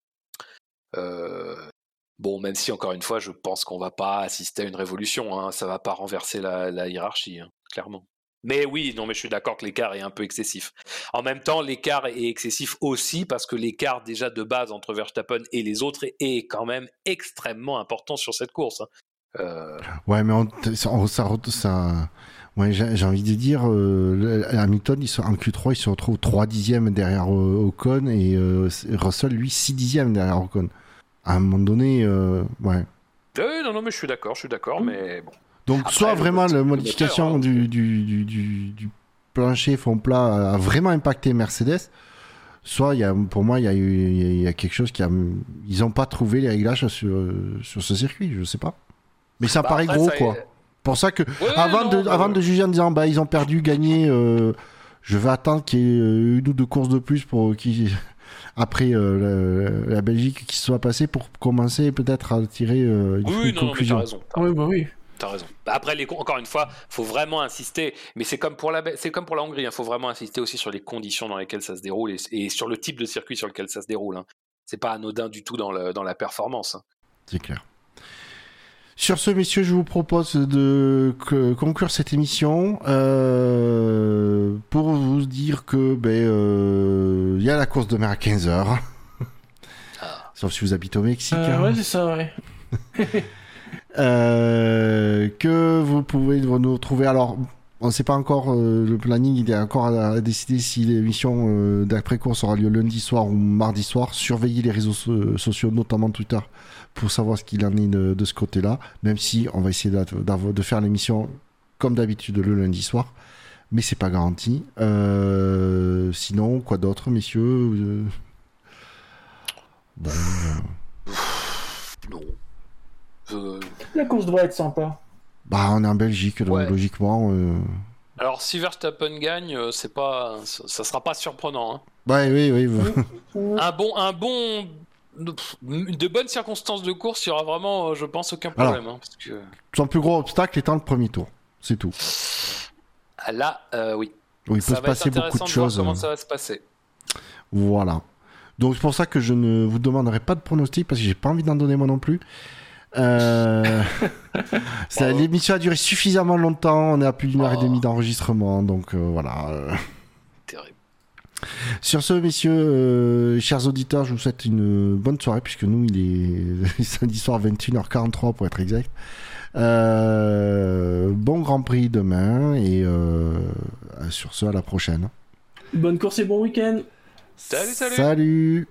[SPEAKER 2] Bon, même si, encore une fois, je pense qu'on va pas assister à une révolution, hein, ça va pas renverser la, la hiérarchie, hein, clairement. Mais oui, non, mais je suis d'accord que l'écart est un peu excessif. En même temps, l'écart est excessif aussi parce que l'écart déjà de base entre Verstappen et les autres est, quand même extrêmement important sur cette course. hein. Euh,
[SPEAKER 1] Ouais, mais on- ça, ça, ça- ouais, j'ai envie de dire, euh, Hamilton, il en Q3, il se retrouve 3 dixièmes derrière euh, Ocon et euh, Russell, lui, 6 dixièmes derrière Ocon. À un moment donné, ouais.
[SPEAKER 2] non, non, mais je suis d'accord, je suis d'accord, mais bon.
[SPEAKER 1] Donc,
[SPEAKER 2] Après,
[SPEAKER 1] soit vraiment la modification
[SPEAKER 2] moteur, hein.
[SPEAKER 1] du, du, du, du- du plancher fond plat a vraiment impacté Mercedes, soit il y a, pour moi, il y a, eu, il y a- il y a quelque chose qui a. Ils n'ont pas trouvé les réglages sur, sur ce circuit, je sais pas. Mais ça
[SPEAKER 2] Bah,
[SPEAKER 1] paraît gros,
[SPEAKER 2] ça-
[SPEAKER 1] quoi. Pour ça que,
[SPEAKER 2] Ouais,
[SPEAKER 1] avant,
[SPEAKER 2] non,
[SPEAKER 1] de, avant de juger en disant, bah, ils ont perdu, gagné, euh, je vais attendre qu'il y ait euh, une ou deux courses de plus pour qui *laughs* après euh, la, la Belgique qui se soit passée pour commencer peut-être à tirer euh, une,
[SPEAKER 2] Oui,
[SPEAKER 1] une
[SPEAKER 2] oui, non, non, mais t'as
[SPEAKER 1] conclusion.
[SPEAKER 2] raison. t'as
[SPEAKER 3] Oui, bah oui.
[SPEAKER 2] T'as raison. Bah, Après, les, encore une fois, faut vraiment insister. Mais c'est comme pour la, c'est comme pour la Hongrie. Il faut vraiment insister aussi sur les conditions dans lesquelles ça se déroule et, et sur le type de circuit sur lequel ça se déroule. Hein. C'est pas anodin du tout dans, le, dans la performance. hein.
[SPEAKER 1] C'est clair. Sur ce, messieurs, je vous propose de conclure cette émission euh, pour vous dire que ben euh, il y a la course de mer à 15h.
[SPEAKER 2] Ah.
[SPEAKER 1] Sauf si vous habitez au Mexique.
[SPEAKER 3] Euh,
[SPEAKER 1] hein.
[SPEAKER 3] ouais, c'est ça, ouais. *laughs*
[SPEAKER 1] Euh, que vous pouvez nous retrouver. Alors, on ne sait pas encore euh, le planning, il est encore à, décider si l'émission euh, d'après-course aura lieu lundi soir ou mardi soir. Surveillez les réseaux so- sociaux, notamment Twitter, pour savoir ce qu'il en est de, ce côté-là. Même si on va essayer de faire l'émission comme d'habitude le lundi soir. Mais c'est pas garanti. Sinon, quoi d'autre, messieurs euh,
[SPEAKER 2] Non. Euh,
[SPEAKER 3] La course devrait être sympa.
[SPEAKER 1] bah, on est en Belgique, donc
[SPEAKER 2] Ouais.
[SPEAKER 1] logiquement. euh,
[SPEAKER 2] Alors, si Verstappen gagne, euh, c'est pas, ça, sera pas surprenant. hein.
[SPEAKER 1] Ouais, oui, oui. oui. *laughs*
[SPEAKER 2] Un bon, un bon, de bonnes circonstances de course, il y aura vraiment, je pense, aucun
[SPEAKER 1] Alors.
[SPEAKER 2] problème. hein, parce que
[SPEAKER 1] Son plus gros obstacle étant le premier tour. C'est tout.
[SPEAKER 2] Ah, là, euh, oui.
[SPEAKER 1] Où il peut
[SPEAKER 2] ça
[SPEAKER 1] se
[SPEAKER 2] va être
[SPEAKER 1] passer beaucoup de choses.
[SPEAKER 2] comment
[SPEAKER 1] euh,
[SPEAKER 2] ça va se passer.
[SPEAKER 1] Voilà. Donc c'est pour ça que je ne vous demanderai pas de pronostic parce que j'ai pas envie d'en donner moi non plus. Euh... L'émission a duré suffisamment longtemps. On est à plus d'une heure et
[SPEAKER 2] Oh.
[SPEAKER 1] demie d'enregistrement. Donc euh, voilà.
[SPEAKER 2] Terrible.
[SPEAKER 1] Sur ce, messieurs, euh, chers auditeurs, je vous souhaite une bonne soirée puisque nous, il est *laughs* samedi soir 21h43 pour être exact. Euh, bon Grand Prix demain et euh, sur ce, à la prochaine.
[SPEAKER 3] Bonne course et bon week-end.
[SPEAKER 2] Salut, salut.
[SPEAKER 1] Salut